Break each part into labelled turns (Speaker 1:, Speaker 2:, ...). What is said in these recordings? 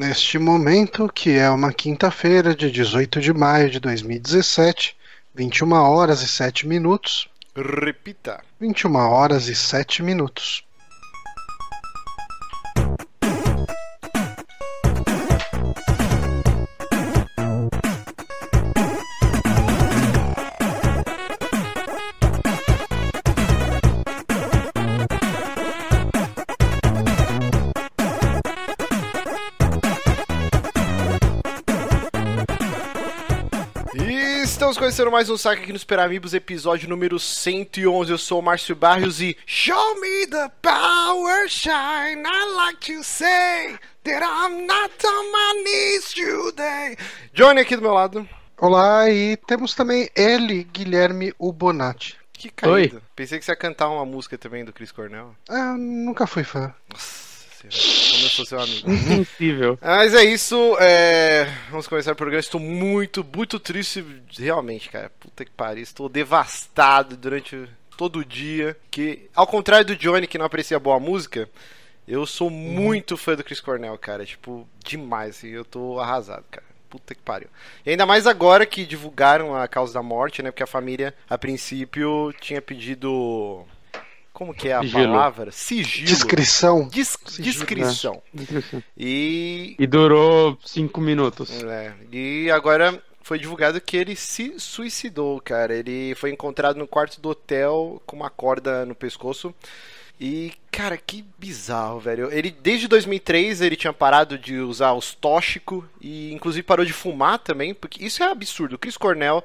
Speaker 1: Neste momento, que é uma quinta-feira, de 18 de maio de 2017, 21 horas e 7 minutos.
Speaker 2: Repita.
Speaker 1: 21 horas e 7 minutos.
Speaker 2: Conhecendo mais um saque aqui no Super Amigos, episódio número 111. Eu sou o Márcio Barrios e Show me the power shine. I like to say that I'm not on my knees today. Johnny aqui do meu lado.
Speaker 1: Olá, e temos também ele, Guilherme Ubonati.
Speaker 2: Que caída. Pensei que você ia cantar uma música também do Chris Cornell.
Speaker 1: Ah, nunca fui fã.
Speaker 2: Nossa senhora, como eu sou seu amigo.
Speaker 3: Insensível.
Speaker 2: Mas é isso, é... vamos começar o programa. Estou muito, muito triste, realmente, cara. Puta que pariu, estou devastado durante todo o dia. Que, ao contrário do Johnny, que não aprecia boa música, eu sou muito fã do Chris Cornell, cara. Tipo, demais, assim, eu tô arrasado, cara. Puta que pariu. E ainda mais agora que divulgaram a causa da morte, né? Porque a família, a princípio, tinha pedido. Como que é a
Speaker 3: Sigilo.
Speaker 2: palavra? Sigilo.
Speaker 1: Descrição.
Speaker 2: Dis-
Speaker 1: Sigilo,
Speaker 2: Descrição. E
Speaker 3: E durou cinco minutos.
Speaker 2: é, e agora foi divulgado que ele se suicidou, cara. Ele foi encontrado no quarto do hotel com uma corda no pescoço. E, cara, que bizarro, velho. Ele, desde 2003, ele tinha parado de usar os tóxicos e, inclusive, parou de fumar também, porque isso é absurdo. O Chris Cornell.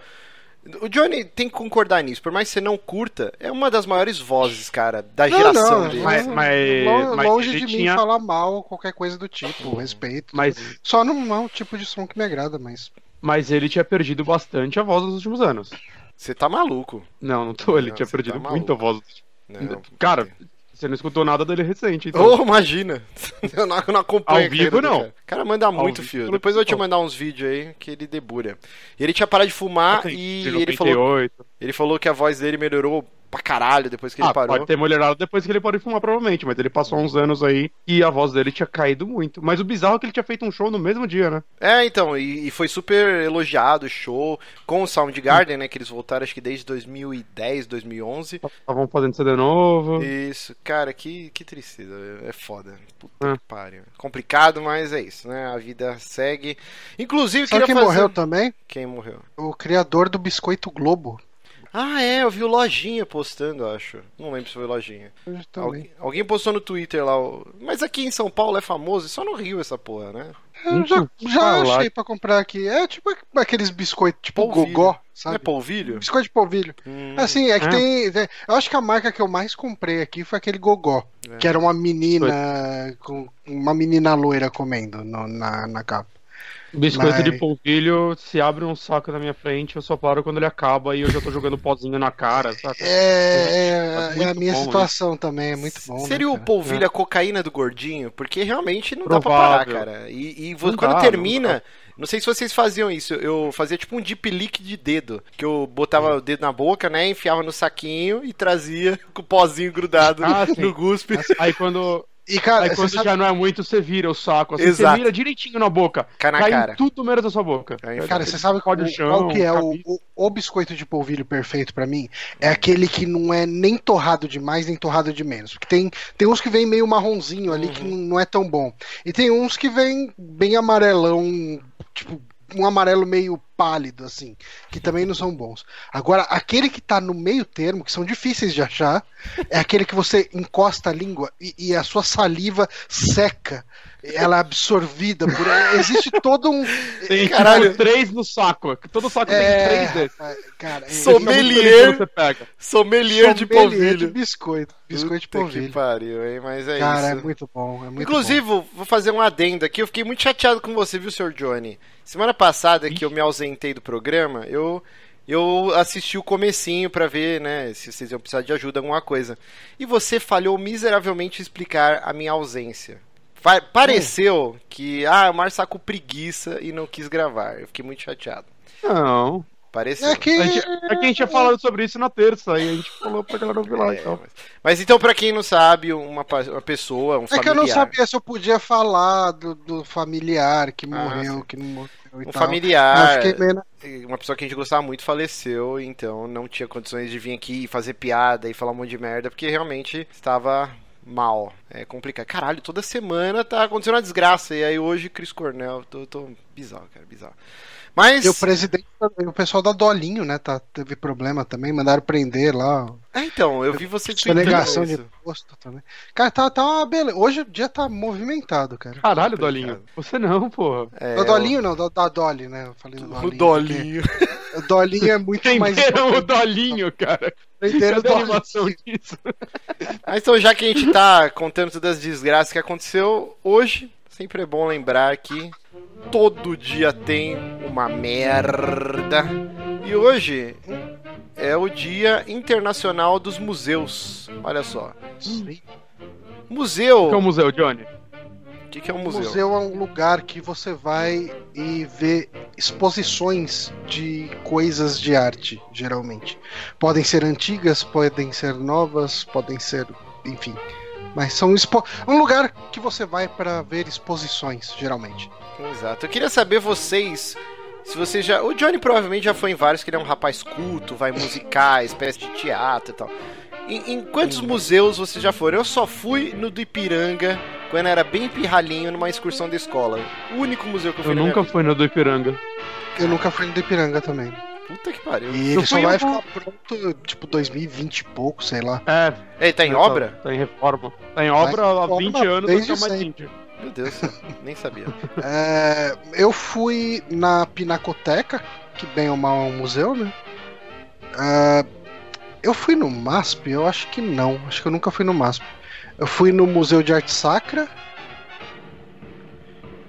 Speaker 2: O Johnny tem que concordar nisso, por mais que você não curta, é uma das maiores vozes, cara, da
Speaker 1: Não,
Speaker 2: geração
Speaker 1: não,
Speaker 2: dele.
Speaker 3: Mas- mas-
Speaker 1: Lo-
Speaker 3: mas
Speaker 1: longe de
Speaker 3: tinha-
Speaker 1: mim falar mal, qualquer coisa do tipo, respeito.
Speaker 3: Mas,
Speaker 1: Só não é um tipo de som que me agrada, mas.
Speaker 3: mas ele tinha perdido bastante a voz nos últimos anos.
Speaker 2: Você tá maluco.
Speaker 3: Não, não tô. Ele
Speaker 2: Não,
Speaker 3: tinha perdido
Speaker 2: tá
Speaker 3: muito a voz.
Speaker 2: Não.
Speaker 3: Cara, você não escutou nada dele recente, então.
Speaker 2: Oh, imagina! Eu não, eu não acompanho
Speaker 3: Ao vivo, não.
Speaker 2: Cara. O cara manda muito,
Speaker 3: vivo,
Speaker 2: fio.
Speaker 3: não.
Speaker 2: Depois eu vou te mandar uns vídeos aí que ele debura. E ele tinha parado de fumar e ele falou,
Speaker 3: 98.
Speaker 2: ele falou que a voz dele melhorou pra caralho depois que ele
Speaker 3: Ah,
Speaker 2: parou.
Speaker 3: pode ter melhorado depois que ele parou de fumar, provavelmente. Mas ele passou uns anos aí e a voz dele tinha caído muito. Mas o bizarro é que ele tinha feito um show no mesmo dia, né?
Speaker 2: É, então, e, e foi super elogiado o show com o Soundgarden, né? Que eles voltaram acho que desde 2010, 2011.
Speaker 3: Estavam fazendo CD novo.
Speaker 2: Isso, cara, que, que tristeza. É foda. Puta
Speaker 3: Ah.
Speaker 2: que pariu. Complicado, mas é isso, né? A vida segue. Inclusive,
Speaker 1: Sabe
Speaker 2: queria
Speaker 1: quem
Speaker 2: fazer...
Speaker 1: morreu também?
Speaker 2: Quem morreu?
Speaker 1: O criador do Biscoito Globo.
Speaker 2: Ah, é, eu vi o Lojinha postando, acho. Não lembro se foi Lojinha.
Speaker 1: Também.
Speaker 2: Alguém, postou no Twitter lá. o- Mas aqui em São Paulo é famoso, só no Rio essa porra, né?
Speaker 1: Eu já, já achei pra comprar aqui. É tipo aqueles biscoitos, tipo
Speaker 2: Polvilho.
Speaker 1: gogó, sabe?
Speaker 2: é polvilho?
Speaker 1: Biscoito de polvilho.
Speaker 2: Hum,
Speaker 1: Assim, é que
Speaker 3: É.
Speaker 1: tem, tem- Eu acho que a marca que eu mais comprei aqui foi aquele gogó.
Speaker 2: É.
Speaker 1: Que era uma menina. com Uma menina loira comendo no- na, na capa.
Speaker 3: Biscoito
Speaker 1: Mas-
Speaker 3: de polvilho, se abre um saco na minha frente, eu só paro quando ele acaba e eu já tô jogando pozinho na cara, sabe?
Speaker 1: É, é,
Speaker 3: Tá
Speaker 1: é a
Speaker 3: muito
Speaker 1: minha
Speaker 3: bom,
Speaker 1: situação também, é muito bom.
Speaker 2: Seria
Speaker 1: né,
Speaker 2: o polvilho a cocaína do gordinho? Porque realmente não dá pra parar,
Speaker 3: Provável.
Speaker 2: cara. E, e quando
Speaker 3: dá,
Speaker 2: termina.
Speaker 3: não
Speaker 2: Não sei se vocês faziam isso. Eu fazia tipo um deep lick de dedo. Que eu botava o dedo na boca, né? Enfiava no saquinho e trazia com o pozinho grudado
Speaker 3: Ah, sim.
Speaker 2: no guspe.
Speaker 3: Aí quando,
Speaker 1: E, cara,
Speaker 3: aí quando
Speaker 1: sabe-
Speaker 3: já não é muito, você vira o saco. Assim. Você vira direitinho na boca.
Speaker 2: Cai na
Speaker 3: cai
Speaker 2: cara.
Speaker 3: tudo menos da sua boca.
Speaker 2: Aí,
Speaker 1: Cara, você sabe qual,
Speaker 3: o chão,
Speaker 1: qual que é o, o, o biscoito de polvilho perfeito pra mim? É aquele que não é nem torrado demais, nem torrado de menos. Porque tem, tem uns que vem meio marronzinho ali, que não não é tão bom. E tem uns que vem bem amarelão, tipo, um amarelo meio pálido, assim, que também não são bons. Agora, aquele que tá no meio termo, que são difíceis de achar, é aquele que você encosta a língua e, e a sua saliva seca. Ela é absorvida por. Existe todo um.
Speaker 3: Tem
Speaker 2: Caralho.
Speaker 3: tipo três no saco. Todo saco tem
Speaker 1: É,
Speaker 3: três desses.
Speaker 1: rapaz, cara,
Speaker 3: é
Speaker 2: Sommelier.
Speaker 3: Você pega.
Speaker 2: Sommelier de
Speaker 1: Sommelier
Speaker 2: polvilho.
Speaker 1: de biscoito. Biscoito de
Speaker 2: Puta que
Speaker 1: polvilho.
Speaker 2: pariu, hein? Mas é
Speaker 1: Cara,
Speaker 2: isso.
Speaker 1: é muito bom. É muito
Speaker 2: Inclusive,
Speaker 1: bom.
Speaker 2: vou fazer um adendo aqui. Eu fiquei muito chateado com você, viu, Sr. Johnny? Semana passada que eu me ausentei do programa, eu eu assisti o comecinho pra ver, né, se vocês iam precisar de ajuda, alguma coisa. E você falhou miseravelmente em explicar a minha ausência. Pa- pareceu que, ah, o Márcio tá com preguiça e não quis gravar. Eu fiquei muito chateado.
Speaker 3: Não.
Speaker 2: Pareceu.
Speaker 1: É que.
Speaker 3: A gente, é que a gente tinha falado sobre isso na terça, e a gente falou pra galera ouvir lá
Speaker 2: É,
Speaker 3: então.
Speaker 2: mas, mas então, pra quem não sabe, uma, uma pessoa, um
Speaker 1: É que eu
Speaker 2: familiar.
Speaker 1: não sabia se eu podia falar do, do familiar que
Speaker 2: Ah,
Speaker 1: morreu,
Speaker 2: sim.
Speaker 1: que não morreu
Speaker 2: Um
Speaker 1: tal.
Speaker 2: familiar,
Speaker 1: meio
Speaker 2: uma pessoa que a gente gostava muito faleceu, então não tinha condições de vir aqui e fazer piada e falar um monte de merda, porque realmente estava mal. É complicado. Caralho, toda semana tá acontecendo uma desgraça. E aí hoje, Chris Cornell, tô, tô bizarro, cara, bizarro. Mas.
Speaker 1: E o presidente, o pessoal da Dolinho, né, tá, teve problema também, mandaram prender lá.
Speaker 2: É, então, eu vi você tweetando
Speaker 1: Sonegação de imposto também. Cara, tá, tá uma beleza. Hoje o dia tá movimentado, cara.
Speaker 3: Caralho,
Speaker 2: Complicado.
Speaker 3: Dolinho. Você não, porra.
Speaker 2: É,
Speaker 1: da Dolinho não, da, da Dolly, né? Eu falei do
Speaker 2: O
Speaker 1: Dolinho.
Speaker 2: Dolinho.
Speaker 1: porque O Dolinho é muito mais
Speaker 3: Prenderam o. Dolinho, cara.
Speaker 1: Prenderam o
Speaker 3: Cadê
Speaker 1: Dolinho.
Speaker 3: animação disso?
Speaker 2: Mas então, já que a gente tá contando todas as desgraças que aconteceu hoje, sempre é bom lembrar que todo dia tem uma merda. E hoje é o Dia Internacional dos Museus. Olha só. Museu.
Speaker 3: Que é o museu, Johnny?
Speaker 2: O que, que é um
Speaker 1: O
Speaker 2: museu?
Speaker 1: museu é um lugar que você vai e vê exposições de coisas de arte, geralmente. Podem ser antigas, podem ser novas, podem ser, enfim. Mas são expo... um lugar que você vai para ver exposições, geralmente.
Speaker 2: Exato. Eu queria saber vocês. Se vocês já. O Johnny provavelmente já foi em vários, que ele é um rapaz culto, vai em musicais, espécie de teatro e tal. Em, em quantos museus vocês já foram? Eu só fui no do Ipiranga, quando era bem pirralhinho, numa excursão da escola. O único museu que eu fui
Speaker 3: Eu
Speaker 2: na minha
Speaker 3: nunca
Speaker 2: vida.
Speaker 3: fui no do Ipiranga.
Speaker 1: Eu nunca fui no do Ipiranga também.
Speaker 2: Puta que pariu.
Speaker 1: E
Speaker 3: Eu
Speaker 1: ele só
Speaker 3: fui em
Speaker 1: vai ficar pronto, tipo, 2020 e pouco, sei lá.
Speaker 3: É.
Speaker 2: Ele tá em
Speaker 3: tá-
Speaker 2: obra?
Speaker 3: Tá em reforma. Tá em obra há
Speaker 1: reforma
Speaker 3: 20 anos,
Speaker 1: desde
Speaker 3: mais
Speaker 1: sempre.
Speaker 3: 20.
Speaker 2: Meu Deus, nem sabia.
Speaker 1: É, eu fui na Pinacoteca, que bem ou mal é um museu, né? É, eu fui no MASP? Eu acho que não. Acho que eu nunca fui no MASP. Eu fui no Museu de Arte Sacra.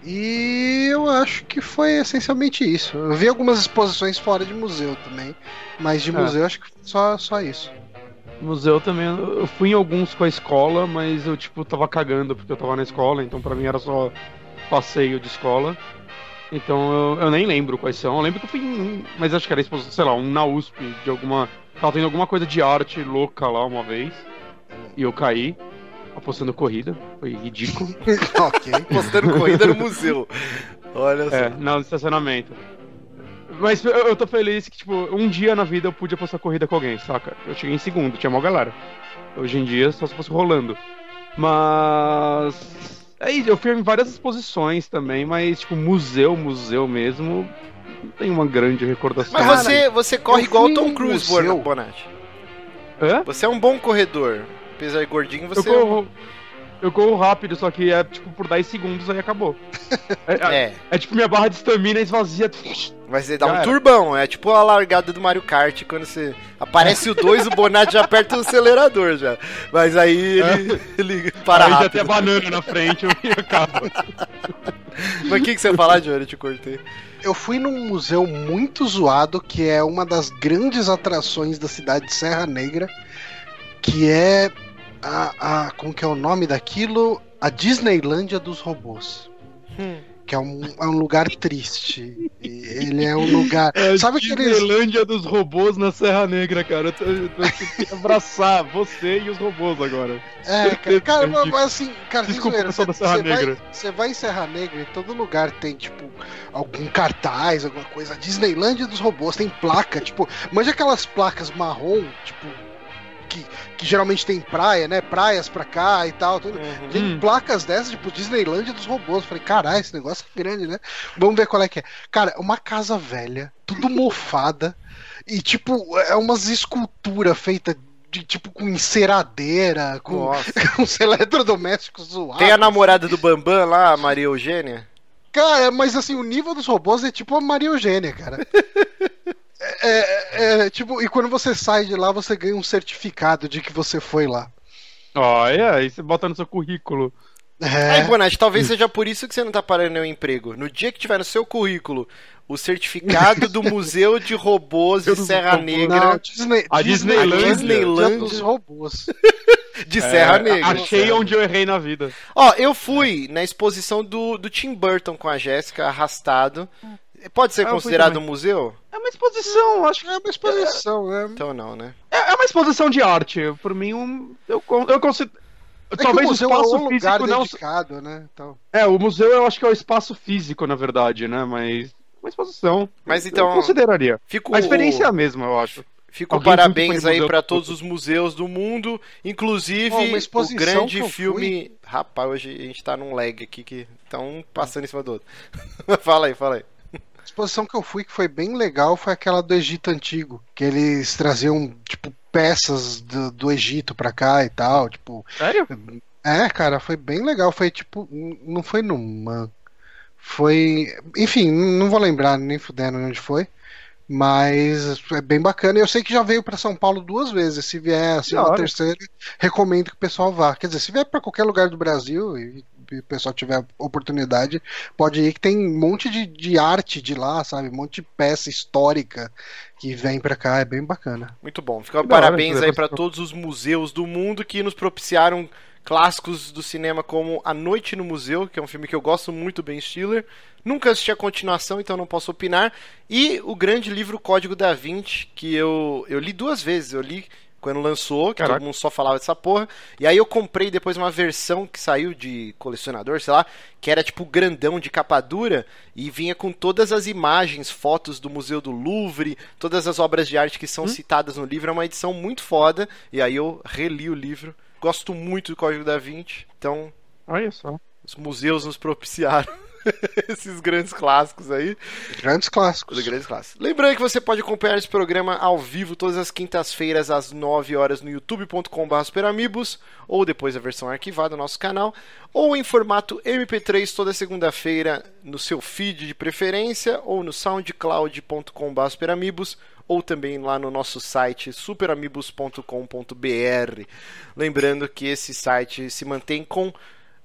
Speaker 1: E eu acho que foi essencialmente isso. Eu vi algumas exposições fora de museu também. Mas de
Speaker 3: É.
Speaker 1: museu acho que só, só isso.
Speaker 3: Museu também, eu fui em alguns com a escola, mas eu, tipo, tava cagando porque eu tava na escola, então pra mim era só passeio de escola. Então eu, eu nem lembro quais são. Eu lembro que eu fui em. Mas acho que era exposição, sei lá, um na USP, de alguma. Tava tendo alguma coisa de arte louca lá uma vez. E eu caí, apostando corrida. Foi ridículo.
Speaker 1: ok.
Speaker 2: Postando corrida no museu. Olha só.
Speaker 3: É, no estacionamento. Mas eu, eu tô feliz que, tipo, um dia na vida eu pude apostar corrida com alguém, saca? Eu cheguei em segundo, tinha mó galera. Hoje em dia, só se fosse rolando. Mas. É isso, eu fui em várias exposições também, mas, tipo, museu, museu mesmo, não tem uma grande recordação.
Speaker 2: Mas você, você corre
Speaker 1: eu
Speaker 2: igual o Tom Cruise. Bonatti.
Speaker 3: Hã?
Speaker 2: Você é um bom corredor. Apesar de gordinho,
Speaker 3: Eu
Speaker 2: você
Speaker 3: corro. Eu corro rápido, só que é tipo por 10 segundos aí acabou. É, é-
Speaker 2: é.
Speaker 3: é tipo minha barra de estamina esvazia.
Speaker 2: Mas você dá um turbão, é tipo a largada do Mario Kart, quando você aparece o 2, o Bonatti já aperta o acelerador já. Mas aí ele, ele para
Speaker 3: aí já tem a banana na frente e acaba.
Speaker 2: Mas o que, que você ia falar, Johnny? Eu te cortei.
Speaker 1: Eu fui num museu muito zoado, que é uma das grandes atrações da cidade de Serra Negra, que é a, a como que é o nome daquilo? A Disneylândia dos robôs.
Speaker 2: Hum.
Speaker 1: Que é um, é um lugar triste. E Ele é um lugar.
Speaker 3: É
Speaker 1: Sabe
Speaker 3: a
Speaker 1: aqueles.
Speaker 3: Disneylândia dos robôs na Serra Negra, cara. Eu, tô, eu, tô, eu tenho que abraçar você e os robôs agora.
Speaker 1: É, cara, cara, mas, assim, cara,
Speaker 3: Desculpa,
Speaker 1: zoeira,
Speaker 3: pessoal da
Speaker 1: você-
Speaker 3: Serra
Speaker 1: você vai-
Speaker 3: Negra.
Speaker 1: Você vai em Serra Negra, em todo lugar tem, tipo, algum cartaz, alguma coisa. A Disneylândia dos robôs tem placa, tipo, manja aquelas placas marrom, tipo, que, que geralmente tem praia, né? Praias pra cá e tal, tudo. Tem
Speaker 3: Hum.
Speaker 1: placas dessas, tipo, Disneylândia dos robôs. Falei, caralho, esse negócio é grande, né? Vamos ver qual é que é. Cara, uma casa velha, tudo mofada, e, tipo, é umas esculturas feitas de, tipo, com enceradeira, com, com os eletrodomésticos zoados.
Speaker 2: Tem a namorada do Bambam lá, a Maria Eugênia?
Speaker 1: Cara, mas assim, o nível dos robôs é tipo a Maria Eugênia, cara. É, é, é, tipo, e quando você sai de lá, você ganha um certificado de que você foi lá.
Speaker 3: Olha, aí você bota no seu currículo.
Speaker 2: Aí,
Speaker 1: É.
Speaker 2: Bonatti, talvez seja por isso que você não tá parando nenhum emprego. No dia que tiver no seu currículo o certificado do Museu de Robôs de Serra. Negra.
Speaker 1: Não, Disney,
Speaker 3: A Disneylândia.
Speaker 1: Disneylândia dos robôs.
Speaker 2: De Serra
Speaker 3: É,
Speaker 2: Negra.
Speaker 3: Achei onde eu errei na vida.
Speaker 2: Ó, eu fui na exposição do, do Tim Burton com a Jéssica, arrastado. Pode ser
Speaker 3: Ah, fui
Speaker 2: considerado um museu?
Speaker 3: É uma exposição, acho que.
Speaker 1: É uma exposição, né?
Speaker 2: Então não, né?
Speaker 3: É é uma exposição de arte. Por mim, um, eu, eu considero.
Speaker 1: É
Speaker 3: Talvez
Speaker 1: o
Speaker 3: o
Speaker 1: museu
Speaker 3: espaço
Speaker 1: é um lugar
Speaker 3: físico não.
Speaker 1: dedicado, né? Então,
Speaker 3: É, o museu eu acho que é o espaço físico, na verdade, né? Mas. Uma exposição.
Speaker 2: Mas então-
Speaker 3: Eu consideraria.
Speaker 2: Fico,
Speaker 3: A experiência é a mesma, eu acho.
Speaker 2: Fico
Speaker 3: Alguém
Speaker 2: parabéns
Speaker 3: o
Speaker 2: aí pra todos os museus do mundo, inclusive
Speaker 1: uma
Speaker 2: o
Speaker 1: exposição
Speaker 2: grande filme. Rapaz, hoje a gente tá num lag aqui que tá um passando em cima do outro. fala aí, fala aí.
Speaker 1: A exposição que eu fui que foi bem legal foi aquela do Egito Antigo, que eles traziam, tipo, peças do, do Egito pra cá e tal, tipo...
Speaker 3: Sério?
Speaker 1: É, cara, foi bem legal, foi tipo, não foi numa... Foi... Enfim, não vou lembrar nem fudendo onde foi, mas é bem bacana. Eu sei que já veio pra São Paulo duas vezes, se vier assim
Speaker 3: Da
Speaker 1: uma terceira, recomendo que o pessoal vá. Quer dizer, se vier pra qualquer lugar do Brasil e e o pessoal tiver oportunidade, pode ir que tem um monte de, de arte de lá, sabe? Um monte de peça histórica que vem pra cá, é bem bacana.
Speaker 2: Muito bom. Fica
Speaker 3: hora,
Speaker 2: parabéns aí
Speaker 3: eu-
Speaker 2: todos os museus do mundo que nos propiciaram clássicos do cinema como A Noite no Museu, que é um filme que eu gosto muito, Ben Stiller. Nunca assisti a continuação, então não posso opinar. E o grande livro Código da Vinci, que eu, eu li duas vezes. Eu li quando lançou, que
Speaker 3: Caraca.
Speaker 2: todo mundo só falava dessa porra. E aí eu comprei depois uma versão que saiu de colecionador, sei lá, que era tipo grandão de capa dura e vinha com todas as imagens, fotos do Museu do Louvre, todas as obras de arte que são citadas no livro. É uma edição muito foda. E aí eu reli o livro. Gosto muito do Código da Vinci. Então,
Speaker 3: Olha só.
Speaker 2: os museus nos propiciaram esses grandes clássicos aí.
Speaker 1: Grandes clássicos.
Speaker 2: Os grandes clássicos. Lembrando que você pode acompanhar esse programa ao vivo todas as quintas-feiras às 9 horas no youtube.com.br ou depois a versão arquivada no nosso canal ou em formato MP3 toda segunda-feira no seu feed de preferência ou no soundcloud.com.br ou também lá no nosso site superamigos.com.br. Lembrando que esse site se mantém com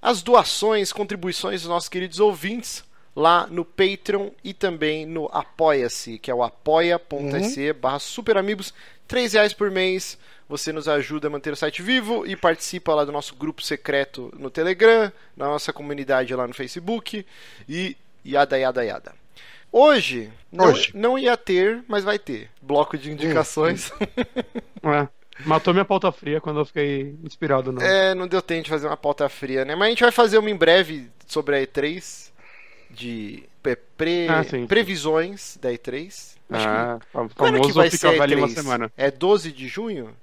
Speaker 2: as doações, contribuições dos nossos queridos ouvintes lá no Patreon e também no Apoia-se, que é o apoia.se barra superamigos, três reais por mês. Você nos ajuda a manter o site vivo e participa lá do nosso grupo secreto no Telegram, na nossa comunidade lá no Facebook e yada yada yada. Hoje, não,
Speaker 1: Hoje.
Speaker 2: não ia ter, mas vai ter. Bloco de indicações.
Speaker 3: É. Matou minha pauta fria quando eu fiquei inspirado. Não.
Speaker 2: É, não deu tempo de fazer uma pauta fria, né? Mas a gente vai fazer uma em breve sobre a E3, de pre-
Speaker 3: Ah, sim.
Speaker 2: previsões da E3. Acho que-
Speaker 3: Ah,
Speaker 2: é que
Speaker 3: famoso
Speaker 2: vai
Speaker 3: fica
Speaker 2: ser
Speaker 3: velho uma
Speaker 2: E3?
Speaker 3: semana.
Speaker 2: É 12 de junho?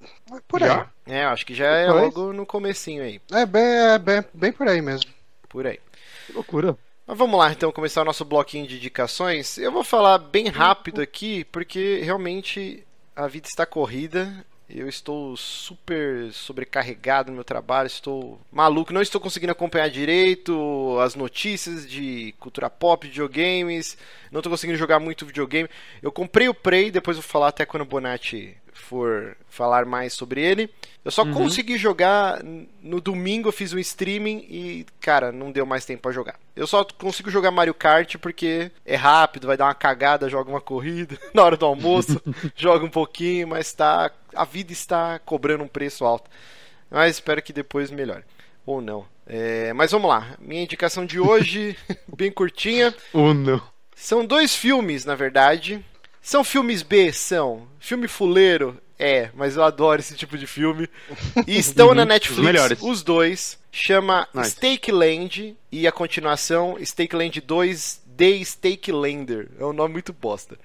Speaker 1: Por aí.
Speaker 3: Já?
Speaker 2: É, acho que já é
Speaker 3: Depois?
Speaker 2: logo no comecinho aí,
Speaker 1: É bem, é bem, bem por aí mesmo.
Speaker 2: por aí.
Speaker 3: Que loucura.
Speaker 2: Mas vamos lá, então, começar o nosso bloquinho de indicações. Eu vou falar bem rápido aqui, porque realmente a vida está corrida. Eu estou super sobrecarregado no meu trabalho, estou maluco, não estou conseguindo acompanhar direito as notícias de cultura pop, videogames, não estou conseguindo jogar muito videogame. Eu comprei o Prey, depois vou falar até quando o Bonatti for falar mais sobre ele. Eu só consegui jogar no domingo, eu fiz um streaming e, cara, não deu mais tempo pra jogar. Eu só consigo jogar Mario Kart porque é rápido, vai dar uma cagada, joga uma corrida na hora do almoço, joga um pouquinho, mas tá a vida está cobrando um preço alto. Mas espero que depois melhore. Ou não. É, mas vamos lá. Minha indicação de hoje, bem curtinha.
Speaker 3: Oh, não.
Speaker 2: São dois filmes, na verdade. São filmes B, são. Filme fuleiro, é, mas eu adoro esse tipo de filme. E estão na
Speaker 3: Uhum,
Speaker 2: Netflix,
Speaker 3: os
Speaker 2: os dois. Chama
Speaker 3: Nice.
Speaker 2: Stake Land e a continuação Stake Land 2 The Stake Lander. É um nome muito bosta.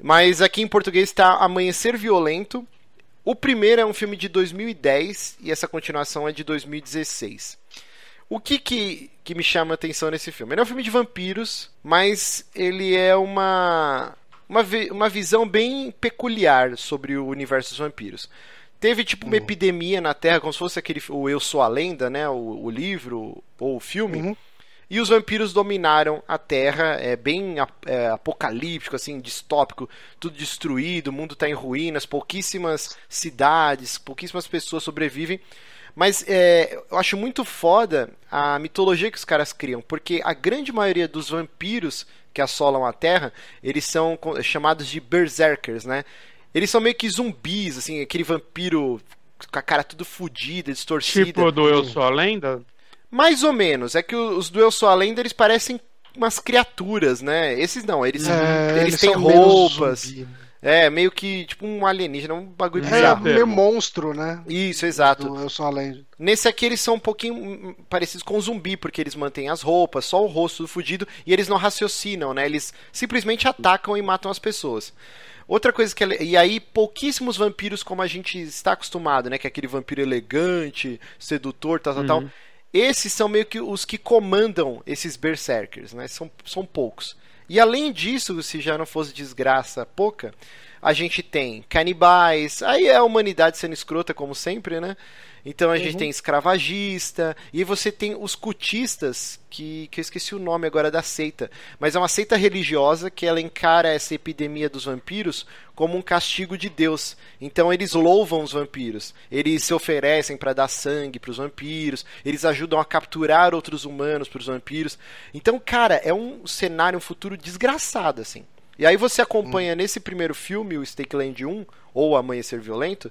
Speaker 2: Mas aqui em português está Amanhecer Violento. O primeiro é um filme de 2010 e essa continuação é de 2016. O que, que, que me chama a atenção nesse filme? Ele é um filme de vampiros, mas ele é uma, uma, vi- uma visão bem peculiar sobre o universo dos vampiros. Teve tipo uma epidemia na Terra, como se fosse aquele o Eu Sou a Lenda, né? O, o livro ou o filme.
Speaker 1: Uhum.
Speaker 2: E os vampiros dominaram a Terra, é bem é, apocalíptico, assim, distópico, tudo destruído, o mundo está em ruínas, pouquíssimas cidades, pouquíssimas pessoas sobrevivem. Mas é, eu acho muito foda a mitologia que os caras criam, porque a grande maioria dos vampiros que assolam a Terra, eles são chamados de berserkers, né? Eles são meio que zumbis, assim, aquele vampiro com a cara tudo fodida, distorcida.
Speaker 3: Tipo do Eu Sou a Lenda?
Speaker 2: Mais ou menos. É que os do Eu Sou a Lenda, eles parecem umas criaturas, né? Esses não, eles,
Speaker 1: É,
Speaker 2: eles,
Speaker 1: eles
Speaker 2: têm roupas.
Speaker 1: zumbi, né?
Speaker 2: É, meio que tipo um alienígena, um bagulho
Speaker 1: É,
Speaker 2: bizarro.
Speaker 1: meio monstro, né?
Speaker 2: Isso, exato.
Speaker 1: Do Eu sou a lenda.
Speaker 2: Nesse aqui eles são um pouquinho hum, parecidos com zumbi, porque eles mantêm as roupas, só o rosto do fudido, e eles não raciocinam, né? Eles simplesmente atacam e matam as pessoas. Outra coisa que é e aí pouquíssimos vampiros como a gente está acostumado, né, que é aquele vampiro elegante, sedutor, tal, tal, tal. Esses são meio que os que comandam esses berserkers, né? São, são poucos. E além disso, se já não fosse desgraça pouca, a gente tem canibais, aí é a humanidade sendo escrota como sempre, né? Então a gente tem escravagista, e você tem os cultistas, que, que eu esqueci o nome agora da seita, mas é uma seita religiosa que ela encara essa epidemia dos vampiros como um castigo de Deus. Então eles louvam os vampiros, eles se oferecem para dar sangue para os vampiros, eles ajudam a capturar outros humanos para os vampiros. Então, cara, é um cenário, um futuro desgraçado, assim. E aí você acompanha nesse primeiro filme, o Stakeland 1, ou Amanhecer Violento,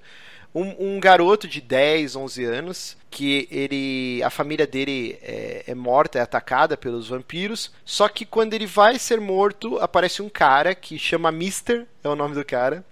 Speaker 2: um, um garoto de 10, 11 anos, que ele, a família dele é, é morta, é atacada pelos vampiros, só que quando ele vai ser morto, aparece um cara que chama Mister, é o nome do cara,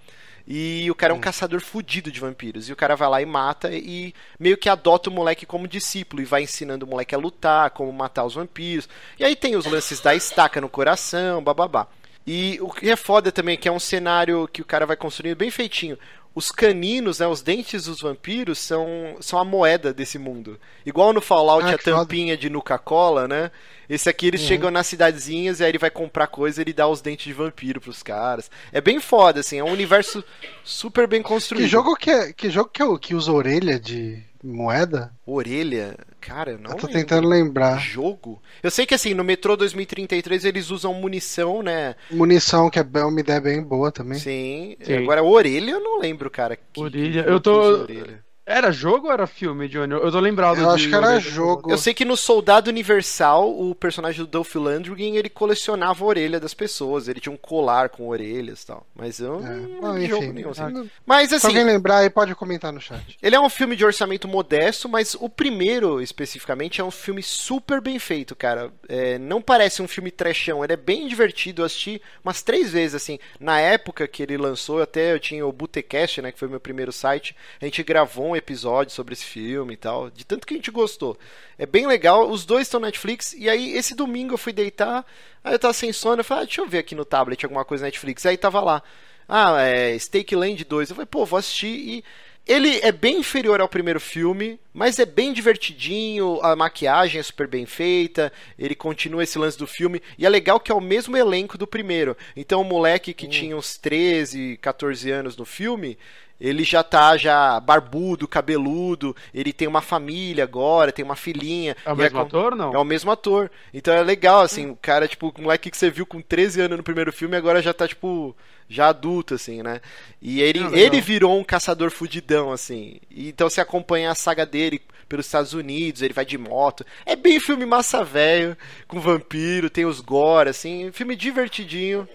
Speaker 2: e o cara é um caçador fudido de vampiros. E o cara vai lá e mata e meio que adota o moleque como discípulo e vai ensinando o moleque a lutar, como matar os vampiros. E aí tem os lances da estaca no coração, bababá. E o que é foda também é que é um cenário que o cara vai construindo bem feitinho. Os caninos, né, os dentes dos vampiros são, são a moeda desse mundo. Igual no Fallout
Speaker 1: Ah,
Speaker 2: a
Speaker 1: que foda.
Speaker 2: tampinha de Nuka-Cola, né? Esse aqui eles chegam nas cidadezinhas e aí ele vai comprar coisa e ele dá os dentes de vampiro pros caras. É bem foda, assim, é um universo super bem construído.
Speaker 1: Que jogo que é, que jogo que, é o que usa orelha de moeda?
Speaker 2: Orelha? Cara, eu não
Speaker 1: eu tô
Speaker 2: lembro.
Speaker 1: tentando lembrar.
Speaker 2: Jogo? Eu sei que assim, no Metrô 2033 eles usam munição, né?
Speaker 1: Munição, que é bem- uma ideia bem boa também.
Speaker 2: Sim.
Speaker 3: Sim.
Speaker 2: Agora, orelha eu não lembro, cara. Que-
Speaker 3: Orelha,
Speaker 2: que
Speaker 3: eu tô-
Speaker 2: orelha.
Speaker 3: Era jogo ou era filme, Johnny? Eu tô lembrado
Speaker 1: Eu
Speaker 3: de
Speaker 1: acho que era
Speaker 3: Orelha.
Speaker 1: jogo.
Speaker 2: Eu sei que no Soldado Universal, o personagem do Dolph Lundgren, ele colecionava a orelha das pessoas. Ele tinha um colar com orelhas e tal. Mas eu
Speaker 1: É,
Speaker 2: não de jogo
Speaker 1: enfim.
Speaker 2: nenhum, assim.
Speaker 1: Ah,
Speaker 2: Mas
Speaker 1: Se
Speaker 2: assim,
Speaker 1: alguém lembrar aí, pode comentar no chat.
Speaker 2: Ele é um filme de orçamento modesto, mas o primeiro, especificamente, é um filme super bem feito, cara. É, não parece um filme trechão, ele é bem divertido. Eu assisti umas três vezes, assim. Na época que ele lançou, até eu tinha o Botecast, né, que foi o meu primeiro site. A gente gravou um episódio sobre esse filme e tal, de tanto que a gente gostou. É bem legal, os dois estão na Netflix, e aí esse domingo eu fui deitar, aí eu tava sem sono, eu falei, ah, deixa eu ver aqui no tablet alguma coisa na Netflix. Aí tava lá, ah, é Stake Land 2. Eu falei, pô, vou assistir e. Ele é bem inferior ao primeiro filme, mas é bem divertidinho, a maquiagem é super bem feita, ele continua esse lance do filme, e é legal que é o mesmo elenco do primeiro. Então o moleque que tinha uns 13, 14 anos no filme, ele já tá já barbudo, cabeludo, ele tem uma família agora, tem uma filhinha.
Speaker 3: É o mesmo
Speaker 2: com-
Speaker 3: ator, não?
Speaker 2: é o mesmo ator. Então é legal, assim, o cara, tipo, o moleque que você viu com 13 anos no primeiro filme, agora já tá, tipo, já adulto, assim, né? E ele,
Speaker 3: Ah, legal.
Speaker 2: ele virou um caçador fudidão, assim. E então você acompanha a saga dele pelos Estados Unidos, ele vai de moto. É bem filme massa velho, com vampiro, tem os gore, assim, filme divertidinho.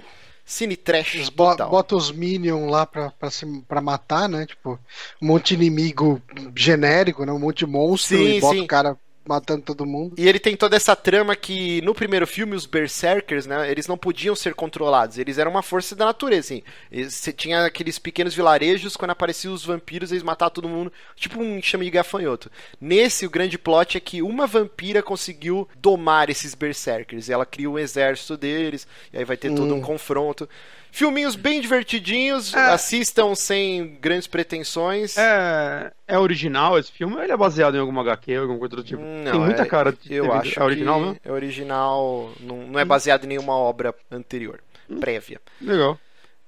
Speaker 2: Cine trash
Speaker 1: Eles bo
Speaker 2: total.
Speaker 1: botam os Minions lá pra, pra, se, pra matar, né? Tipo, um monte de inimigo genérico, né? Um monte de monstro
Speaker 2: Sim,
Speaker 1: e bota
Speaker 2: sim.
Speaker 1: o cara matando todo mundo.
Speaker 2: E ele tem toda essa trama que no primeiro filme os berserkers, né, eles não podiam ser controlados, eles eram uma força da natureza, assim. Você tinha aqueles pequenos vilarejos, quando apareciam os vampiros, eles matavam todo mundo, tipo um enxame de gafanhoto. Nesse, o grande plot é que uma vampira conseguiu domar esses berserkers, e ela cria um exército deles, e aí vai ter todo um confronto. Filminhos bem divertidinhos,
Speaker 3: É.
Speaker 2: assistam sem grandes pretensões.
Speaker 3: É, é original esse filme ou ele é baseado em alguma HQ ou alguma coisa do tipo?
Speaker 2: Não,
Speaker 3: Tem muita
Speaker 2: é-
Speaker 3: cara de
Speaker 2: Eu acho
Speaker 3: É original
Speaker 2: que
Speaker 3: mesmo?
Speaker 2: é original, não, não é baseado em nenhuma obra anterior, prévia.
Speaker 3: Legal.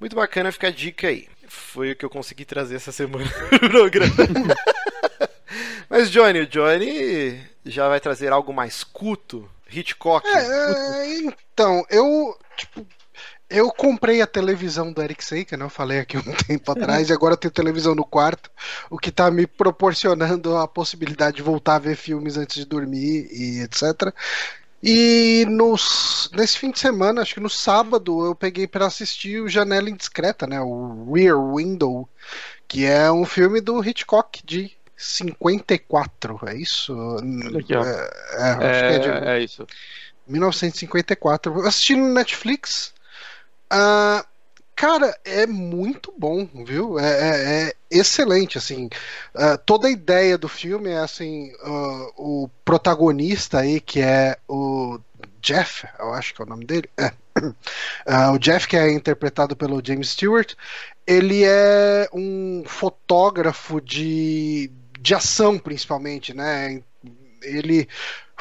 Speaker 2: Muito bacana, fica a dica aí. Foi o que eu consegui trazer essa semana no programa. Mas Johnny, o Johnny já vai trazer algo mais culto, Hitchcock.
Speaker 1: É, então, eu, tipo, eu comprei a televisão do Eric Seika, né? Eu falei aqui um tempo atrás, e agora eu tenho televisão no quarto, o que tá me proporcionando a possibilidade de voltar a ver filmes antes de dormir e etc. E nos, nesse fim de semana, acho que no sábado, eu peguei para assistir o Janela Indiscreta, né? O Rear Window, que é um filme do Hitchcock de 54, é isso?
Speaker 3: aqui, ó.
Speaker 1: É, é, acho que é de
Speaker 3: É, é isso.
Speaker 1: 1954. Eu assisti no Netflix. Uh, cara, é muito bom, viu? É, é, é excelente, assim. Uh, toda a ideia do filme é assim, uh, o protagonista aí, que é o Jeff, eu acho que é o nome dele. É. Uh, o Jeff, que é interpretado pelo James Stewart, ele é um fotógrafo de, de ação, principalmente, né? Ele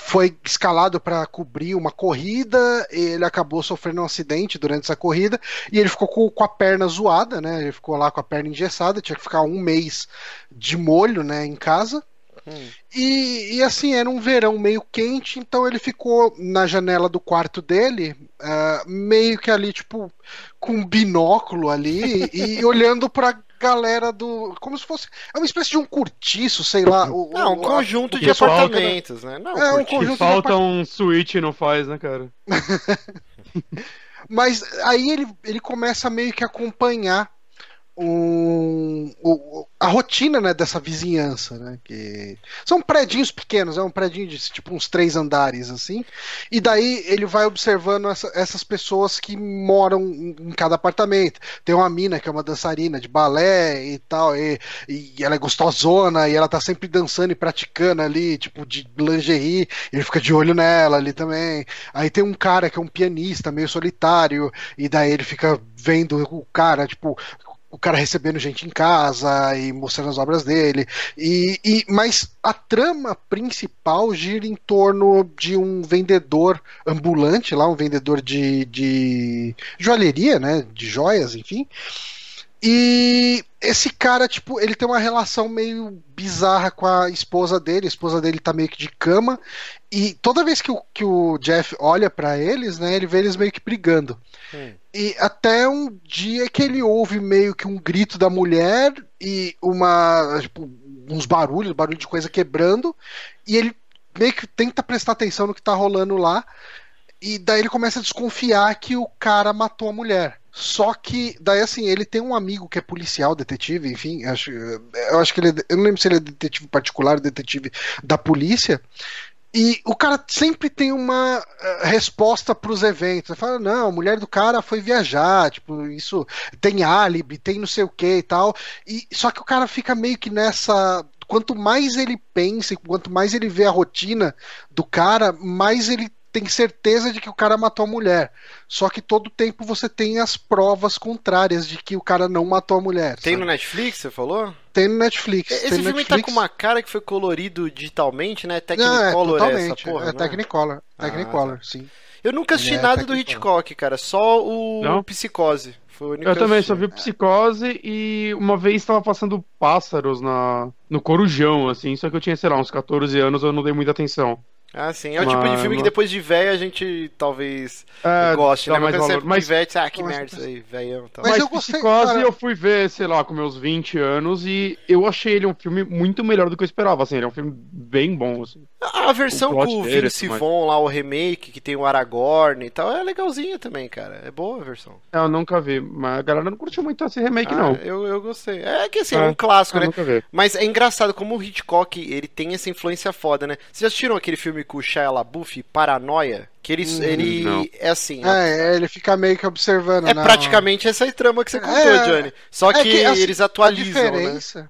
Speaker 1: foi escalado para cobrir uma corrida, ele acabou sofrendo um acidente durante essa corrida e ele ficou com, com, a perna zoada, né? Ele ficou lá com a perna engessada, tinha que ficar um mês de molho, né, em casa. Hum. E, e, assim, era um verão meio quente, então ele ficou na janela do quarto dele, uh, meio que ali, tipo, com um binóculo ali e olhando pra galera do. Como se fosse. É uma espécie de um cortiço, sei lá. O,
Speaker 2: não, um conjunto de apartamentos, né? Não,
Speaker 3: é um conjunto que falta um switch não faz, né, cara?
Speaker 1: Mas aí ele, ele começa meio que acompanhar um, o, a rotina né, dessa vizinhança, né? Que são prédios pequenos, é um prédio de tipo uns três andares assim. E daí ele vai observando essa, essas pessoas que moram em cada apartamento. Tem uma mina que é uma dançarina de balé e tal, e, e ela é gostosona e ela tá sempre dançando e praticando ali, tipo de lingerie. Ele fica de olho nela ali também. Aí tem um cara que é um pianista meio solitário e daí ele fica vendo o cara, tipo, o cara recebendo gente em casa e mostrando as obras dele. E, e, mas a trama principal gira em torno de um vendedor ambulante lá, um vendedor de, de joalheria, né? De joias, enfim. E esse cara, tipo, ele tem uma relação meio bizarra com a esposa dele. A esposa dele tá meio que de cama. E toda vez que o, que o Jeff olha para eles, né, ele vê eles meio que brigando. Hum. E até um dia que ele ouve meio que um grito da mulher e uma. Tipo, uns barulhos, barulho de coisa quebrando. E ele meio que tenta prestar atenção no que tá rolando lá. E daí ele começa a desconfiar que o cara matou a mulher. Só que, daí assim, ele tem um amigo que é policial, detetive, enfim, acho, eu acho que ele é, eu não lembro se ele é detetive particular, detetive da polícia, e o cara sempre tem uma uh, resposta para os eventos. Ele fala, não, a mulher do cara foi viajar, tipo, isso tem álibi, tem não sei o que e tal. E, só que o cara fica meio que nessa. Quanto mais ele pensa, quanto mais ele vê a rotina do cara, mais ele tem certeza de que o cara matou a mulher. Só que todo tempo você tem as provas contrárias de que o cara não matou a mulher.
Speaker 2: Tem sabe? no Netflix, você falou?
Speaker 1: Tem no Netflix.
Speaker 2: Esse
Speaker 1: tem
Speaker 2: filme
Speaker 1: Netflix.
Speaker 2: tá com uma cara que foi colorido digitalmente, né? Technicolor
Speaker 1: não,
Speaker 2: é, é essa porra,
Speaker 1: É Technicolor, ah, Technicolor, tá. sim.
Speaker 2: Eu nunca assisti é nada do Hitchcock, cara. Só o não? Psicose.
Speaker 3: eu também só vi Psicose e uma vez estava passando pássaros na, no Corujão, assim, só que eu tinha, sei lá, uns 14 anos, eu não dei muita atenção.
Speaker 2: Ah, sim. É o tipo de filme que depois de velho a gente talvez é, goste, né? Mas quando
Speaker 3: mas...
Speaker 2: pivete, ah, que merda isso aí, velhão.
Speaker 3: Tá. Mas, mas eu gostei, Psicose cara... eu fui ver, sei lá, com meus 20 anos e eu achei ele um filme muito melhor do que eu esperava, assim, ele é um filme bem bom, assim.
Speaker 2: A versão com o Vince mas... Vaughn lá, o remake, que tem o Aragorn e tal, é legalzinha também, cara. É boa a versão.
Speaker 3: É, eu nunca vi, mas a galera não curtiu muito esse remake, ah, não.
Speaker 2: Eu, eu gostei. É que assim, é, é um clássico, né? Mas é engraçado como o Hitchcock, ele tem essa influência foda, né? Vocês já assistiram aquele filme com o Shia LaBeouf? Buffy Paranoia, que ele, hum, ele é assim.
Speaker 1: É, ele fica meio que observando.
Speaker 2: É não. praticamente essa trama que você contou, é, Johnny. Só é que, que assim, eles atualizam. A né? diferença,
Speaker 1: né?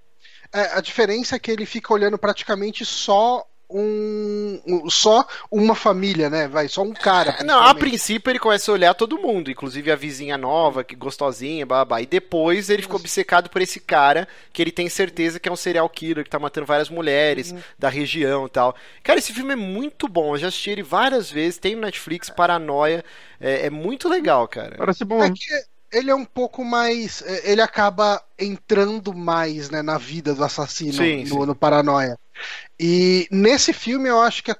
Speaker 1: é, a diferença é que ele fica olhando praticamente só um, um, só uma família, né? Vai, só um cara.
Speaker 2: Não, a princípio ele começa a olhar todo mundo, inclusive a vizinha nova, que gostosinha, babá. E depois ele ficou obcecado por esse cara que ele tem certeza que é um serial killer que tá matando várias mulheres uhum. da região e tal. Cara, esse filme é muito bom. Eu já assisti ele várias vezes, tem no Netflix, Paranoia. É, é muito legal, cara.
Speaker 3: Parece bom.
Speaker 1: É que ele é um pouco mais. É, ele acaba entrando mais né, na vida do assassino sim, no, sim. no Paranoia. E nesse filme eu acho que a,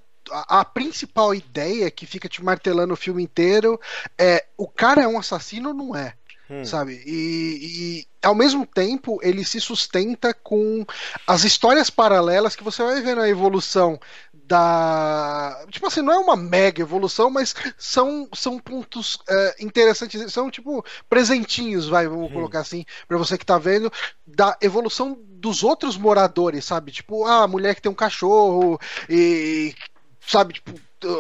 Speaker 1: a, principal ideia que fica te martelando o filme inteiro é o cara é um assassino ou não é? Hum. Sabe? E, e, ao mesmo tempo ele se sustenta com as histórias paralelas que você vai vendo a evolução da. Tipo assim, não é uma mega evolução, mas são, são pontos é, interessantes, são tipo presentinhos, vai, vamos hum. colocar assim, para você que tá vendo, da evolução dos outros moradores, sabe? Tipo, ah, a mulher que tem um cachorro e. Sabe, tipo,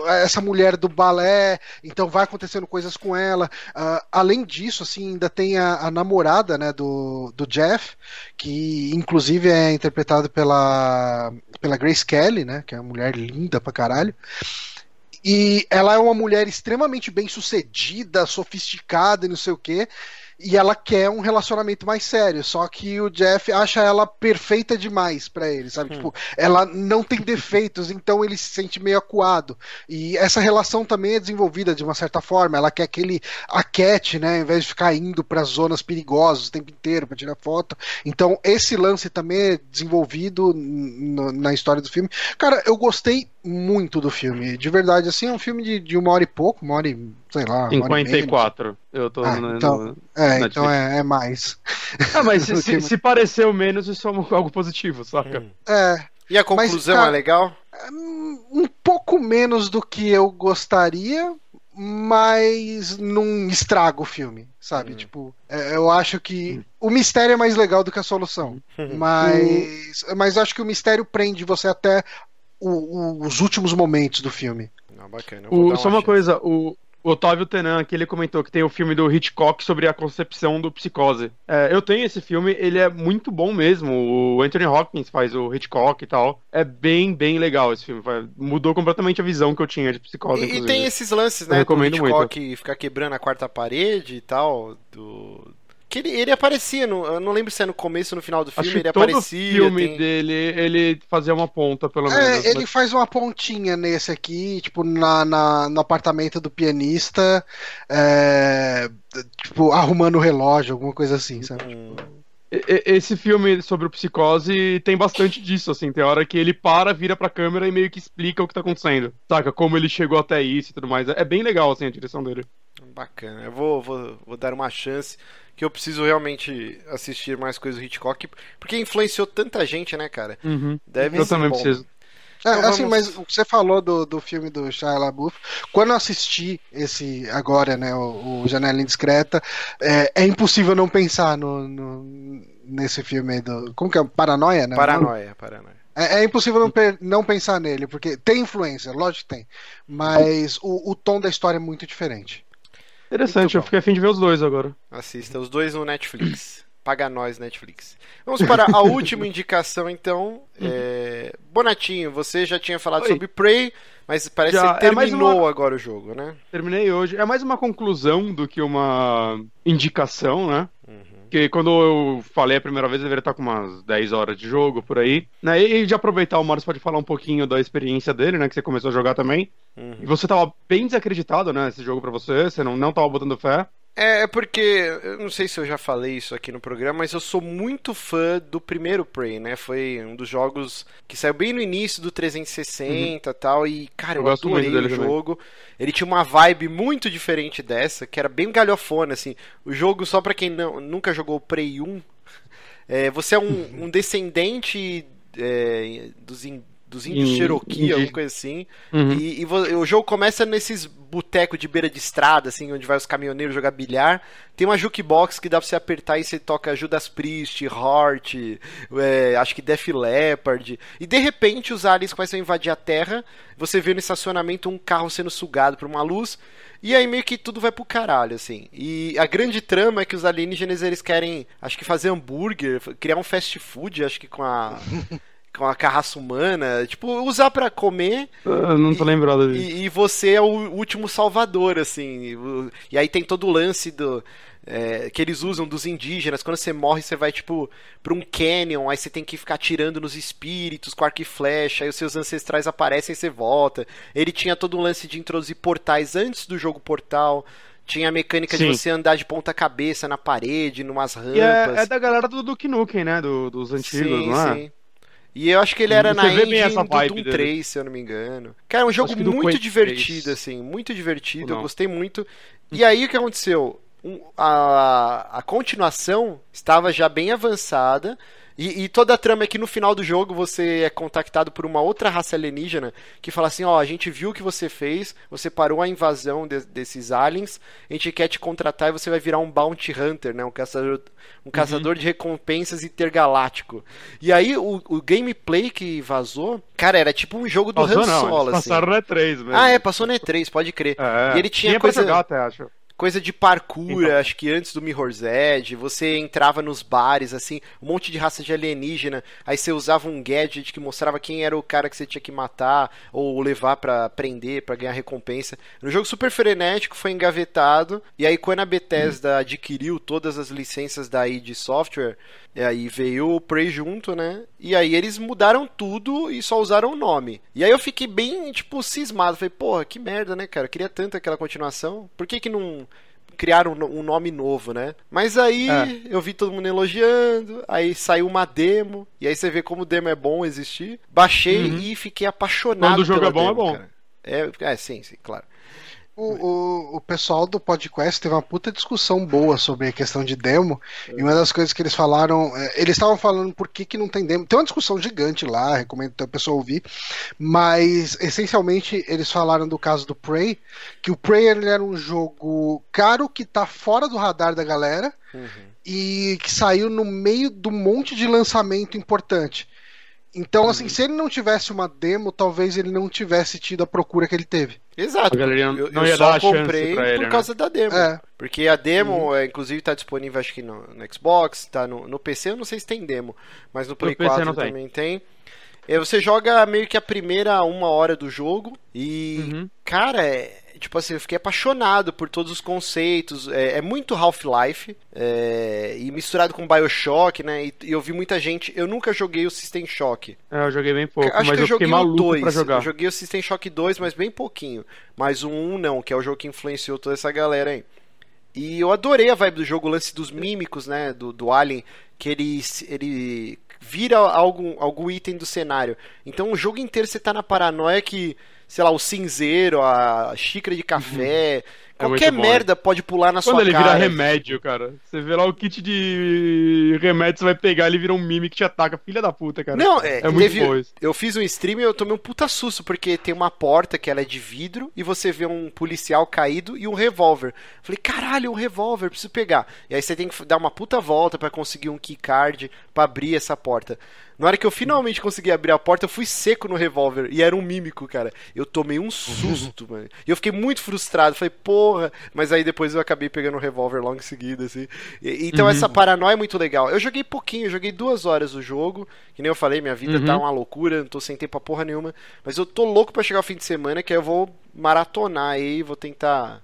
Speaker 1: essa mulher do balé, então vai acontecendo coisas com ela. Uh, além disso, assim, ainda tem a, a, namorada, né, do, do Jeff, que inclusive é interpretada pela, pela Grace Kelly, né, que é uma mulher linda pra caralho. E ela é uma mulher extremamente bem sucedida, sofisticada e não sei o quê e ela quer um relacionamento mais sério. Só que o Jeff acha ela perfeita demais para ele, sabe? Hum. Tipo, ela não tem defeitos, então ele se sente meio acuado. E essa relação também é desenvolvida de uma certa forma. Ela quer que ele aquete, né? Ao invés de ficar indo para zonas perigosas o tempo inteiro para tirar foto. Então, esse lance também é desenvolvido na história do filme. Cara, eu gostei muito do filme. De verdade, assim, é um filme de, de uma hora e pouco, uma hora e, sei lá.
Speaker 3: 54. Eu tô
Speaker 1: ah,
Speaker 3: no,
Speaker 1: então,
Speaker 3: no,
Speaker 1: é, então é, é, mais.
Speaker 3: Ah, mas se, se, se, pareceu menos, isso é algo positivo, saca?
Speaker 1: Hum. É.
Speaker 2: E a conclusão mas, é legal? É,
Speaker 1: um pouco menos do que eu gostaria, mas não estraga o filme, sabe? Hum. Tipo, é, eu acho que hum. o mistério é mais legal do que a solução. Hum. Mas, mas acho que o mistério prende você até o, o, os últimos momentos do filme.
Speaker 3: Não, bacana. O, só uma chance. coisa, o, o Otávio Tenan aqui, ele comentou que tem o filme do Hitchcock sobre a concepção do psicose. É, eu tenho esse filme, ele é muito bom mesmo. O Anthony Hopkins faz o Hitchcock e tal. É bem, bem legal esse filme. Mudou completamente a visão que eu tinha de psicose.
Speaker 2: E, tem esses lances, né? Eu recomendo do Hitchcock muito. ficar quebrando a quarta parede e tal. Do, que ele, ele aparecia, no, eu não lembro se é no começo ou no final do filme,
Speaker 3: Acho
Speaker 2: ele
Speaker 3: todo
Speaker 2: aparecia.
Speaker 3: filme tem... dele, ele fazia uma ponta, pelo
Speaker 1: é,
Speaker 3: menos.
Speaker 1: Ele mas... faz uma pontinha nesse aqui, tipo, na, na no apartamento do pianista, é, tipo, arrumando o relógio, alguma coisa assim, sabe? Hum.
Speaker 3: Esse filme sobre o psicose tem bastante disso, assim. Tem hora que ele para, vira pra câmera e meio que explica o que tá acontecendo. Saca? Como ele chegou até isso e tudo mais. É bem legal, assim, a direção dele.
Speaker 2: Bacana. Eu vou, vou, vou dar uma chance que eu preciso realmente assistir mais coisas do Hitchcock, porque influenciou tanta gente, né, cara?
Speaker 3: Uhum. Deve eu também bom. preciso.
Speaker 1: É, então, assim, vamos... mas o que você falou do, do filme do Shia LaBeouf, quando eu assisti esse agora, né, o, o Janela Indiscreta, é, é, impossível não pensar no, no, nesse filme aí do... Como que é? Paranoia, né?
Speaker 2: Paranoia, Paranoia.
Speaker 1: É, é, impossível não, não, pensar nele, porque tem influência, lógico que tem. Mas o, o tom da história é muito diferente.
Speaker 3: Interessante, eu fiquei afim de ver os dois agora.
Speaker 2: Assista, os dois no Netflix. Paga nós, Netflix. Vamos para a última indicação, então. É... Bonatinho, você já tinha falado Oi. sobre Prey, mas parece já, que você terminou é uma... agora o jogo, né?
Speaker 3: Terminei hoje. É mais uma conclusão do que uma indicação, né? Porque quando eu falei a primeira vez, deveria estar com umas 10 horas de jogo por aí. Né? E de aproveitar, o Morris pode falar um pouquinho da experiência dele, né? Que você começou a jogar também. Uhum. E você tava bem desacreditado, né? Esse jogo para você, você não, não tava botando fé.
Speaker 2: É, é, porque, eu não sei se eu já falei isso aqui no programa, mas eu sou muito fã do primeiro Prey, né? Foi um dos jogos que saiu bem no início do 360 e uhum. tal, e, cara, eu, eu adorei o jogo. Também. Ele tinha uma vibe muito diferente dessa, que era bem galhofona, assim. O jogo, só pra quem não, nunca jogou o Prey 1, é, você é um, um descendente é, dos, dos índios em, Cherokee, alguma coisa assim. Uhum. E, e, o jogo começa nesses botecos de beira de estrada, assim, onde vai os caminhoneiros jogar bilhar. Tem uma jukebox que dá pra você apertar e você toca Judas Priest, Heart, é, acho que Def Leppard. E de repente os aliens começam a invadir a Terra. Você vê no estacionamento um carro sendo sugado por uma luz. E aí meio que tudo vai pro caralho, assim. E a grande trama é que os alienígenas eles querem, acho que fazer hambúrguer, criar um fast food, acho que com a com a carraça humana, tipo, usar para comer.
Speaker 3: Eu não tô e, lembrado
Speaker 2: disso. E, e, você é o último salvador, assim. E, aí tem todo o lance do. É, que eles usam dos indígenas. Quando você morre, você vai, tipo, pra um canyon, aí você tem que ficar tirando nos espíritos com arco e flecha, aí os seus ancestrais aparecem e você volta. Ele tinha todo um lance de introduzir portais antes do jogo portal. Tinha a mecânica Sim. de você andar de ponta cabeça na parede, numas rampas.
Speaker 3: É, é, da galera do Duke Nukem, né? Do, dos antigos, sim, não é? Sim.
Speaker 2: E eu acho que ele era Você na engine do Doom dele. 3, se eu não me engano. Cara, é um jogo muito divertido, 3. assim, muito divertido, eu gostei muito. E aí o que aconteceu? Um, a, a continuação estava já bem avançada E, e, toda a trama é que no final do jogo você é contactado por uma outra raça alienígena que fala assim: ó, a gente viu o que você fez, você parou a invasão de, desses aliens, a gente quer te contratar e você vai virar um bounty hunter, né? Um caçador, um uhum. caçador de recompensas intergaláctico. E aí o, o, gameplay que vazou, cara, era tipo um jogo do
Speaker 3: Han Solo. Não, assim. Passaram no E3 mesmo.
Speaker 2: Ah, é, passou no E3, pode crer. É, e ele tinha, tinha coisa.
Speaker 3: Jogar, até, acho
Speaker 2: coisa de parkour, então. acho que antes do Mirror's Edge, você entrava nos bares, assim, um monte de raça de alienígena, aí você usava um gadget que mostrava quem era o cara que você tinha que matar, ou levar para prender, para ganhar recompensa. No jogo super frenético, foi engavetado, e aí quando a Bethesda hum. adquiriu todas as licenças da id Software, e aí veio o Prey junto, né? E aí eles mudaram tudo e só usaram o nome. E aí eu fiquei bem, tipo, cismado. Falei, porra, que merda, né, cara? Eu queria tanto aquela continuação. Por que que não criaram um nome novo, né? Mas aí é. eu vi todo mundo elogiando, aí saiu uma demo, e aí você vê como o demo é bom existir. Baixei uhum. e fiquei apaixonado. Quando
Speaker 3: o jogo é bom, é demo, é bom. Cara.
Speaker 2: É, é, sim, sim, claro.
Speaker 1: O, o, o, pessoal do podcast teve uma puta discussão boa sobre a questão de demo. É. E uma das coisas que eles falaram. É, eles estavam falando por que, que não tem demo. Tem uma discussão gigante lá, recomendo a pessoa ouvir. Mas, essencialmente, eles falaram do caso do Prey. Que o Prey ele era um jogo caro que tá fora do radar da galera. Uhum. E que saiu no meio do monte de lançamento importante. Então, assim, uhum. se ele não tivesse uma demo, talvez ele não tivesse tido a procura que ele teve.
Speaker 2: Exato. Eu, não eu só comprei por ele, né? causa né? da demo. É. Porque a demo, uhum. é, inclusive, está disponível acho que no, no Xbox, tá no, no, PC, eu não sei se tem demo, mas no Play no 4 também tem. tem. É, você joga meio que a primeira uma hora do jogo e, uhum. cara, é, tipo assim, eu fiquei apaixonado por todos os conceitos. É, é muito Half-Life é, e misturado com Bioshock, né? E, e, eu vi muita gente. Eu nunca joguei o System Shock.
Speaker 3: É, eu joguei bem pouco, Acho mas que eu, eu joguei pra jogar.
Speaker 2: Eu joguei o System Shock 2, mas bem pouquinho. Mas o 1 não, que é o jogo que influenciou toda essa galera aí. E eu adorei a vibe do jogo, o lance dos mímicos, né? Do, do Alien, que ele, ele vira algum, algum item do cenário. Então o jogo inteiro você tá na paranoia que sei lá, o cinzeiro, a xícara de café. Uhum. É Qualquer merda pode pular na
Speaker 3: Quando
Speaker 2: sua
Speaker 3: cara. Quando ele vira remédio, cara. Você vê lá o kit de remédio, você vai pegar, ele vira um mime que te ataca. Filha da puta, cara.
Speaker 2: Não, é, é muito teve, bom isso. Eu fiz um stream e eu tomei um puta susto, porque tem uma porta que ela é de vidro e você vê um policial caído e um revólver. Falei, caralho, um revólver, preciso pegar. E aí você tem que dar uma puta volta para conseguir um keycard para abrir essa porta. Na hora que eu finalmente consegui abrir a porta, eu fui seco no revólver. E era um mímico, cara. Eu tomei um susto, mano. E eu fiquei muito frustrado. Falei, porra. Mas aí depois eu acabei pegando o revólver logo em seguida, assim. E, então uhum. essa paranoia é muito legal. Eu joguei pouquinho, eu joguei duas horas o jogo. Que nem eu falei, minha vida tá uhum. tá uma loucura, não tô sem tempo pra porra nenhuma. Mas eu tô louco para chegar o fim de semana, que aí eu vou maratonar aí, vou tentar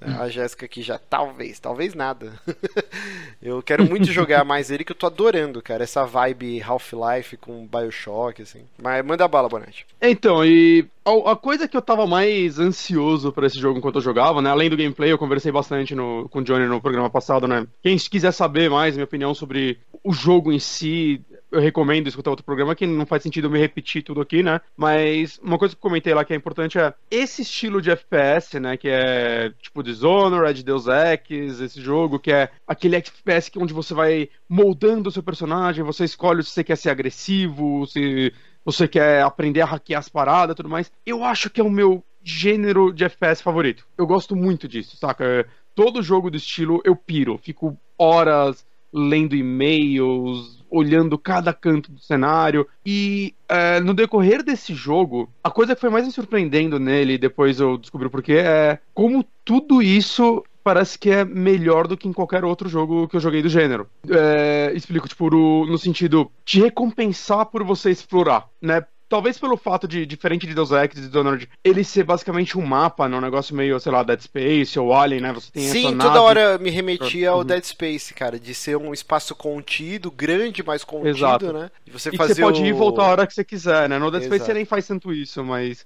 Speaker 2: a Jéssica aqui já, talvez, talvez nada. eu quero muito jogar mais ele, que eu tô adorando, cara. Essa vibe Half-Life com Bioshock, assim. Mas manda bala, Bonatti.
Speaker 3: Então, e a, coisa que eu tava mais ansioso para esse jogo enquanto eu jogava, né? Além do gameplay, eu conversei bastante no, com o Johnny no programa passado, né? Quem quiser saber mais minha opinião sobre o jogo em si, eu recomendo escutar outro programa, que não faz sentido eu me repetir tudo aqui, né? Mas uma coisa que eu comentei lá que é importante é esse estilo de FPS, né? Que é tipo Dishonored, Deus Ex, esse jogo, que é aquele FPS que onde você vai moldando o seu personagem, você escolhe se você quer ser agressivo, se você quer aprender a hackear as paradas tudo mais. Eu acho que é o meu gênero de FPS favorito. Eu gosto muito disso, saca? Todo jogo do estilo eu piro, fico horas lendo e-mails, olhando cada canto do cenário. E é, no decorrer desse jogo, a coisa que foi mais me surpreendendo nele, depois eu descobri o porquê, é como tudo isso parece que é melhor do que em qualquer outro jogo que eu joguei do gênero. É, explico, tipo, no sentido de recompensar por você explorar, né? Talvez pelo fato de, diferente de Deus Ex e Dishonored, ele ser basicamente um mapa, né? Um negócio meio, sei lá, Dead Space ou Alien, né? Você tem
Speaker 2: Sim, toda nave... hora me remetia ao uhum. Dead Space, cara, de ser um espaço contido, grande, mas contido, Exato. né?
Speaker 3: De você e fazer você pode ir e voltar a hora que você quiser, né? No Dead Exato. Space você nem faz tanto isso, mas...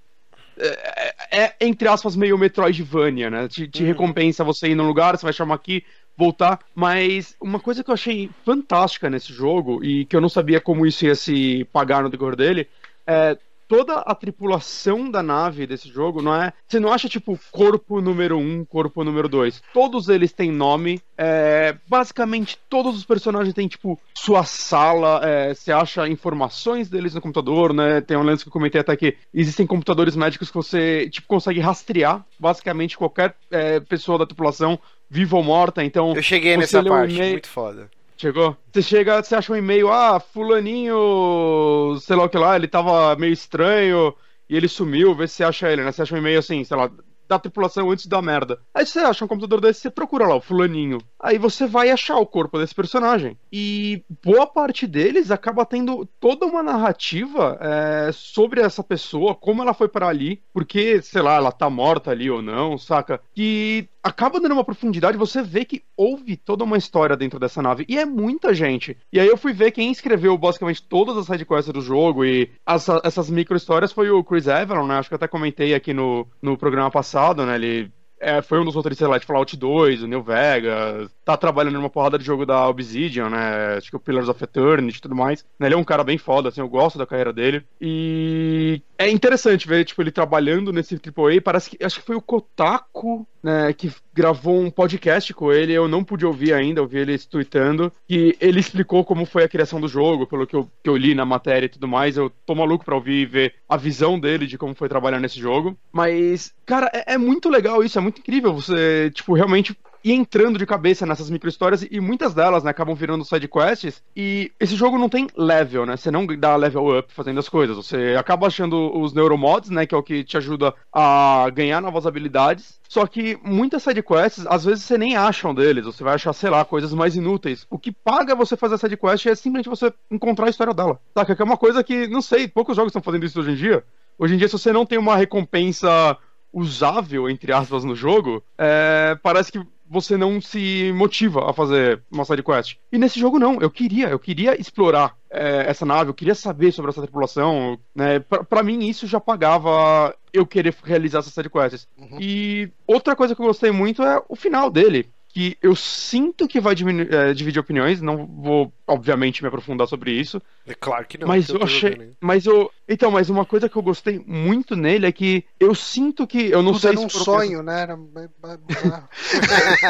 Speaker 3: É, é, é, entre aspas, meio Metroidvania, né? Te, te uhum. recompensa você ir num lugar, você vai chamar aqui, voltar. Mas uma coisa que eu achei fantástica nesse jogo, e que eu não sabia como isso ia se pagar no decorrer dele, é, toda a tripulação da nave desse jogo não é. Você não acha, tipo, corpo número um, corpo número dois. Todos eles têm nome. É, basicamente, todos os personagens têm, tipo, sua sala. É, você acha informações deles no computador, né? Tem um lance que eu comentei até que existem computadores médicos que você, tipo, consegue rastrear basicamente qualquer é, pessoa da tripulação, viva ou morta. Então.
Speaker 2: Eu cheguei nessa parte, um muito foda.
Speaker 3: Chegou? Você chega, você acha um e-mail, ah, fulaninho, sei lá o que lá, ele tava meio estranho e ele sumiu, vê se você acha ele, né? Você acha um e-mail assim, sei lá, da tripulação antes da merda. Aí você acha um computador desse, você procura lá, o fulaninho. Aí você vai achar o corpo desse personagem. E boa parte deles acaba tendo toda uma narrativa é, sobre essa pessoa, como ela foi para ali, porque, sei lá, ela tá morta ali ou não, saca? E acaba dando uma profundidade, você vê que houve toda uma história dentro dessa nave. E é muita gente. E aí eu fui ver quem escreveu basicamente todas as sidequests do jogo e as, essas micro histórias foi o Chris Everon, né? Acho que eu até comentei aqui no, no programa passado, né? Ele é, foi um dos roteiristas lá de Fallout 2, o New Vegas, tá trabalhando numa porrada de jogo da Obsidian, né? Acho que o Pillars of Eternity e tudo mais. Ele é um cara bem foda, assim, eu gosto da carreira dele. E é interessante ver, tipo, ele trabalhando nesse AAA. Parece que, acho que foi o Kotaku, né, que gravou um podcast com ele. Eu não pude ouvir ainda, eu vi ele tweetando. E ele explicou como foi a criação do jogo, pelo que eu, que eu li na matéria e tudo mais. Eu tô maluco pra ouvir e ver a visão dele de como foi trabalhar nesse jogo. Mas, cara, é, é muito legal isso, é muito incrível você, tipo, realmente e entrando de cabeça nessas micro histórias e muitas delas, né, acabam virando side quests. E esse jogo não tem level, né? Você não dá level up fazendo as coisas. Você acaba achando os neuromods, né, que é o que te ajuda a ganhar novas habilidades. Só que muitas sidequests, às vezes você nem acha um deles, você vai achar, sei lá, coisas mais inúteis. O que paga você fazer a sidequest é simplesmente você encontrar a história dela. Saca? Que é uma coisa que, não sei, poucos jogos estão fazendo isso hoje em dia. Hoje em dia, se você não tem uma recompensa usável, entre aspas, no jogo, é, parece que você não se motiva a fazer uma side quest. E nesse jogo não, eu queria, eu queria explorar é, essa nave, eu queria saber sobre essa tripulação, né? Pra, mim isso já pagava eu querer realizar essas side quests. Uhum. E outra coisa que eu gostei muito é o final dele que eu sinto que vai é, dividir opiniões, não vou, obviamente, me aprofundar sobre isso.
Speaker 2: É claro que não.
Speaker 3: Mas eu, eu achei. Mas eu. Então, mas uma coisa que eu gostei muito nele é que eu sinto que. Eu não
Speaker 1: Tudo
Speaker 3: sei
Speaker 1: era se um sonho, né? Era...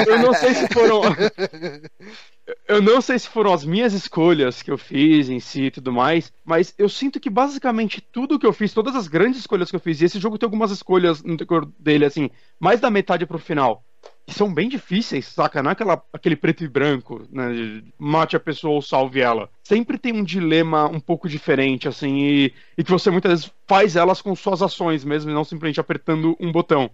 Speaker 3: eu não sei se foram. eu não sei se foram as minhas escolhas que eu fiz em si e tudo mais, mas eu sinto que basicamente tudo que eu fiz, todas as grandes escolhas que eu fiz, e esse jogo tem algumas escolhas no decor dele, assim, mais da metade pro final que são bem difíceis, saca? Não é aquela, aquele preto e branco, né? Mate a pessoa ou salve ela. Sempre tem um dilema um pouco diferente, assim, e, e que você muitas vezes faz elas com suas ações mesmo, e não simplesmente apertando um botão.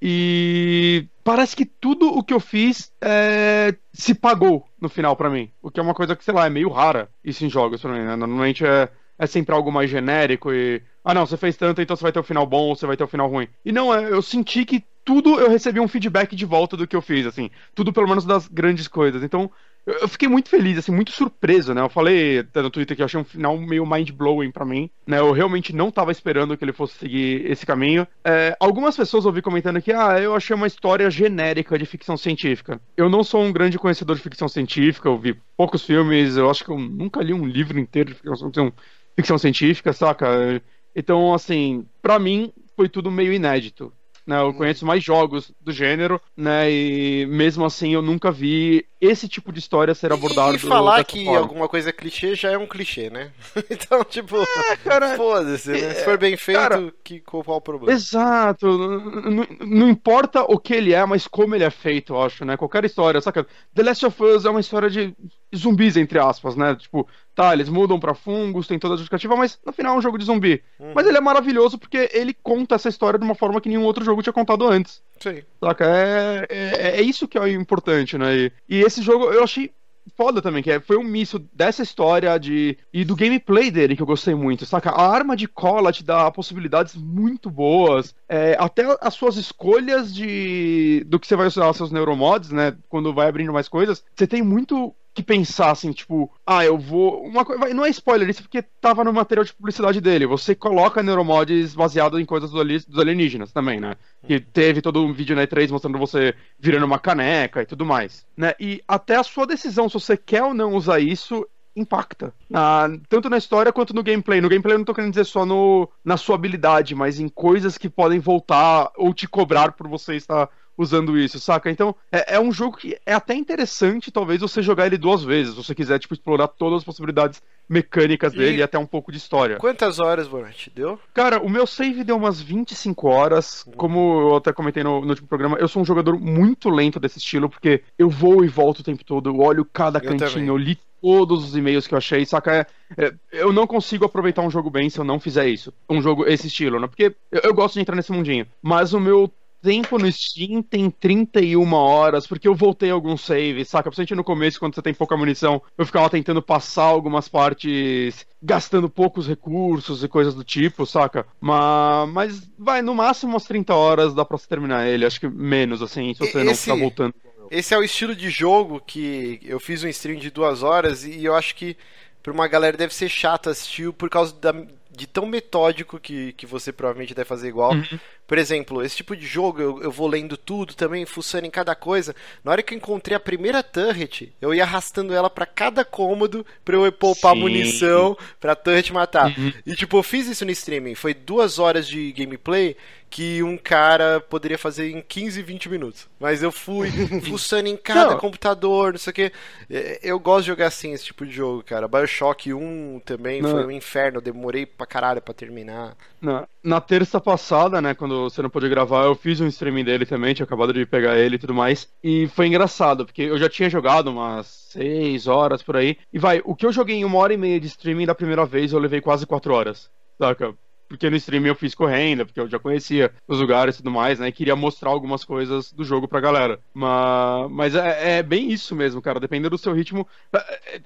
Speaker 3: E parece que tudo o que eu fiz é, se pagou no final para mim. O que é uma coisa que, sei lá, é meio rara isso em jogos pra mim, né? Normalmente é, é sempre algo mais genérico e. Ah, não, você fez tanto, então você vai ter o um final bom ou você vai ter o um final ruim. E não, é, eu senti que tudo eu recebi um feedback de volta do que eu fiz, assim. Tudo pelo menos das grandes coisas. Então, eu fiquei muito feliz, assim, muito surpreso, né? Eu falei até no Twitter que eu achei um final meio mind-blowing para mim, né? Eu realmente não tava esperando que ele fosse seguir esse caminho. É, algumas pessoas ouvi comentando que, ah, eu achei uma história genérica de ficção científica. Eu não sou um grande conhecedor de ficção científica, eu vi poucos filmes, eu acho que eu nunca li um livro inteiro de ficção, ficção científica, saca? Então, assim, para mim foi tudo meio inédito. Né? Eu conheço mais jogos do gênero, né? E mesmo assim eu nunca vi esse tipo de história ser abordado.
Speaker 2: E, e falar que forma. alguma coisa é clichê já é um clichê, né? então, tipo, é, foda-se, né? Se for bem feito, cara, que, qual o problema?
Speaker 3: Exato. Não, não, importa o que ele é, mas como ele é feito, eu acho, né? Qualquer história, saca? The Last of Us é uma história de zumbis, entre aspas, né? Tipo, tá, eles mudam para fungos, tem toda a justificativa, mas no final é um jogo de zumbi. Uhum. Mas ele é maravilhoso porque ele conta essa história de uma forma que nenhum outro jogo tinha contado antes.
Speaker 2: Sim.
Speaker 3: Saca? É, é, é isso que é importante, né? E, e esse jogo eu achei foda também, que é, foi um misto dessa história de e do gameplay dele que eu gostei muito, saca? A arma de cola te dá possibilidades muito boas, é, até as suas escolhas de do que você vai usar seus neuromods, né? Quando vai abrindo mais coisas, você tem muito que pensar assim, tipo, ah, eu vou. Uma coisa. Não é spoiler isso porque tava no material de publicidade dele. Você coloca neuromods baseado em coisas dos alienígenas também, né? Que teve todo um vídeo na E3 mostrando você virando uma caneca e tudo mais. Né? E até a sua decisão, se você quer ou não usar isso, impacta. Na, tanto na história quanto no gameplay. No gameplay eu não tô querendo dizer só no, na sua habilidade, mas em coisas que podem voltar ou te cobrar por você estar usando isso, saca? Então, é, é, um jogo que é até interessante, talvez, você jogar ele duas vezes, se você quiser, tipo, explorar todas as possibilidades mecânicas e... dele e até um pouco de história.
Speaker 2: Quantas horas, Bonatti, deu?
Speaker 3: Cara, o meu save deu umas 25 horas. Uhum. Como eu até comentei no, no último programa, eu sou um jogador muito lento desse estilo, porque eu vou e volto o tempo todo, eu olho cada eu cantinho, também. eu li todos os e-mails que eu achei, saca? É, é, eu não consigo aproveitar um jogo bem se eu não fizer isso. Um jogo, esse estilo, né? Porque eu, eu gosto de entrar nesse mundinho. Mas o meu tempo no Steam tem 31 horas, porque eu voltei alguns saves, saca? Principalmente no começo, quando você tem pouca munição, eu ficava tentando passar algumas partes gastando poucos recursos e coisas do tipo, saca? Mas, mas vai, no máximo umas 30 horas dá pra você terminar ele, acho que menos, assim, se você Esse... não ficar voltando.
Speaker 2: Esse é o estilo de jogo que eu fiz um stream de duas horas e eu acho que pra uma galera deve ser chato assistir por causa da, de tão metódico que, que você provavelmente deve fazer igual. Uhum. Por exemplo, esse tipo de jogo eu, eu vou lendo tudo também, fuçando em cada coisa. Na hora que eu encontrei a primeira turret, eu ia arrastando ela para cada cômodo pra eu poupar Sim. munição pra turret matar. Uhum. E tipo, eu fiz isso no streaming. Foi duas horas de gameplay que um cara poderia fazer em 15, 20 minutos. Mas eu fui fuçando em cada não. computador, não sei o que. É, eu gosto de jogar assim, esse tipo de jogo, cara. Bioshock 1 também não. foi um inferno, eu demorei pra caralho pra terminar.
Speaker 3: Na, na terça passada, né, quando você não pôde gravar, eu fiz um streaming dele também, tinha acabado de pegar ele e tudo mais. E foi engraçado, porque eu já tinha jogado umas seis horas por aí. E vai, o que eu joguei em uma hora e meia de streaming da primeira vez, eu levei quase quatro horas. Saca? Porque no stream eu fiz correndo, porque eu já conhecia os lugares e tudo mais, né? E queria mostrar algumas coisas do jogo pra galera. Mas, mas é, é bem isso mesmo, cara. Dependendo do seu ritmo. É, é,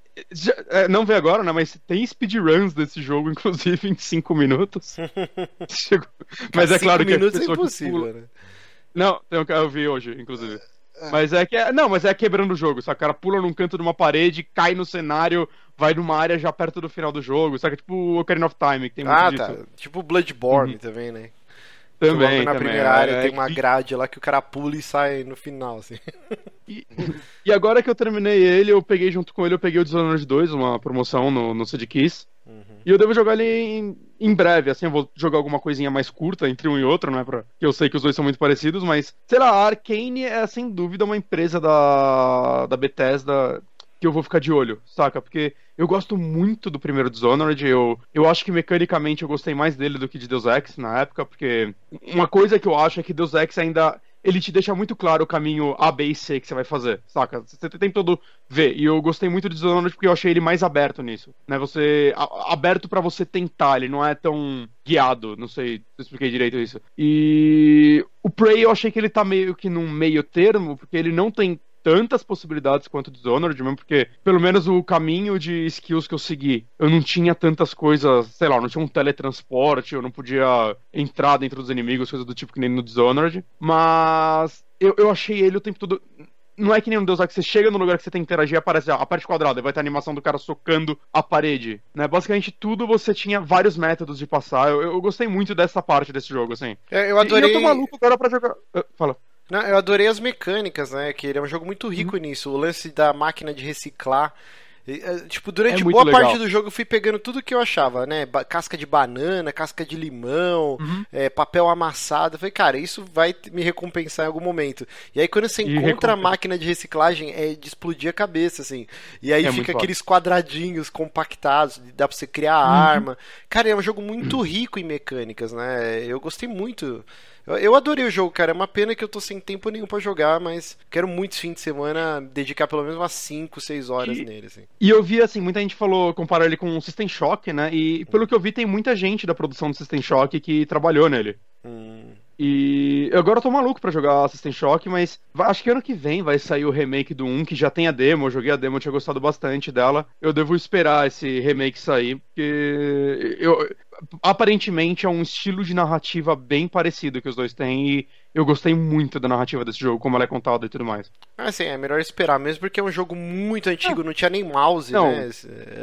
Speaker 3: é não vê agora, né? Mas tem speedruns desse jogo, inclusive, em 5 minutos. mas é claro que. 5
Speaker 2: minutos é impossível, né?
Speaker 3: Não, eu vi hoje, inclusive. É. Mas é que é, não, mas é quebrando o jogo, sabe? O cara pula num canto de uma parede, cai no cenário, vai numa área já perto do final do jogo, sabe? Tipo o Ocarina of Time, que tem muito ah, disso. tá.
Speaker 2: Tipo Bloodborne uhum. também, né?
Speaker 3: Também,
Speaker 2: na
Speaker 3: também,
Speaker 2: primeira área é, tem uma grade lá que o cara pula e sai no final, assim.
Speaker 3: E, e, agora que eu terminei ele, eu peguei junto com ele, eu peguei o Dishonored 2, uma promoção no, no CD Kiss. Uhum. E eu devo jogar ele em, em, breve, assim, eu vou jogar alguma coisinha mais curta entre um e outro, né? Pra, que eu sei que os dois são muito parecidos, mas, sei lá, a Arkane é sem dúvida uma empresa da, da Bethesda que eu vou ficar de olho, saca? Porque eu gosto muito do primeiro Dishonored, eu, eu acho que mecanicamente eu gostei mais dele do que de Deus Ex na época, porque uma coisa que eu acho é que Deus Ex ainda ele te deixa muito claro o caminho A, B e C que você vai fazer, saca? Você tem todo ver. E eu gostei muito do Dishonored porque eu achei ele mais aberto nisso, né? Você a, aberto para você tentar, ele não é tão guiado, não sei se eu expliquei direito isso. E o Prey eu achei que ele tá meio que num meio termo, porque ele não tem tantas possibilidades quanto o Dishonored, mesmo porque, pelo menos o caminho de skills que eu segui, eu não tinha tantas coisas, sei lá, não tinha um teletransporte, eu não podia entrar dentro dos inimigos, coisas do tipo que nem no Dishonored, mas eu, eu achei ele o tempo todo não é que nem um Deus que você chega no lugar que você tem que interagir e aparece a parte quadrada, vai ter a animação do cara socando a parede, né? Basicamente tudo você tinha vários métodos de passar. Eu, eu gostei muito dessa parte desse jogo, assim.
Speaker 2: É, eu adorei.
Speaker 3: E eu tô maluco agora pra jogar. Uh, fala.
Speaker 2: Não, eu adorei as mecânicas, né? Que ele é um jogo muito rico uhum. nisso. O lance da máquina de reciclar. Eh, tipo, durante é boa legal. parte do jogo eu fui pegando tudo que eu achava, né? Casca de banana, casca de limão, uhum. é, papel amassado. Eu falei, cara, isso vai me recompensar em algum momento. E aí quando você e encontra a máquina de reciclagem, é de explodir a cabeça, assim. E aí é fica aqueles quadradinhos compactados, dá pra você criar uhum. arma. Cara, é um jogo muito uhum. rico em mecânicas, né? Eu gostei muito eu, adorei o jogo, cara. É uma pena que eu tô sem tempo nenhum para jogar, mas quero muito fim de semana dedicar pelo menos umas 5, 6 horas e, nele, assim.
Speaker 3: E eu vi, assim, muita gente falou, comparar ele com o System Shock, né? E pelo que eu vi, tem muita gente da produção do System Shock que trabalhou nele. Hum. E agora eu tô maluco pra jogar System Shock, mas acho que ano que vem vai sair o remake do 1, que já tem a demo. Eu joguei a demo, eu tinha gostado bastante dela. Eu devo esperar esse remake sair, porque eu, aparentemente é um estilo de narrativa bem parecido que os dois têm. E eu gostei muito da narrativa desse jogo, como ela é contada e tudo mais.
Speaker 2: Ah, sim, é melhor esperar mesmo, porque é um jogo muito antigo, não tinha nem mouse, não, né?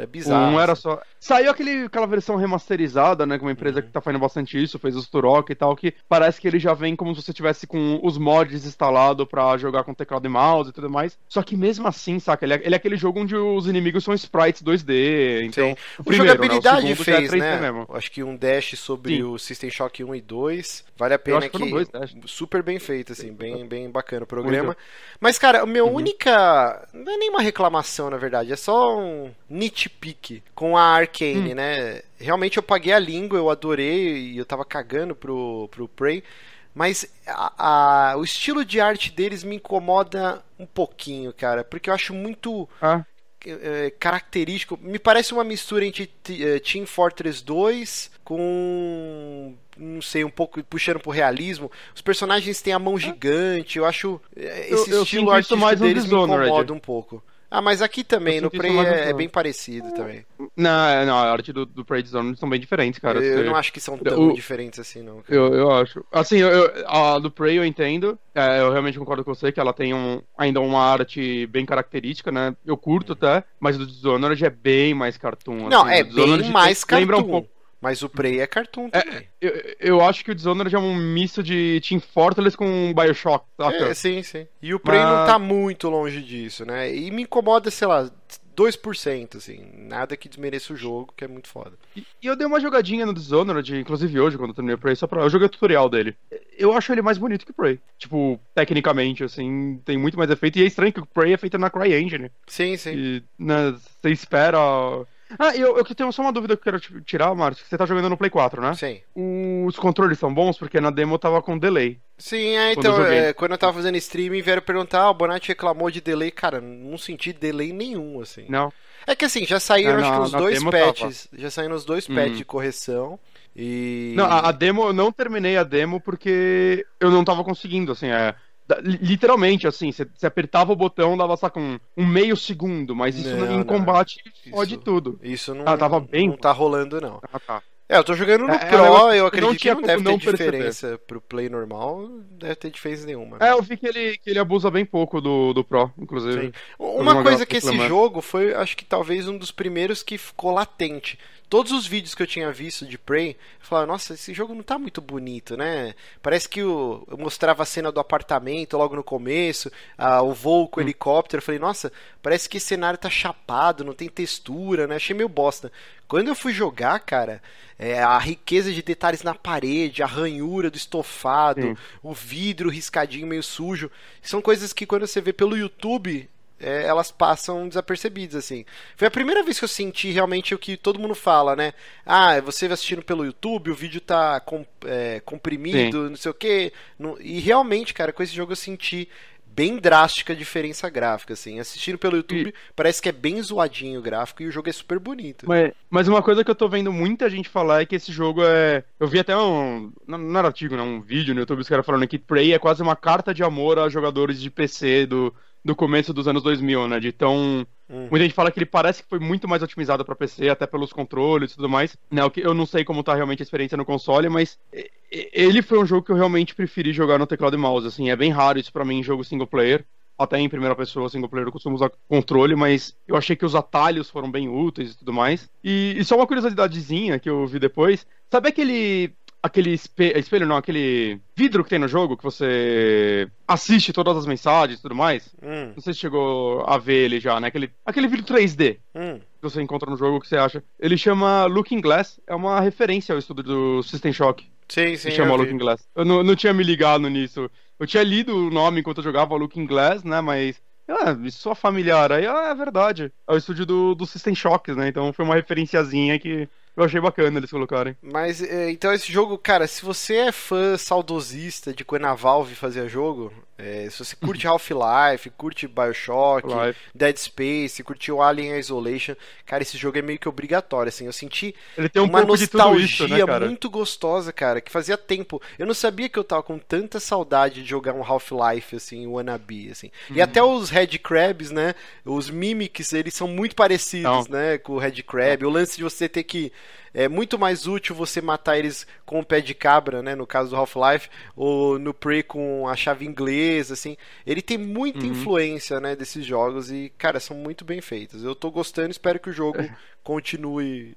Speaker 2: É bizarro.
Speaker 3: Não era assim. só. Saiu aquele, aquela versão remasterizada, né? Com uma empresa uhum. que tá fazendo bastante isso, fez os Turok e tal, que parece que ele já vem como se você tivesse com os mods instalados para jogar com teclado e mouse e tudo mais. Só que mesmo assim, saca? Ele é, ele é aquele jogo onde os inimigos são sprites 2D. Então, sim.
Speaker 2: o, primeiro, jogabilidade né? o fez, é né? Mesmo. Acho que um dash sobre sim. o System Shock 1 e 2. Vale a pena que. Dois, super bem feito, assim, bem, bem bacana o programa. Mas, cara, a minha uhum. única. Não é nenhuma reclamação, na verdade, é só um nitpick com a Arcane, hum. né? Realmente eu paguei a língua, eu adorei e eu tava cagando pro, pro Prey. Mas a, a, o estilo de arte deles me incomoda um pouquinho, cara. Porque eu acho muito. Ah. É, característico. Me parece uma mistura entre uh, Team Fortress 2 com não sei, um pouco puxando pro realismo. Os personagens têm a mão gigante, eu acho esse eu, estilo eu artístico mais deles me incomoda um pouco. Ah, mas aqui também, no Prey é, é, bem parecido também.
Speaker 3: Não, não, a arte do, do Prey Dishonored são bem diferentes, cara.
Speaker 2: Eu, eu não acho que são tão diferentes assim, não.
Speaker 3: Cara. Eu, eu acho. Assim, eu, eu, a do Prey eu entendo. É, eu realmente concordo com você que ela tem um, ainda uma arte bem característica, né? Eu curto até, mas o do Dishonored é bem mais cartoon.
Speaker 2: Não, assim, é bem mais cartoon. Lembra um pouco mas o Prey é cartoon é,
Speaker 3: também. É, eu, eu, acho que o Dishonored é um misto de Team Fortress com Bioshock?
Speaker 2: É, sim, sim. E o Prey Mas... não tá muito longe disso, né? E me incomoda, sei lá, 2%, assim. Nada que desmereça o jogo, que é muito foda.
Speaker 3: E, e eu dei uma jogadinha no Dishonored, inclusive hoje, quando eu terminei o Prey, só pra... Eu joguei o tutorial dele. Eu acho ele mais bonito que o Prey. Tipo, tecnicamente, assim, tem muito mais efeito. E é estranho que o Prey é feito na CryEngine.
Speaker 2: Sim, sim.
Speaker 3: E, né, você espera ah, eu, eu tenho só uma dúvida que eu quero tirar, Márcio. Você tá jogando no Play 4, né?
Speaker 2: Sim.
Speaker 3: Os controles são bons porque na demo tava com delay.
Speaker 2: Sim, é, então, quando eu, é, quando eu tava fazendo streaming, vieram perguntar, ah, o Bonatti reclamou de delay. Cara, não senti delay nenhum, assim.
Speaker 3: Não.
Speaker 2: É que assim, já saíram é, acho que os dois patches. Tava. Já saíram os dois uhum. patches de correção. E.
Speaker 3: Não, a, a, demo, eu não terminei a demo porque eu não tava conseguindo, assim, é. Literalmente, assim, você apertava o botão, dava só com um meio segundo, mas isso não, em combate pode tudo.
Speaker 2: Isso não, ah, tava bem... não tá rolando, não.
Speaker 3: Ah, tá.
Speaker 2: É, eu tô jogando no é, Pro, é eu acredito não que não deve não ter diferença perceber. pro Play normal, não deve ter diferença nenhuma.
Speaker 3: Né? É, eu vi que ele, que ele abusa bem pouco do, do Pro, inclusive.
Speaker 2: Sim. Uma coisa que esse jogo foi, acho que talvez um dos primeiros que ficou latente todos os vídeos que eu tinha visto de Prey, eu falava, nossa, esse jogo não tá muito bonito, né? Parece que o, eu mostrava a cena do apartamento logo no começo, a, o voo com o hum. helicóptero, eu falei, nossa, parece que esse cenário tá chapado, não tem textura, né? Achei meio bosta. Quando eu fui jogar, cara, é, a riqueza de detalhes na parede, a ranhura do estofado, Sim. o vidro riscadinho meio sujo, são coisas que quando você vê pelo YouTube é, elas passam desapercebidas, assim. Foi a primeira vez que eu senti realmente o que todo mundo fala, né? Ah, você assistindo pelo YouTube, o vídeo tá com, é, comprimido, Sim. não sei o quê. e realmente, cara, com esse jogo eu senti bem drástica a diferença gráfica, assim. Assistindo pelo YouTube, e... parece que é bem zoadinho o gráfico e o jogo é super bonito.
Speaker 3: Mas, mas uma coisa que eu tô vendo muita gente falar é que esse jogo é. Eu vi até um. Não era artigo, não, um vídeo no YouTube, os caras falando que Prey é quase uma carta de amor a jogadores de PC do do começo dos anos 2000, né? De tão. Uhum. Muita gente fala que ele parece que foi muito mais otimizado para PC, até pelos controles e tudo mais. Né? Eu não sei como tá realmente a experiência no console, mas ele foi um jogo que eu realmente preferi jogar no teclado e mouse. Assim, é bem raro isso para mim em jogo single player. Até em primeira pessoa, single player, eu costumo usar controle, mas eu achei que os atalhos foram bem úteis e tudo mais. E, e só uma curiosidadezinha que eu vi depois. Sabe aquele aquele espelho, espelho, não, aquele vidro que tem no jogo que você assiste todas as mensagens e tudo mais. Hum. Não sei se chegou a ver ele já, né? Aquele, aquele vidro 3D hum. que você encontra no jogo, que você acha. Ele chama Looking Glass, é uma referência ao estudo do System Shock.
Speaker 2: Sim, sim.
Speaker 3: Que chama Looking Glass. Eu não, não tinha me ligado nisso. Eu tinha lido o nome enquanto eu jogava Looking Glass, né? Mas ah, isso só familiar. Aí, ah, é verdade. É o estúdio do, do System Shocks, né? Então foi uma referenciazinha que eu achei bacana eles colocarem.
Speaker 2: Mas, é, então esse jogo, cara, se você é fã saudosista de quando a Valve fazia jogo, É, se você curte Half-Life, curte Bioshock,
Speaker 3: Life.
Speaker 2: Dead Space, curtiu Alien Isolation, cara, esse jogo é meio que obrigatório, assim. Eu senti
Speaker 3: Ele tem um
Speaker 2: uma nostalgia
Speaker 3: isso, né,
Speaker 2: muito gostosa, cara, que fazia tempo. Eu não sabia que eu tava com tanta saudade de jogar um Half-Life, assim, wannabe, assim.
Speaker 3: Uhum.
Speaker 2: E até os Red Crabs, né, os Mimics, eles são muito parecidos, né, com o Red Crab. O lance de você ter que... É muito mais útil você matar eles com o pé de cabra, né, no caso do Half-Life, ou no Prey com a chave inglesa, assim. Ele tem muita
Speaker 3: Uhum.
Speaker 2: influência, né, desses jogos e, cara, são muito bem feitos. Eu tô gostando, espero que o jogo
Speaker 3: É.
Speaker 2: continue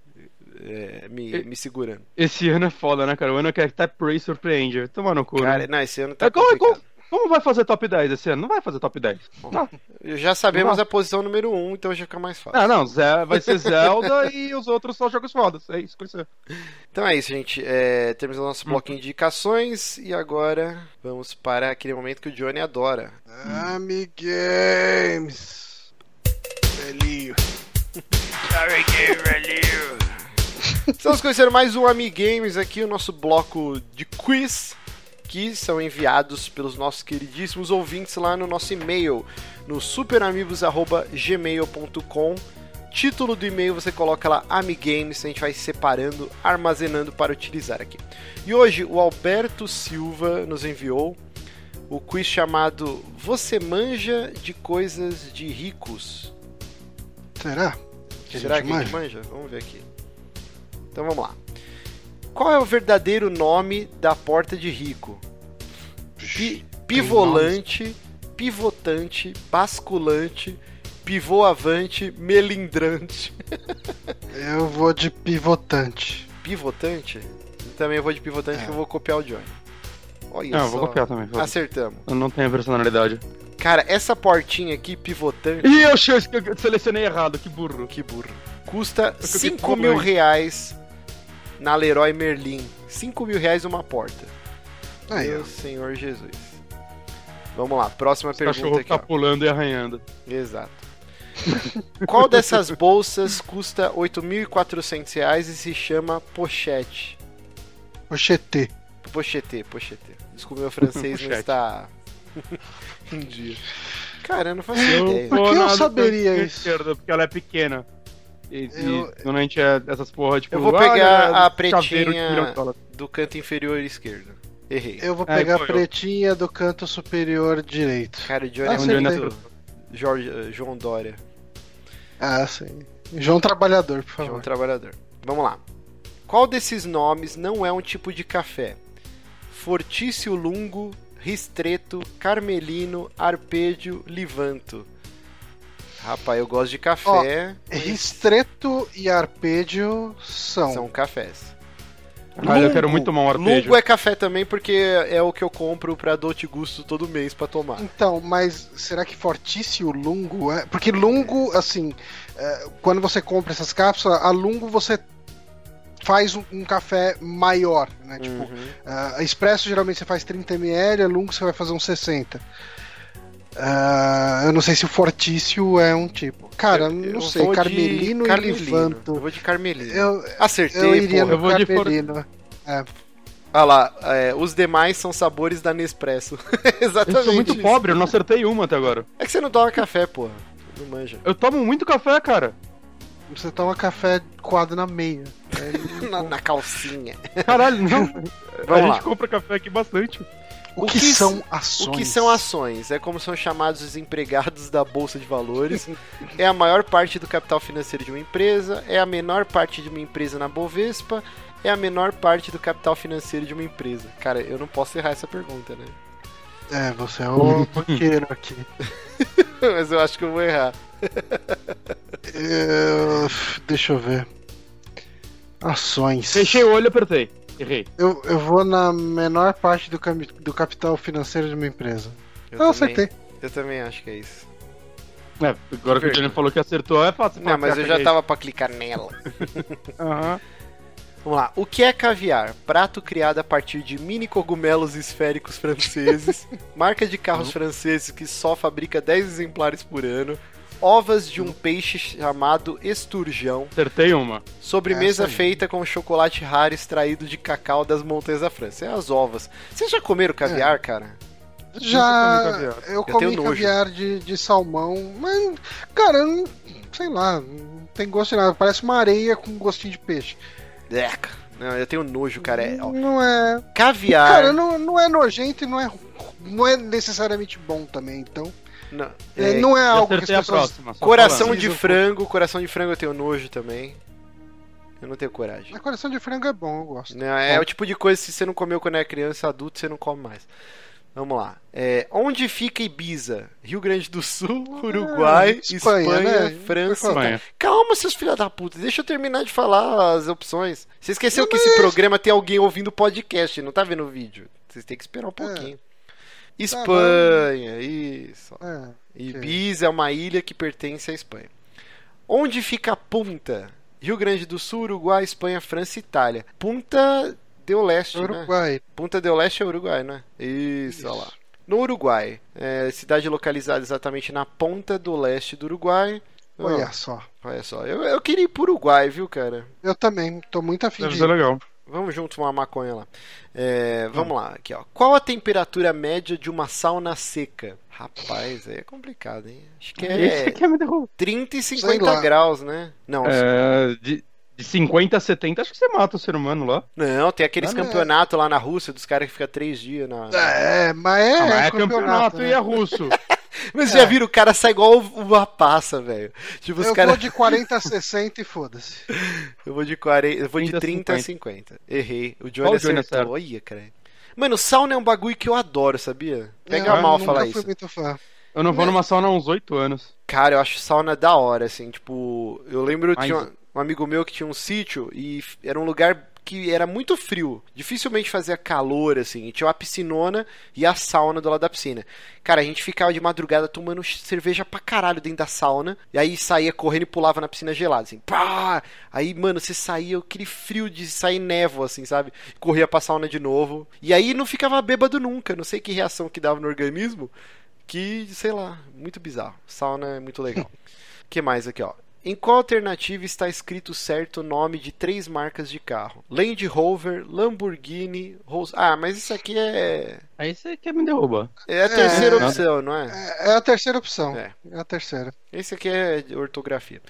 Speaker 2: é, me, me segurando.
Speaker 3: Esse ano é foda, né, cara? O ano que até Prey surpreende. Toma no cu.
Speaker 2: Cara,
Speaker 3: né?
Speaker 2: não, esse ano tá
Speaker 3: É, como, como, como vai fazer top 10 esse ano? Não vai fazer top 10. Não,
Speaker 2: Já sabemos
Speaker 3: Não.
Speaker 2: a posição número 1, um, então já fica mais fácil.
Speaker 3: Ah, não, Zé- vai ser Zelda e os outros só jogos fodas. É isso que vai ser.
Speaker 2: Então é isso, gente. É, temos o nosso bloquinho de indicações e agora vamos para aquele momento que o Johnny adora.
Speaker 1: Amigames. Velhinho.
Speaker 2: Estamos conhecendo mais um Amigames aqui, o nosso bloco de quiz, que são enviados pelos nossos queridíssimos ouvintes lá no nosso e-mail, no superamigos.gmail.com. Título do e-mail você coloca lá Amigames, a gente vai separando, armazenando para utilizar aqui. E hoje o Alberto Silva nos enviou o quiz chamado Você manja de coisas de ricos?
Speaker 1: Será? Que
Speaker 2: Será que a gente
Speaker 1: manja?
Speaker 2: manja? Vamos ver aqui. Então vamos lá. Qual é o verdadeiro nome da porta de rico? Pi- pivolante, pivotante, basculante, pivôavante, melindrante.
Speaker 1: Eu vou de pivotante.
Speaker 2: Pivotante? Eu também vou de pivotante
Speaker 1: É.
Speaker 2: que eu vou copiar o Johnny. Olha
Speaker 3: Não, eu
Speaker 2: só.
Speaker 3: vou copiar também. foda-se.
Speaker 2: Acertamos.
Speaker 3: Eu não tenho personalidade.
Speaker 2: Cara, essa portinha aqui, pivotante,
Speaker 3: Ih, eu eu selecionei errado, que burro.
Speaker 2: que burro, custa
Speaker 3: fiquei
Speaker 2: 5
Speaker 3: com
Speaker 2: mil reais na Leroy Merlin. 5 mil reais uma porta.
Speaker 1: Aí,
Speaker 2: Meu
Speaker 1: ó.
Speaker 2: Senhor Jesus. Vamos lá, próxima
Speaker 3: O cachorro
Speaker 2: pergunta aqui.
Speaker 3: tá
Speaker 2: Ó.
Speaker 3: pulando e arranhando.
Speaker 2: Exato. Qual dessas bolsas custa 8.400 reais e se chama pochete?
Speaker 1: Oxetê.
Speaker 2: Pochete, pochete. Desculpa, meu francês não
Speaker 3: Pochete.
Speaker 2: está em dia. Cara, eu não faço
Speaker 3: Eu
Speaker 2: ideia.
Speaker 1: Por que eu saberia isso?
Speaker 3: esquerda, porque ela é pequena. E, e
Speaker 1: Eu-
Speaker 3: normalmente é essas porra, tipo...
Speaker 2: Eu vou pegar
Speaker 3: é
Speaker 2: a pretinha do canto inferior esquerdo. Errei.
Speaker 1: Eu vou
Speaker 3: É,
Speaker 1: pegar a
Speaker 3: foi eu.
Speaker 1: pretinha do canto superior direito.
Speaker 2: Cara, o Johnny
Speaker 1: Ah,
Speaker 2: é
Speaker 3: É nasci.
Speaker 2: Jorge, eh, João Dória.
Speaker 1: Ah, sim. João Trabalhador, por
Speaker 2: João
Speaker 1: favor.
Speaker 2: Trabalhador. Vamos lá. Qual desses nomes não é um tipo de café? Fortício Lungo, Ristreto, Carmelino, Arpêdio, Livanto. Rapaz, eu gosto de café. mas
Speaker 1: Ristreto e arpêdio são.
Speaker 2: São cafés.
Speaker 3: Caralho, eu quero muito tomar um arpejo.
Speaker 2: Lungo é café também porque é o que eu compro pra Dolce Gusto todo mês pra tomar.
Speaker 1: Então, mas será que fortíssimo lungo é? Porque lungo, assim, é, quando você compra essas cápsulas, a lungo você faz um, um café maior, né? Tipo,
Speaker 2: Uhum.
Speaker 1: a expresso geralmente você faz 30 ml, a lungo você vai fazer uns 60. Ah, eu não sei se o fortício é um tipo. Cara,
Speaker 2: Eu-
Speaker 1: não
Speaker 2: eu
Speaker 1: sei,
Speaker 2: vou de
Speaker 1: Carmelino, e
Speaker 2: Carmelino.
Speaker 1: Levanto.
Speaker 2: Eu vou de Carmelino.
Speaker 1: Eu,
Speaker 2: Acertei,
Speaker 1: eu iria
Speaker 2: porra.
Speaker 1: no
Speaker 3: Eu vou de for-
Speaker 1: Carmelino.
Speaker 2: Olha lá, é, os demais são sabores da Nespresso. Exatamente.
Speaker 3: Eu sou muito
Speaker 2: isso.
Speaker 3: pobre, eu não acertei uma até agora.
Speaker 2: É que você não toma café, porra. Não manja.
Speaker 3: Eu tomo muito café, cara.
Speaker 1: Você toma café coado na meia.
Speaker 2: Na, na calcinha.
Speaker 3: Caralho, não. a
Speaker 2: Vamos
Speaker 3: gente
Speaker 2: lá.
Speaker 3: compra café aqui bastante.
Speaker 1: O,
Speaker 2: O
Speaker 1: que,
Speaker 2: que
Speaker 1: são ações?
Speaker 2: O que são ações? É como são chamados os empregados da Bolsa de Valores. é a maior parte do capital financeiro de uma empresa. É a menor parte de uma empresa na Bovespa. É a menor parte do capital financeiro de uma empresa. Cara, eu não posso errar essa pergunta, né?
Speaker 1: É, você é o banqueiro aqui.
Speaker 2: Mas eu acho que eu vou errar.
Speaker 1: Eu- Deixa eu ver. Ações.
Speaker 3: Fechei o olho e apertei. Errei.
Speaker 1: Eu, eu vou na menor parte do, do capital financeiro de uma empresa.
Speaker 2: Eu
Speaker 1: Eu
Speaker 2: também,
Speaker 1: acertei.
Speaker 2: eu também acho que é isso.
Speaker 3: É, agora que o Johnny falou que acertou, é fácil.
Speaker 2: Não, mas eu já tava pra clicar nela.
Speaker 3: Aham.
Speaker 2: Vamos lá. O que é caviar? Prato criado a partir de mini cogumelos esféricos franceses, marca de carros franceses que só fabrica 10 exemplares por ano, ovas de um peixe chamado esturjão,
Speaker 3: Acertei uma.
Speaker 2: sobremesa feita com chocolate raro extraído de cacau das montanhas da França. É as ovas. Vocês já comeram caviar, cara?
Speaker 1: Já
Speaker 3: Nunca comi caviar.
Speaker 1: eu
Speaker 2: Eu
Speaker 1: comi caviar de, de salmão, mas, cara, eu não- sei lá, não tem gosto de nada. Parece uma areia com gostinho de peixe.
Speaker 2: Eca. Não, eu tenho nojo, cara. É, ó,
Speaker 1: Não é.
Speaker 2: caviar.
Speaker 1: Cara, não, não é nojento e não é, não é necessariamente bom também, então.
Speaker 2: Não,
Speaker 1: é,
Speaker 2: é,
Speaker 1: não é algo que as pessoas.
Speaker 3: próxima.
Speaker 2: coração
Speaker 3: falando.
Speaker 2: de frango. Coração de frango eu tenho nojo também. Eu não tenho coragem.
Speaker 1: Mas coração de frango é bom, eu gosto.
Speaker 2: Não, é o tipo de coisa que se você não comeu quando é criança, adulto, você não come mais. Vamos lá. É, onde fica Ibiza? Rio Grande do Sul, Uruguai, Espanha,
Speaker 1: Espanha, né?
Speaker 2: França.
Speaker 3: Espanha.
Speaker 2: Calma, seus filha da puta. Deixa eu terminar de falar as opções. Você esqueceu que esse programa tem alguém ouvindo o podcast, não tá vendo o vídeo. Vocês têm que esperar um pouquinho. Espanha, isso.
Speaker 1: É.
Speaker 2: Ibiza é uma ilha que pertence à Espanha. Onde fica a Punta? Rio Grande do Sul, Uruguai, Espanha, França e Itália. Punta del Leste, né?
Speaker 1: Uruguai.
Speaker 2: Punta del Leste é Uruguai, né? Isso, olha lá. No Uruguai. É, cidade localizada exatamente na ponta do leste do Uruguai.
Speaker 1: Olha só.
Speaker 2: olha só. Eu, eu queria ir pro Uruguai, viu, cara?
Speaker 1: Eu também, tô muito afim
Speaker 3: Deve
Speaker 1: de
Speaker 3: ser
Speaker 1: ir.
Speaker 3: legal.
Speaker 2: Vamos junto uma maconha lá. É, vamos lá, aqui, ó. Qual a temperatura média de uma sauna seca? Rapaz, aí é complicado, hein? Acho que
Speaker 3: Esse
Speaker 2: é
Speaker 3: derrubar.
Speaker 2: 30 e
Speaker 1: Sei
Speaker 2: 50
Speaker 1: lá.
Speaker 2: graus, né? Não,
Speaker 3: É, de, de 50 a 70, acho que você mata o ser humano lá.
Speaker 2: não, tem aqueles
Speaker 1: Ah, é.
Speaker 2: campeonatos lá na Rússia dos caras que ficam três dias na.
Speaker 1: É, mas é,
Speaker 3: Ah, mas é
Speaker 1: campeonato,
Speaker 3: campeonato
Speaker 1: né?
Speaker 3: e é russo.
Speaker 2: Mas
Speaker 1: É.
Speaker 2: já viram, o cara sai igual uma passa, velho. Tipo,
Speaker 1: Eu
Speaker 2: caras.
Speaker 1: vou de 40 a 60 e foda-se.
Speaker 2: Eu vou de 40, eu vou de
Speaker 3: 30 a
Speaker 2: 30 a 50. Errei. O Johnny
Speaker 3: Qual o Johnny
Speaker 2: acertou. Olha, cara. Mano, sauna é um bagulho que eu adoro, sabia? Pega
Speaker 1: Eu
Speaker 2: mal
Speaker 1: nunca
Speaker 2: falar
Speaker 1: fui
Speaker 2: isso.
Speaker 1: muito fã.
Speaker 3: Eu não vou numa sauna há uns 8 anos.
Speaker 2: Cara, eu acho sauna da hora, assim, tipo, eu lembro,
Speaker 3: Mas-
Speaker 2: tinha um, um amigo meu que tinha um sítio e era um lugar que era muito frio, dificilmente fazia calor, assim, e tinha uma piscinona e a sauna do lado da piscina. Cara, a gente ficava de madrugada tomando cerveja pra caralho dentro da sauna, e aí saía correndo e pulava na piscina gelada, assim, pá! Aí, mano, você saía, aquele frio de sair névoa, assim, sabe? Corria pra sauna de novo, e aí não ficava bêbado nunca, não sei que reação que dava no organismo, que, sei lá, muito bizarro. Sauna é muito legal. O que mais aqui, ó? Em qual alternativa está escrito certo o nome de três marcas de carro? Land Rover, Lamborghini, Rolls... Ah, mas isso aqui é...
Speaker 3: Aí você quer me derrubar.
Speaker 2: É a terceira
Speaker 3: É.
Speaker 2: opção, não é?
Speaker 1: É, é a terceira opção.
Speaker 2: É.
Speaker 1: É, a terceira.
Speaker 2: Esse aqui é de ortografia.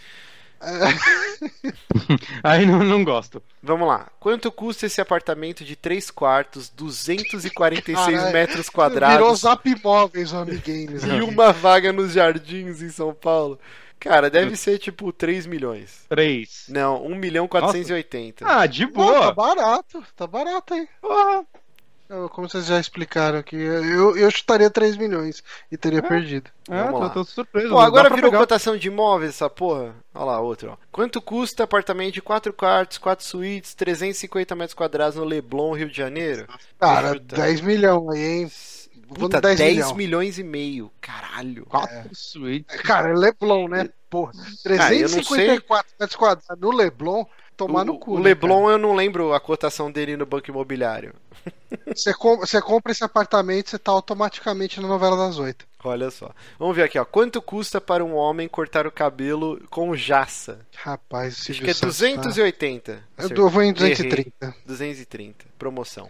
Speaker 3: Aí não, não gosto.
Speaker 2: Vamos lá. Quanto custa esse apartamento de 3 quartos, 246
Speaker 1: Caralho.
Speaker 2: metros
Speaker 1: Virou
Speaker 2: quadrados
Speaker 1: Zap Imóveis o Amigames.
Speaker 2: e uma vaga nos jardins em São Paulo? Cara, deve ser tipo 3 milhões.
Speaker 3: 3.
Speaker 2: Não, 1 milhão 480.
Speaker 3: Ah, de
Speaker 1: Pô, tá
Speaker 3: boa.
Speaker 1: barato. Tá barato, hein?
Speaker 3: Porra.
Speaker 1: Como vocês já explicaram aqui, eu, eu chutaria 3 milhões e teria perdido.
Speaker 3: Ah,
Speaker 2: Vamos
Speaker 3: tô,
Speaker 2: lá.
Speaker 3: tô surpreso.
Speaker 2: Pô, agora virou
Speaker 3: pegar.
Speaker 2: cotação de imóveis essa porra? Olha lá, outro, ó. Quanto custa apartamento de 4 quartos, 4 suítes, 350 metros quadrados no Leblon, Rio de Janeiro?
Speaker 1: Cara,
Speaker 2: Chuta.
Speaker 1: 10 milhões, hein? Vou
Speaker 2: Puta,
Speaker 1: no 10
Speaker 2: 10,
Speaker 1: milhão.
Speaker 2: milhões e meio. Caralho.
Speaker 3: Quatro suítes.
Speaker 1: Cara, é Leblon, né? Porra.
Speaker 2: Ah, eu não
Speaker 1: 354 metros quadrados no Leblon, tomar
Speaker 2: o,
Speaker 1: no cu.
Speaker 2: o
Speaker 1: né,
Speaker 2: Leblon eu não lembro a cotação dele no banco imobiliário.
Speaker 1: Você, com- você compra esse apartamento, você tá automaticamente na novela das oito.
Speaker 2: Olha só. Vamos ver aqui, ó. Quanto custa para um homem cortar o cabelo com jaça?
Speaker 1: Rapaz,
Speaker 2: Acho
Speaker 1: Silvio
Speaker 2: que é
Speaker 1: Santos,
Speaker 2: 280.
Speaker 1: tá? Eu dou- vou em
Speaker 2: Errei.
Speaker 1: 230.
Speaker 2: 230. Promoção.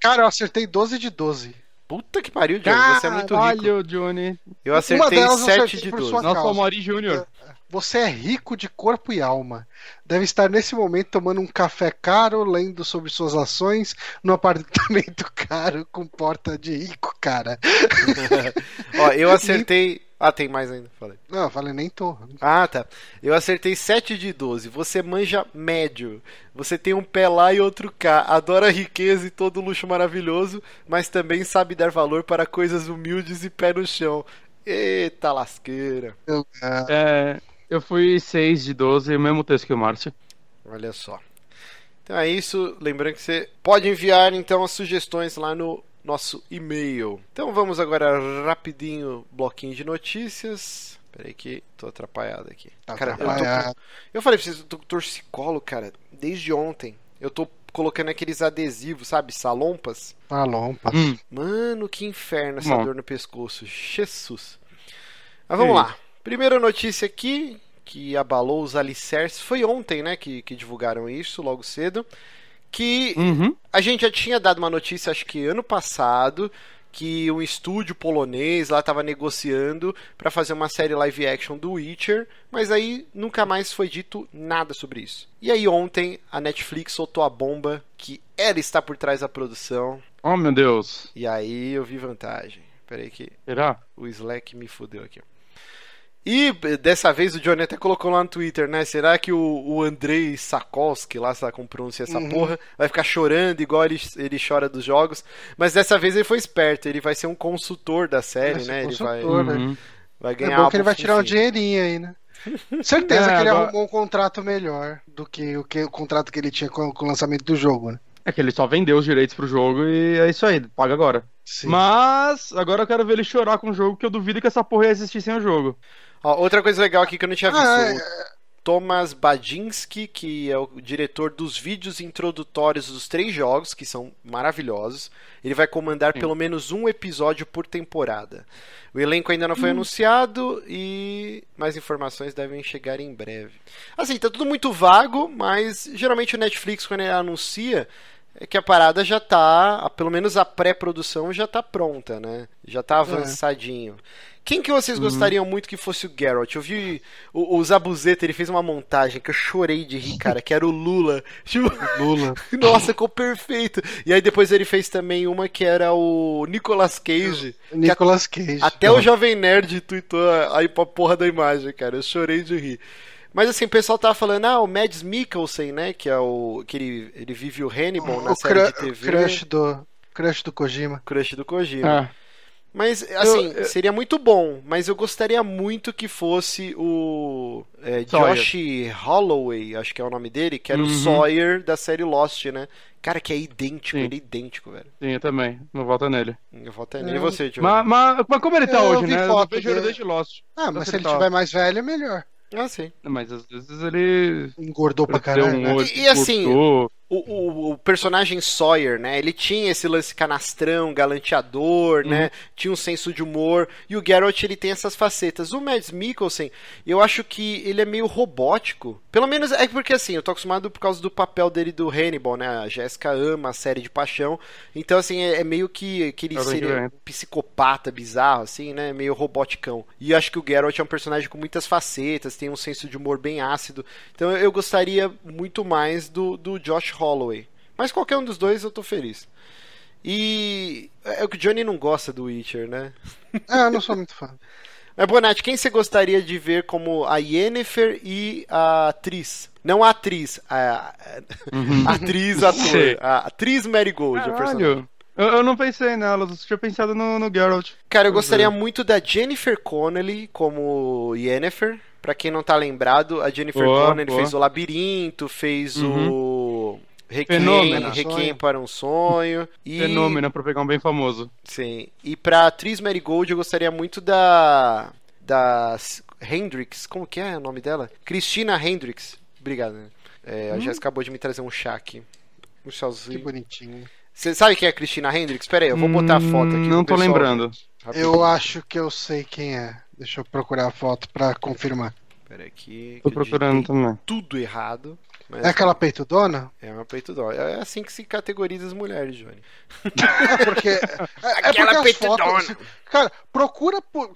Speaker 1: Cara, eu acertei 12 de 12.
Speaker 2: Puta que pariu, Diogo. Você é muito rico.
Speaker 3: Caralho, Johnny.
Speaker 2: Eu acertei
Speaker 1: delas eu
Speaker 2: 7
Speaker 1: acertei
Speaker 2: de
Speaker 1: por
Speaker 2: 12.
Speaker 1: sua-
Speaker 3: Nosso. Amori Júnior.
Speaker 1: Você é rico de corpo e alma. Deve estar nesse momento tomando um café caro, lendo sobre suas ações, num apartamento caro com porta de rico, cara.
Speaker 2: Ó, eu acertei. Ah, tem mais ainda. Falei.
Speaker 1: Não, eu falei, nem tô.
Speaker 2: Ah, tá. Eu acertei 7 de 12. Você manja médio. Você tem um pé lá e outro cá. Adora a riqueza e todo luxo maravilhoso, mas também sabe dar valor para coisas humildes e pé no chão. Eita lasqueira.
Speaker 1: Eu, ah,
Speaker 3: É, eu fui 6 de 12, o mesmo texto que o Márcio.
Speaker 2: Olha só. Então é isso. Lembrando que você pode enviar então as sugestões lá no nosso e-mail. Então vamos agora rapidinho bloquinho de notícias. Peraí que tô atrapalhado aqui.
Speaker 1: Tá
Speaker 2: cara, eu, tô,
Speaker 1: atrapalhado.
Speaker 2: eu falei pra vocês, eu tô com torcicolo, cara, desde ontem. Eu tô colocando aqueles adesivos, sabe, salompas.
Speaker 1: Palompa.
Speaker 3: Hum,
Speaker 2: Mano, que inferno essa
Speaker 3: Bom.
Speaker 2: dor no pescoço. Jesus. Mas vamos
Speaker 3: Sim.
Speaker 2: lá. Primeira notícia aqui, que abalou os alicerces. Foi ontem, né, que, que divulgaram isso, logo cedo. Que
Speaker 3: uhum.
Speaker 2: a gente já tinha dado uma notícia, acho que ano passado, que um estúdio polonês lá estava negociando para fazer uma série live action do Witcher, mas aí nunca mais foi dito nada sobre isso. E aí ontem a Netflix soltou a bomba que ela está por trás da produção.
Speaker 3: Oh meu Deus.
Speaker 2: E aí eu vi vantagem. Peraí que
Speaker 3: Será?
Speaker 2: o Slack me fudeu aqui. E dessa vez o Johnny até colocou lá no Twitter, né? Será que o, o Andrei Sakolsky, lá sabe como pronuncia essa
Speaker 1: Uhum.
Speaker 2: porra, vai ficar chorando igual ele, ele chora dos jogos? Mas dessa vez ele foi esperto, ele vai ser um consultor da série, né? Ele vai,
Speaker 1: consultor. né?
Speaker 3: Uhum.
Speaker 2: vai
Speaker 1: É
Speaker 2: ganhar
Speaker 1: bom que ele vai tirar um dinheirinho aí, né? Certeza
Speaker 3: É,
Speaker 1: que ele
Speaker 3: agora-
Speaker 1: arrumou um contrato melhor do que o, que, o contrato que ele tinha com, com o lançamento do jogo, né?
Speaker 3: É que ele só vendeu os direitos pro jogo e é isso aí, paga agora.
Speaker 1: Sim.
Speaker 3: Mas agora eu quero ver ele chorar com o jogo, que eu duvido que essa porra ia existir sem o jogo.
Speaker 2: Ó, outra coisa legal aqui que eu não tinha visto.
Speaker 1: Ah,
Speaker 2: o Thomas Badinski, que é o diretor dos vídeos introdutórios dos três jogos, que são maravilhosos. Ele vai comandar
Speaker 3: Sim.
Speaker 2: pelo menos um episódio por temporada. O elenco ainda não foi anunciado e mais informações devem chegar em breve. Assim, tá tudo muito vago, mas geralmente o Netflix, quando ele anuncia, é que a parada já tá, a- pelo menos a pré-produção já tá pronta, né? Já tá avançadinho. Quem que vocês gostariam muito que fosse o Geralt? Eu vi o, o Zabuzeta, ele fez uma montagem que eu chorei de rir, cara, que era o Lula. Tipo,
Speaker 1: Lula.
Speaker 2: nossa, ficou perfeito. E aí depois ele fez também uma que era o Nicolas Cage.
Speaker 1: Nicolas Cage.
Speaker 2: até o Jovem Nerd tweetou aí pra porra da imagem, cara. Eu chorei de rir. Mas assim, o pessoal tava falando, ah, o Mads Mikkelsen, né? Que é o. que ele, ele vive o Hannibal na
Speaker 1: o
Speaker 2: série de TV.
Speaker 1: crush do crush do Kojima.
Speaker 2: Crush do Kojima.
Speaker 3: É.
Speaker 2: Mas, assim,
Speaker 3: Eu- eu-
Speaker 2: seria muito bom, mas eu gostaria muito que fosse o é. Josh Holloway, acho que é o nome dele, que era o
Speaker 3: Uhum.
Speaker 2: Sawyer da série Lost, né? Cara, que é idêntico,
Speaker 3: Sim.
Speaker 2: ele é idêntico, velho.
Speaker 3: Sim, eu também. Não volta nele.
Speaker 2: Eu voto é
Speaker 1: É.
Speaker 2: nele. E você, Tio?
Speaker 3: Mas, mas, mas como ele tá
Speaker 1: Eu
Speaker 3: hoje, né?
Speaker 1: foto
Speaker 3: eu vejo ele desde Lost.
Speaker 1: Ah, mas se ele
Speaker 3: Tá.
Speaker 1: tiver mais velho, é melhor.
Speaker 2: Ah, sim.
Speaker 3: Mas às vezes ele.
Speaker 1: Engordou pra caralho.
Speaker 3: um
Speaker 1: né?
Speaker 2: E- e assim. O, o, o personagem Sawyer, né? Ele tinha esse lance canastrão, galanteador,
Speaker 3: Uhum.
Speaker 2: né? Tinha um senso de humor. E o Geralt, ele tem essas facetas. O Mads Mikkelsen, eu acho que ele é meio robótico. Pelo menos é porque, assim, eu tô acostumado por causa do papel dele do Hannibal, né? A Jéssica ama a série de paixão. Então, assim, é, é meio que, que ele
Speaker 3: Eu
Speaker 2: seria psicopata, bizarro, assim, né? Meio roboticão. E eu acho que o Geralt é um personagem com muitas facetas, tem um senso de humor bem ácido. Então eu gostaria muito mais do, do Josh Holloway. Mas qualquer um dos dois eu tô feliz. E é o que o Johnny não gosta do Witcher, né?
Speaker 1: Ah, eu não sou muito fã.
Speaker 2: Mas, Bonatti, quem você gostaria de ver como a Yennefer e a atriz? Não a atriz, a, a atriz, ator. A atriz Marigold, a personagem.
Speaker 3: Eu, eu não pensei nela, eu tinha pensado no, no Geralt.
Speaker 2: Cara, eu gostaria
Speaker 3: é.
Speaker 2: muito da Jennifer Connelly como Yennefer. Pra quem não tá lembrado, a Jennifer
Speaker 3: Boa,
Speaker 2: Connelly
Speaker 3: boa.
Speaker 2: fez o Labirinto, fez o Requiem,
Speaker 3: Fenômeno.
Speaker 2: Requiem para um sonho. E,
Speaker 3: Fenômeno pra pegar um bem famoso.
Speaker 2: Sim. E pra atriz Marigold eu gostaria muito da da Hendrix, como que é o nome dela? Cristina Hendrix. Obrigado. né? É, A
Speaker 3: Hum.
Speaker 2: Jéssica acabou de me trazer um chá aqui. Um
Speaker 1: Que
Speaker 2: chazinho.
Speaker 1: bonitinho.
Speaker 2: Você sabe quem é a Cristina Hendrix? Pera aí, eu vou botar a foto aqui.
Speaker 3: Hum, Não tô
Speaker 2: pessoal
Speaker 3: lembrando.
Speaker 2: Rapidinho.
Speaker 1: Eu acho que eu sei quem é. Deixa eu procurar a foto pra confirmar.
Speaker 2: Pera aqui.
Speaker 3: Tô procurando também.
Speaker 2: tudo errado. Mas
Speaker 1: É aquela peitudona?
Speaker 2: é uma peito dó. É assim que se categoriza as mulheres, Johnny.
Speaker 1: É porque. É, é
Speaker 2: Aquela
Speaker 1: porque as
Speaker 2: peitudona.
Speaker 1: fotos. Cara, procura, por-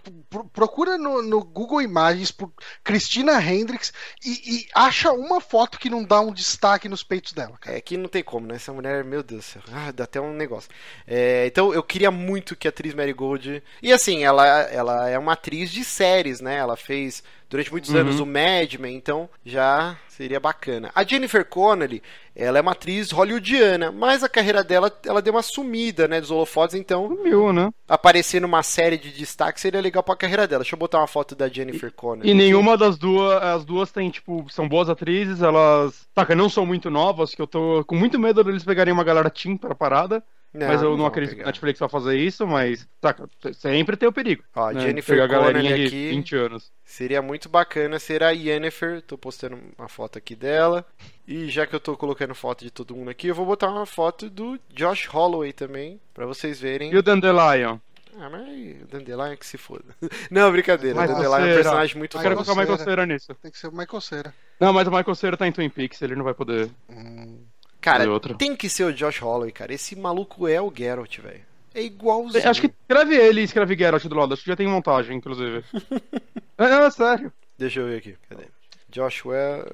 Speaker 1: procura no, no Google Imagens por Cristina Hendricks e, e acha uma foto que não dá um destaque nos peitos dela, cara.
Speaker 2: É que não tem como, né? Essa mulher, meu Deus do céu. Ah, dá até um negócio. É, então eu queria muito que a atriz Marigold. E assim, ela, ela é uma atriz de séries, né? Ela fez durante muitos
Speaker 3: Uhum.
Speaker 2: anos o Mad Men, então já seria bacana. A Jennifer Connelly, ela é uma atriz hollywoodiana, mas a carreira dela, ela deu uma sumida, né? Dos holofotes, então
Speaker 3: Sumiu, né?
Speaker 2: aparecer numa série de destaque seria legal pra carreira dela. Deixa eu botar uma foto da Jennifer Connelly.
Speaker 3: E nenhuma das duas, as duas tem, tipo, são boas atrizes, elas, saca, não são muito novas, que eu tô com muito medo deles pegarem uma galera teen pra parada, mas eu não,
Speaker 2: vão
Speaker 3: acredito que a Netflix vai fazer isso, mas, saca, sempre tem o perigo.
Speaker 2: Ó,
Speaker 3: né,
Speaker 2: Jennifer
Speaker 3: pegar a galerinha
Speaker 2: Connelly
Speaker 3: de
Speaker 2: aqui.
Speaker 3: 20 anos.
Speaker 2: Seria muito bacana ser a Yennefer. Tô postando uma foto aqui dela. E já que eu tô colocando foto de todo mundo aqui, eu vou botar uma foto do Josh Holloway também, pra vocês verem.
Speaker 3: E o Dandelion?
Speaker 2: Ah, mas o Dandelion que se foda. Não, brincadeira. O Dandelion é um personagem muito
Speaker 3: Eu quero colocar o Michael
Speaker 1: Cera.
Speaker 3: Cera nisso.
Speaker 1: Tem que ser o Michael Cera.
Speaker 3: Não, mas o Michael Cera tá em Twin Peaks, ele não vai poder
Speaker 1: Hum,
Speaker 2: Cara, tem que ser o Josh Holloway, cara. Esse maluco é o Geralt, velho. É igualzinho.
Speaker 3: Acho que escreve ele e escreve Geralt do lado. Acho que já tem montagem, inclusive. é, não, é sério.
Speaker 2: Deixa eu ver aqui. Cadê? Joshua.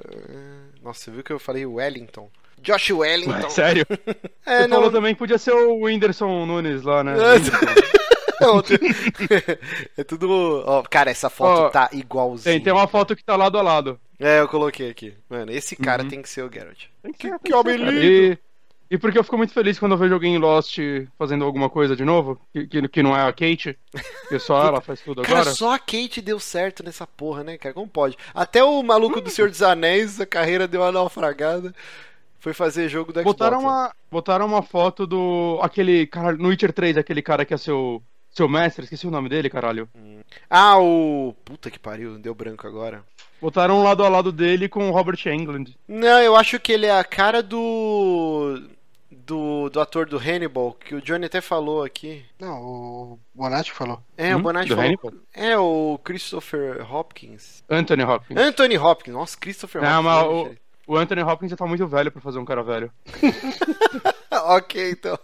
Speaker 2: Nossa, você viu que eu falei Wellington? Josh Wellington.
Speaker 3: Ué, sério?
Speaker 2: É,
Speaker 3: Você
Speaker 2: não.
Speaker 3: falou também que podia ser o Whindersson Nunes lá, né?
Speaker 2: Não, tem- é tudo. Ó, cara, essa foto
Speaker 3: Ó,
Speaker 2: tá igualzinho.
Speaker 3: Tem, tem uma foto que tá lado a lado.
Speaker 2: É, eu coloquei aqui. Mano, esse cara
Speaker 3: Uhum.
Speaker 2: tem que ser o Geralt.
Speaker 3: Tem
Speaker 2: Que-
Speaker 3: ser,
Speaker 2: que homem
Speaker 3: cara.
Speaker 2: lindo.
Speaker 3: E, e porque eu fico muito feliz quando eu vejo alguém em Lost fazendo alguma coisa de novo, que, que, que não é a Kate, que só ela faz tudo
Speaker 2: Cara,
Speaker 3: agora.
Speaker 2: só a Kate deu certo nessa porra, né, cara? Como pode? Até o maluco do Senhor dos Anéis, a carreira deu uma naufragada. Foi fazer jogo Xbox.
Speaker 3: Botaram
Speaker 2: né?
Speaker 3: uma, botaram uma foto do. aquele cara. No Witcher 3, aquele cara que é seu. Seu mestre, esqueci o nome dele, caralho.
Speaker 2: Ah, o. Puta que pariu, deu branco agora.
Speaker 3: Botaram um lado a lado dele com o Robert Englund.
Speaker 2: Não, eu acho que ele é a cara do. Do, do ator do Hannibal, que o Johnny até falou aqui.
Speaker 1: Não, o Bonatti falou.
Speaker 2: É, o
Speaker 3: Hum,
Speaker 2: Bonatti
Speaker 3: do
Speaker 2: falou.
Speaker 3: Hannibal?
Speaker 2: É, o Christopher Hopkins.
Speaker 3: Anthony Hopkins.
Speaker 2: Anthony Hopkins. Nossa, Christopher
Speaker 3: Não, mas
Speaker 2: Hopkins.
Speaker 3: o, o Anthony Hopkins já tá muito velho pra fazer um cara velho.
Speaker 2: ok, então.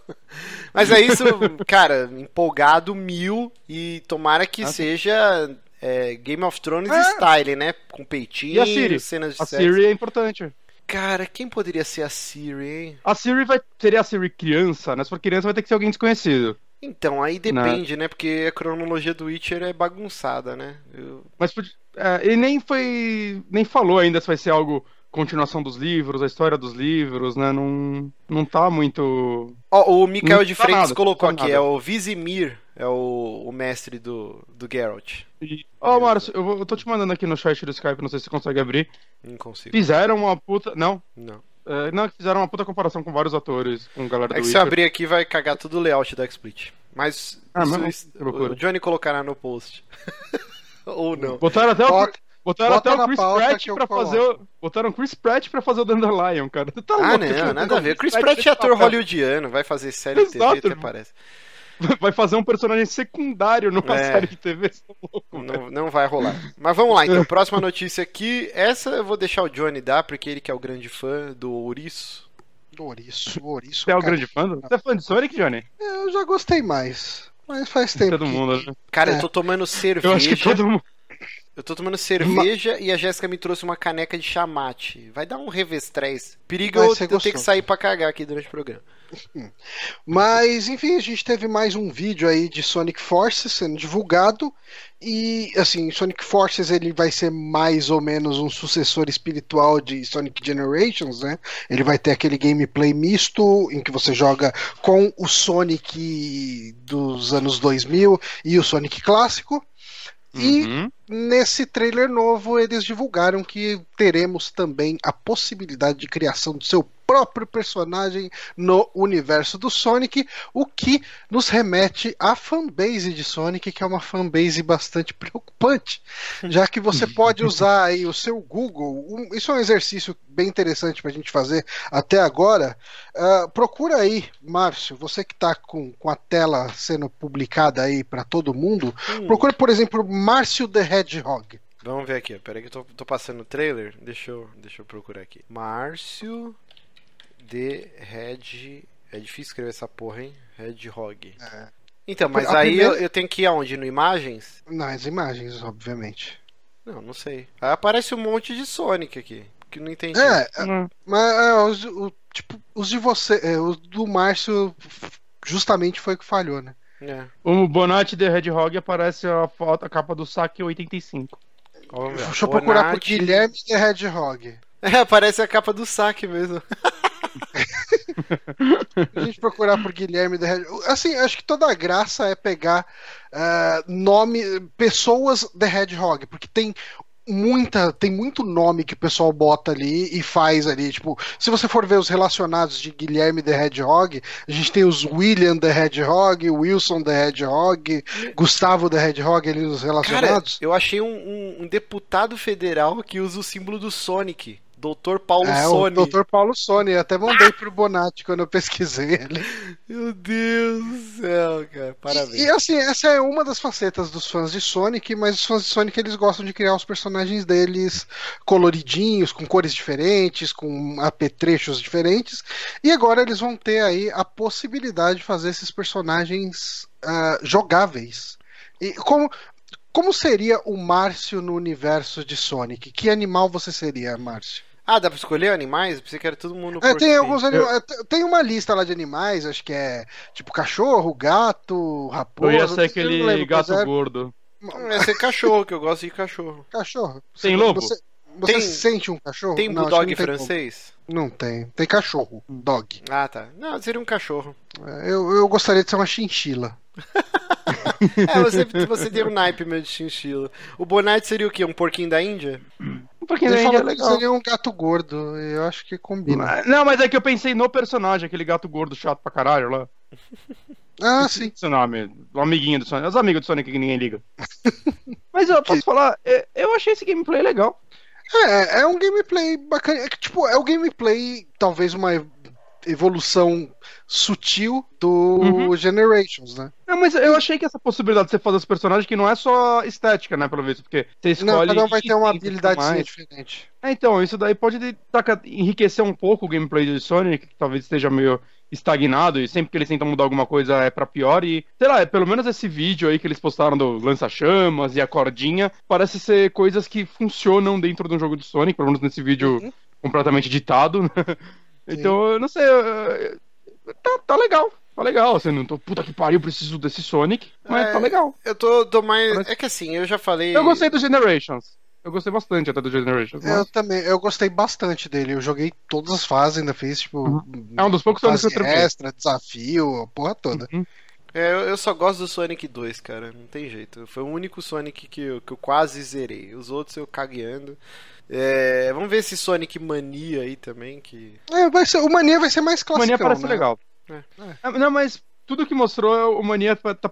Speaker 2: Mas é isso, cara, empolgado mil e tomara que
Speaker 3: Ah,
Speaker 2: seja é, Game of Thrones
Speaker 3: É.
Speaker 2: style, né? Com peitinho,
Speaker 3: E
Speaker 2: cenas de
Speaker 3: A
Speaker 2: sexo.
Speaker 3: Siri é importante.
Speaker 2: Cara, quem poderia ser a Siri, hein?
Speaker 3: A Siri vai. Seria a Siri criança, né? Se for criança vai ter que ser alguém desconhecido.
Speaker 2: Então, aí depende, né? Porque a cronologia do Witcher é bagunçada, né? Eu-
Speaker 3: Mas é, ele nem foi. nem falou ainda se vai ser algo. Continuação dos livros, a história dos livros, né? Não, não tá muito.
Speaker 2: Ó, o Mikael de
Speaker 3: tá
Speaker 2: Freitas
Speaker 3: nada,
Speaker 2: colocou
Speaker 3: tá
Speaker 2: aqui,
Speaker 3: nada.
Speaker 2: é o Vizimir, é o, o mestre do, do Geralt.
Speaker 3: Ó, Márcio, eu, eu tô te mandando aqui no chat do Skype, não sei se você consegue abrir.
Speaker 2: Não consigo.
Speaker 3: Fizeram uma puta. Não,
Speaker 2: Não.
Speaker 3: é, não, fizeram uma puta comparação com vários atores, com galera do
Speaker 2: É que se eu
Speaker 3: Witcher.
Speaker 2: abrir aqui vai cagar todo o layout da XSplit. Mas
Speaker 3: Ah, mas
Speaker 2: isso-
Speaker 3: loucura.
Speaker 2: o Johnny colocará no post. Ou não.
Speaker 3: Botaram até o, botaram
Speaker 1: bota
Speaker 3: até o Chris Pratt
Speaker 1: eu
Speaker 3: pra fazer o, Botaram Chris Pratt pra fazer o Dandelion, cara. Tá
Speaker 2: Ah,
Speaker 3: louco,
Speaker 2: não, nada a ver. Chris Pratt é ator hollywoodiano, vai fazer série de TV,
Speaker 3: Exato.
Speaker 2: até parece.
Speaker 3: Vai fazer um personagem secundário numa
Speaker 2: É.
Speaker 3: série de TV, tá louco.
Speaker 2: Não, não vai rolar. Mas vamos lá, então. Próxima notícia aqui. Essa eu vou deixar o Johnny dar, porque ele que é o grande fã do Ouriço.
Speaker 1: Do Ouriço, Ouriço.
Speaker 3: Você é o grande fã? do- Você é fã de Sonic, Johnny?
Speaker 1: Eu já gostei mais. Mas faz tempo.
Speaker 3: Todo
Speaker 1: que-
Speaker 3: mundo, né?
Speaker 2: Cara,
Speaker 1: É.
Speaker 2: eu tô tomando
Speaker 3: Eu
Speaker 2: cerveja.
Speaker 3: acho que todo mundo.
Speaker 2: Eu tô tomando cerveja e a Jéssica me trouxe uma caneca de chamate. Vai dar um revestrez. Perigo eu, ter que sair pra cagar aqui durante o programa.
Speaker 1: Mas, enfim, a gente teve mais um vídeo aí de Sonic Forces sendo divulgado. E, assim, Sonic Forces ele vai ser mais ou menos um sucessor espiritual de Sonic Generations, né? Ele vai ter aquele gameplay misto em que você joga com o Sonic dos anos 2000 e o Sonic clássico. E
Speaker 3: Uhum.
Speaker 1: Nesse trailer novo, eles divulgaram que teremos também a possibilidade de criação do seu próprio personagem no universo do Sonic, o que nos remete à fanbase de Sonic, que é uma fanbase bastante preocupante, já que você pode usar aí o seu Google. um- isso é um exercício bem interessante para a gente fazer até agora. Ah, procura aí, Márcio, você que está com, com a tela sendo publicada aí para todo mundo,
Speaker 2: Hum.
Speaker 1: procura, por exemplo, Márcio the Hedgehog.
Speaker 2: Vamos ver aqui, ó. Peraí que eu tô, tô passando o trailer. Deixa eu, deixa eu procurar aqui. Márcio de Red. É difícil escrever essa porra, hein? Hedgehog.
Speaker 1: É.
Speaker 2: Então, mas
Speaker 1: A
Speaker 2: aí
Speaker 1: primeira-
Speaker 2: eu, eu tenho que ir aonde? No Imagens?
Speaker 1: Nas imagens, obviamente.
Speaker 2: Não, não sei. Aí aparece um monte de Sonic aqui. Que não entendi.
Speaker 1: É,
Speaker 3: Uhum.
Speaker 1: mas é, os, o- tipo, os de você, é, os do Márcio justamente foi o que falhou, né?
Speaker 2: É.
Speaker 3: O Bonatti de Hedgehog aparece a, foto, a capa do saque 85.
Speaker 2: Vamos ver.
Speaker 1: Deixa eu procurar por
Speaker 2: Bonatti-
Speaker 1: Guilherme de Hedgehog.
Speaker 2: É, aparece a capa do saque mesmo.
Speaker 1: Se a gente procurar por Guilherme de Hedgehog. Assim, acho que toda a graça é pegar ah, nome, pessoas de Hedgehog, porque tem muita, tem muito nome que o pessoal bota ali e faz ali, tipo, se você for ver os relacionados de Guilherme the Hedgehog, a gente tem os William the Hedgehog, Wilson the Hedgehog, Gustavo the Hedgehog ali nos
Speaker 2: Cara,
Speaker 1: relacionados.
Speaker 2: eu achei um, um- um deputado federal que usa o símbolo do Sonic. Doutor Paulo
Speaker 1: é,
Speaker 2: Sony.
Speaker 1: o Dr. Paulo Sony. Eu até mandei pro Bonatti quando eu pesquisei ele.
Speaker 2: Meu Deus do céu, cara. Parabéns.
Speaker 1: E, e, assim, essa é uma das facetas dos fãs de Sonic, mas os fãs de Sonic eles gostam de criar os personagens deles coloridinhos, com cores diferentes, com apetrechos diferentes. E agora eles vão ter aí a possibilidade de fazer esses personagens uh, jogáveis. E como, como seria o Márcio no universo de Sonic? Que animal você seria, Márcio?
Speaker 2: Ah, dá pra escolher animais? Pensei que era todo mundo.
Speaker 1: É, tem alguns animais. Eu... Tem uma lista lá de animais, acho que é tipo cachorro, gato, raposa.
Speaker 3: Eu ia ser aquele lembro, gato é... gordo.
Speaker 2: Ia ser cachorro, que eu gosto de cachorro.
Speaker 1: Cachorro.
Speaker 3: Tem você, lobo?
Speaker 1: Você, você tem... sente um cachorro?
Speaker 2: Tem
Speaker 1: não,
Speaker 2: bulldog francês?
Speaker 1: Não tem. Tem cachorro, dog.
Speaker 2: Ah, tá. Não, seria um cachorro.
Speaker 1: Eu, eu gostaria de ser uma chinchila.
Speaker 2: é, você, você tem um naipe meio de chinchila. O Bonite seria o quê? Um porquinho da Índia?
Speaker 1: Um porquinho Ele da Índia é legal. seria um gato gordo. Eu acho que combina.
Speaker 3: Não, mas é que eu pensei no personagem, aquele gato gordo chato pra caralho lá.
Speaker 1: Ah, sim.
Speaker 3: Seu nome, o amiguinho do Sonic. Os amigos do Sonic que ninguém liga. mas eu posso falar, é, eu achei esse gameplay legal.
Speaker 1: É, é um gameplay bacana. É que, tipo, é o gameplay, talvez uma evolução sutil do uhum. Generations, né?
Speaker 3: Não, mas eu achei que essa possibilidade de você fazer os personagens que não é só estética, né, pelo visto, porque você escolhe... Não,
Speaker 1: cada um vai ter uma habilidade diferente.
Speaker 3: É, então, isso daí pode enriquecer um pouco o gameplay de Sonic, que talvez esteja meio estagnado e sempre que eles tentam mudar alguma coisa é para pior e sei lá, pelo menos esse vídeo aí que eles postaram do lança-chamas e a cordinha parece ser coisas que funcionam dentro de um jogo de Sonic, pelo menos nesse vídeo uhum. completamente ditado. Então, eu não sei. Tá, tá legal. Tá legal, assim, não tô, puta que pariu, preciso desse Sonic, mas é, tá legal.
Speaker 2: Eu tô, tô mais. Parece... É que assim, eu já falei.
Speaker 3: Eu gostei do Generations. Eu gostei bastante até do Generations.
Speaker 1: Eu mas... também, eu gostei bastante dele. Eu joguei todas as fases, ainda fiz, tipo.
Speaker 3: Uhum. É um dos poucos Sonics
Speaker 1: que eu extra, desafio, a porra toda. Uhum.
Speaker 2: É, eu, eu, só gosto do Sonic 2, cara. Não tem jeito. Foi o único Sonic que eu, que eu quase zerei. Os outros eu cagueando. É, vamos ver esse Sonic Mania aí também. Que...
Speaker 1: É, vai ser, o Mania vai ser mais clássico.
Speaker 3: Mania parece né? legal. É. É. Não, mas tudo que mostrou, o Mania tá, tá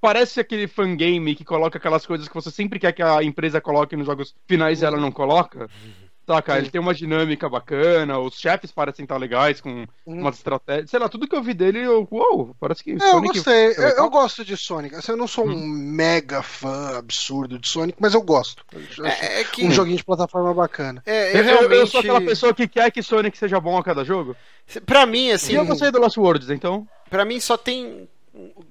Speaker 3: Parece aquele fangame que coloca aquelas coisas que você sempre quer que a empresa coloque nos jogos finais e ela não coloca. Saca? Sim. Ele tem uma dinâmica bacana, os chefes parecem estar legais, com uhum. umas estratégias. Sei lá, tudo que eu vi dele, eu. Uou, parece que.
Speaker 1: É, Sonic eu gostei. Eu, eu, gosto de Sonic. Assim, eu não sou um hum. mega fã absurdo de Sonic, mas eu gosto. É, é que... Um joguinho de plataforma bacana.
Speaker 3: É, eu, realmente... eu, sou aquela pessoa que quer que Sonic seja bom a cada jogo.
Speaker 2: Pra mim, assim. E
Speaker 3: eu gostei do Lost Worlds, então.
Speaker 2: Pra mim só tem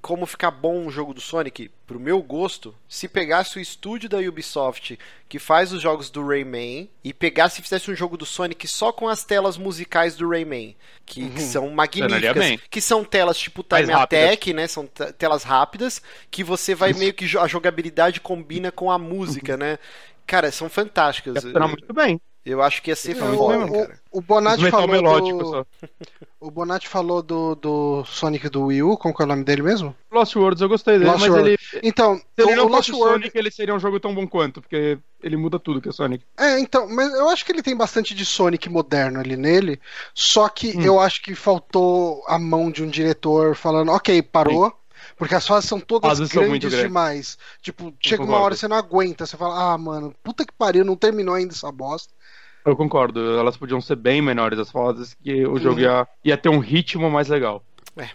Speaker 2: como ficar bom um jogo do Sonic, pro meu gosto, se pegasse o estúdio da Ubisoft que faz os jogos do Rayman e pegasse e fizesse um jogo do Sonic só com as telas musicais do Rayman, que, uhum. que são magníficas, que são telas tipo Time Attack, né? São telas rápidas que você vai meio que a jogabilidade combina com a música, né? Cara, são fantásticas.
Speaker 3: muito bem.
Speaker 2: Eu acho que ia ser não, foda,
Speaker 1: o, cara. O, o Bonatti falou melódico, do... Só. O Bonatti falou do, do Sonic do Wii U, como é o nome dele mesmo?
Speaker 3: Lost Worlds, eu gostei dele,
Speaker 1: Lost
Speaker 3: mas
Speaker 1: World.
Speaker 3: ele...
Speaker 1: Então,
Speaker 3: se ele não fosse Lost Sonic, World... ele seria um jogo tão bom quanto, porque ele muda tudo que é Sonic.
Speaker 1: É, então, mas eu acho que ele tem bastante de Sonic moderno ali nele, só que hum. eu acho que faltou a mão de um diretor falando, ok, parou... Sim. Porque as fases são todas fases grandes são demais. Tipo, chega uma hora você não aguenta, você fala, ah, mano, puta que pariu, não terminou ainda essa bosta.
Speaker 3: Eu concordo, elas podiam ser bem menores as fases, que o jogo ia, ia ter um ritmo mais legal.
Speaker 2: É.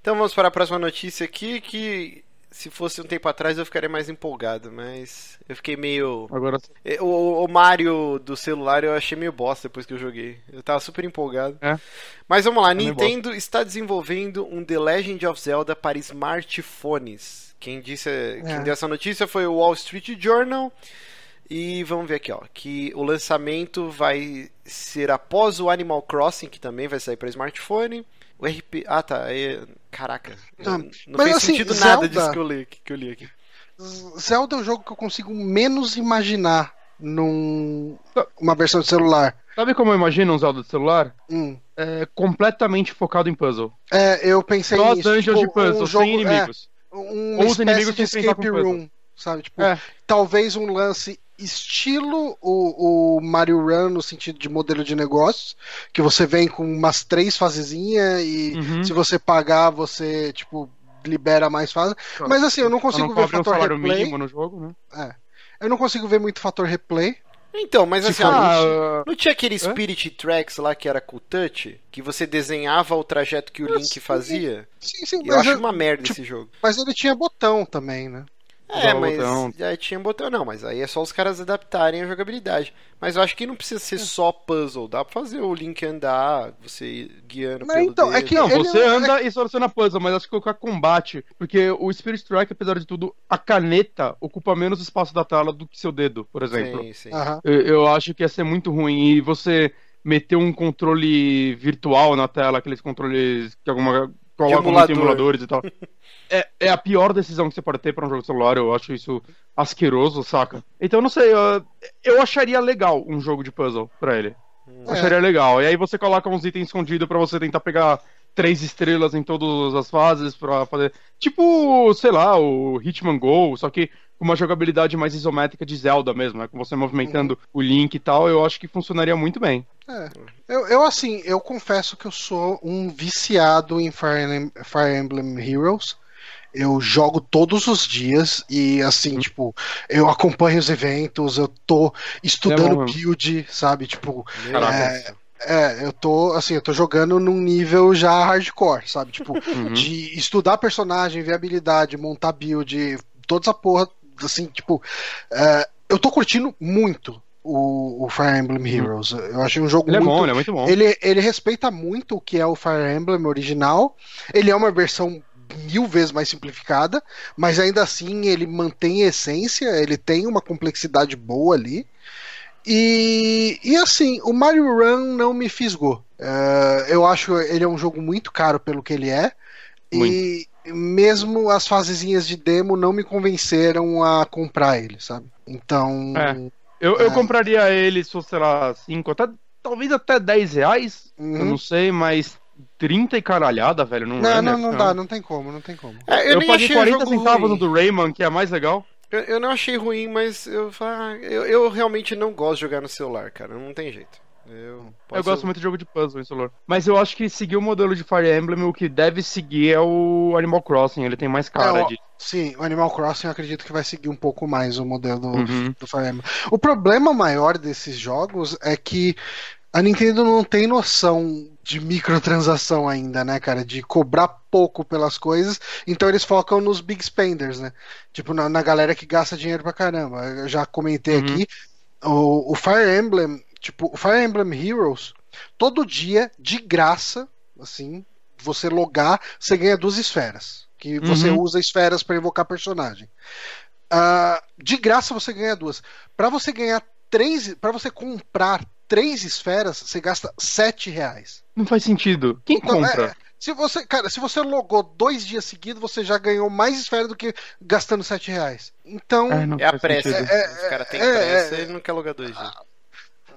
Speaker 2: Então vamos para a próxima notícia aqui, que se fosse um tempo atrás eu ficaria mais empolgado, mas eu fiquei meio.
Speaker 3: Agora
Speaker 2: é, o, o Mario do celular eu achei meio bosta depois que eu joguei. Eu tava super empolgado.
Speaker 3: É.
Speaker 2: Mas vamos lá, é Nintendo está desenvolvendo um The Legend of Zelda para smartphones. Quem disse, é. quem deu essa notícia foi o Wall Street Journal. E vamos ver aqui, ó, que o lançamento vai ser após o Animal Crossing, que também vai sair para smartphone. O RP, ah tá, aí, caraca, não, não fez assim, sentido Zelda... nada disso que eu li, que eu li aqui.
Speaker 1: Zelda é o jogo que eu consigo menos imaginar num uma versão de celular.
Speaker 3: Sabe como eu imagino um Zelda de celular?
Speaker 1: Hum.
Speaker 3: É, completamente focado em puzzle.
Speaker 1: É, eu pensei
Speaker 3: Só nisso. dungeons tipo, de puzzle, um jogo, sem inimigos.
Speaker 1: É, um Ou os inimigos de escape room, sabe? Tipo, é. talvez um lance estilo o, o Mario Run no sentido de modelo de negócios, que você vem com umas três fasezinhas e uhum. se você pagar, você, tipo, libera mais fases. Mas assim, eu não consigo eu não ver fator um replay.
Speaker 3: no jogo, né?
Speaker 1: É. Eu não consigo ver muito fator replay.
Speaker 2: Então, mas assim, ó,
Speaker 3: Ah,
Speaker 2: não tinha aquele Spirit Tracks lá que era com o touch? Que você desenhava o trajeto que o
Speaker 1: Ah,
Speaker 2: Link
Speaker 1: sim.
Speaker 2: fazia?
Speaker 1: Sim, sim,
Speaker 2: Eu
Speaker 1: mas,
Speaker 2: acho
Speaker 1: eu-
Speaker 2: uma merda
Speaker 1: tipo,
Speaker 2: esse jogo.
Speaker 1: mas ele tinha botão também, né?
Speaker 2: É, mas
Speaker 3: botão.
Speaker 2: já tinha botão. Não, mas aí é só os caras adaptarem a jogabilidade. Mas eu acho que não precisa ser só puzzle. Dá pra fazer o Link andar, você ir guiando
Speaker 1: Mas
Speaker 2: pelo
Speaker 1: então, é
Speaker 2: dedo.
Speaker 1: que-
Speaker 3: Não, você
Speaker 1: não-
Speaker 3: anda e soluciona puzzle, mas acho que colocar combate. Porque o Spirit Strike, apesar de tudo, a caneta ocupa menos espaço da tela do que seu dedo, por exemplo.
Speaker 2: Sim, sim.
Speaker 1: Aham.
Speaker 3: Eu, eu acho que ia ser muito ruim. E você meter um controle virtual na tela, aqueles controles que alguma. Colocam muito
Speaker 2: emulador.
Speaker 3: em emuladores e tal. É, é a pior decisão que você pode ter pra um jogo de celular. Eu acho isso asqueroso, saca? Então, não sei. Eu, eu acharia legal um jogo de puzzle pra ele.
Speaker 2: Hum.
Speaker 3: Eu Acharia
Speaker 1: É.
Speaker 3: legal. E aí você coloca uns itens escondidos pra você tentar pegar três estrelas em todas as fases pra fazer. Tipo, sei lá, o Hitman Go, só que com uma jogabilidade mais isométrica de Zelda mesmo, né? Com você movimentando o Link e tal, eu acho que funcionaria muito bem.
Speaker 1: É. Eu, eu, assim, eu confesso que eu sou um viciado em Fire Emblem, Fire Emblem Heroes. Eu jogo todos os dias e, assim, tipo, eu acompanho os eventos, eu tô estudando
Speaker 3: mesmo.
Speaker 1: build, sabe? Tipo,
Speaker 3: Caraca.
Speaker 2: Deus.
Speaker 1: é, eu tô, assim, eu tô jogando num nível já hardcore, sabe? Tipo,
Speaker 3: Uhum.
Speaker 1: de estudar personagem, ver habilidade, montar build, toda essa porra, assim, tipo, é, eu tô curtindo muito o, o Fire Emblem Heroes. Eu achei um jogo
Speaker 3: Ele é
Speaker 1: muito
Speaker 3: bom, ele é muito bom.
Speaker 1: ele, ele respeita muito o que é o Fire Emblem original. Ele é uma versão mil vezes mais simplificada, mas ainda assim ele mantém a essência, ele tem uma complexidade boa ali. E, e assim, o Mario Run não me fisgou. Eh, eu acho ele é um jogo muito caro pelo que ele é. E mesmo as fasezinhas de demo não me convenceram a comprar ele, sabe? Então.
Speaker 3: É. Eu, eu
Speaker 1: É.
Speaker 3: compraria ele, se fosse, sei lá, 5, até, talvez até 10 reais.
Speaker 1: uhum.
Speaker 3: Eu não sei, mas 30 e caralhada, velho. Não,
Speaker 1: Não,
Speaker 3: é,
Speaker 1: não,
Speaker 3: né?
Speaker 1: não dá, não tem como, não tem como.
Speaker 2: É, eu,
Speaker 3: Eu,
Speaker 2: nem
Speaker 3: paguei
Speaker 2: achei
Speaker 3: 40
Speaker 2: o jogo
Speaker 3: centavos
Speaker 2: ruim.
Speaker 3: no do Rayman, que é mais legal.
Speaker 2: Eu, eu não achei ruim, mas eu, ah, eu, eu realmente não gosto de jogar no celular, cara. Não tem jeito. Eu,
Speaker 3: Eu
Speaker 2: posso-
Speaker 3: gosto muito de jogo de puzzle em celular. Mas eu acho que seguir o modelo de Fire Emblem, o que deve seguir é o Animal Crossing. Ele tem mais cara
Speaker 1: É,
Speaker 3: de.
Speaker 1: Sim, o Animal Crossing eu acredito que vai seguir um pouco mais o modelo do,
Speaker 3: Uhum.
Speaker 1: do Fire Emblem. O problema maior desses jogos é que a Nintendo não tem noção de microtransação ainda, né, cara? De cobrar pouco pelas coisas, então eles focam nos big spenders, né? Tipo, na, na galera que gasta dinheiro pra caramba. Eu já comentei
Speaker 3: Uhum.
Speaker 1: aqui, o, o Fire Emblem, tipo, o Fire Emblem Heroes, todo dia, de graça, assim, você logar, você ganha duas esferas. Que você
Speaker 3: Uhum.
Speaker 1: usa esferas pra invocar personagem. Ah, de graça você ganha duas. Pra você ganhar três, para você comprar três esferas, você gasta sete reais.
Speaker 3: Não faz sentido. Quem
Speaker 1: Então,
Speaker 3: compra?
Speaker 1: é, se você, cara, se você logou dois dias seguidos, você já ganhou mais esfera do que gastando sete reais. Então,
Speaker 3: É, não
Speaker 2: É a pressa.
Speaker 3: sentido.
Speaker 1: É,
Speaker 2: Os caras têm
Speaker 1: é,
Speaker 2: pressa
Speaker 1: é.
Speaker 2: e ele não quer logar dois dias.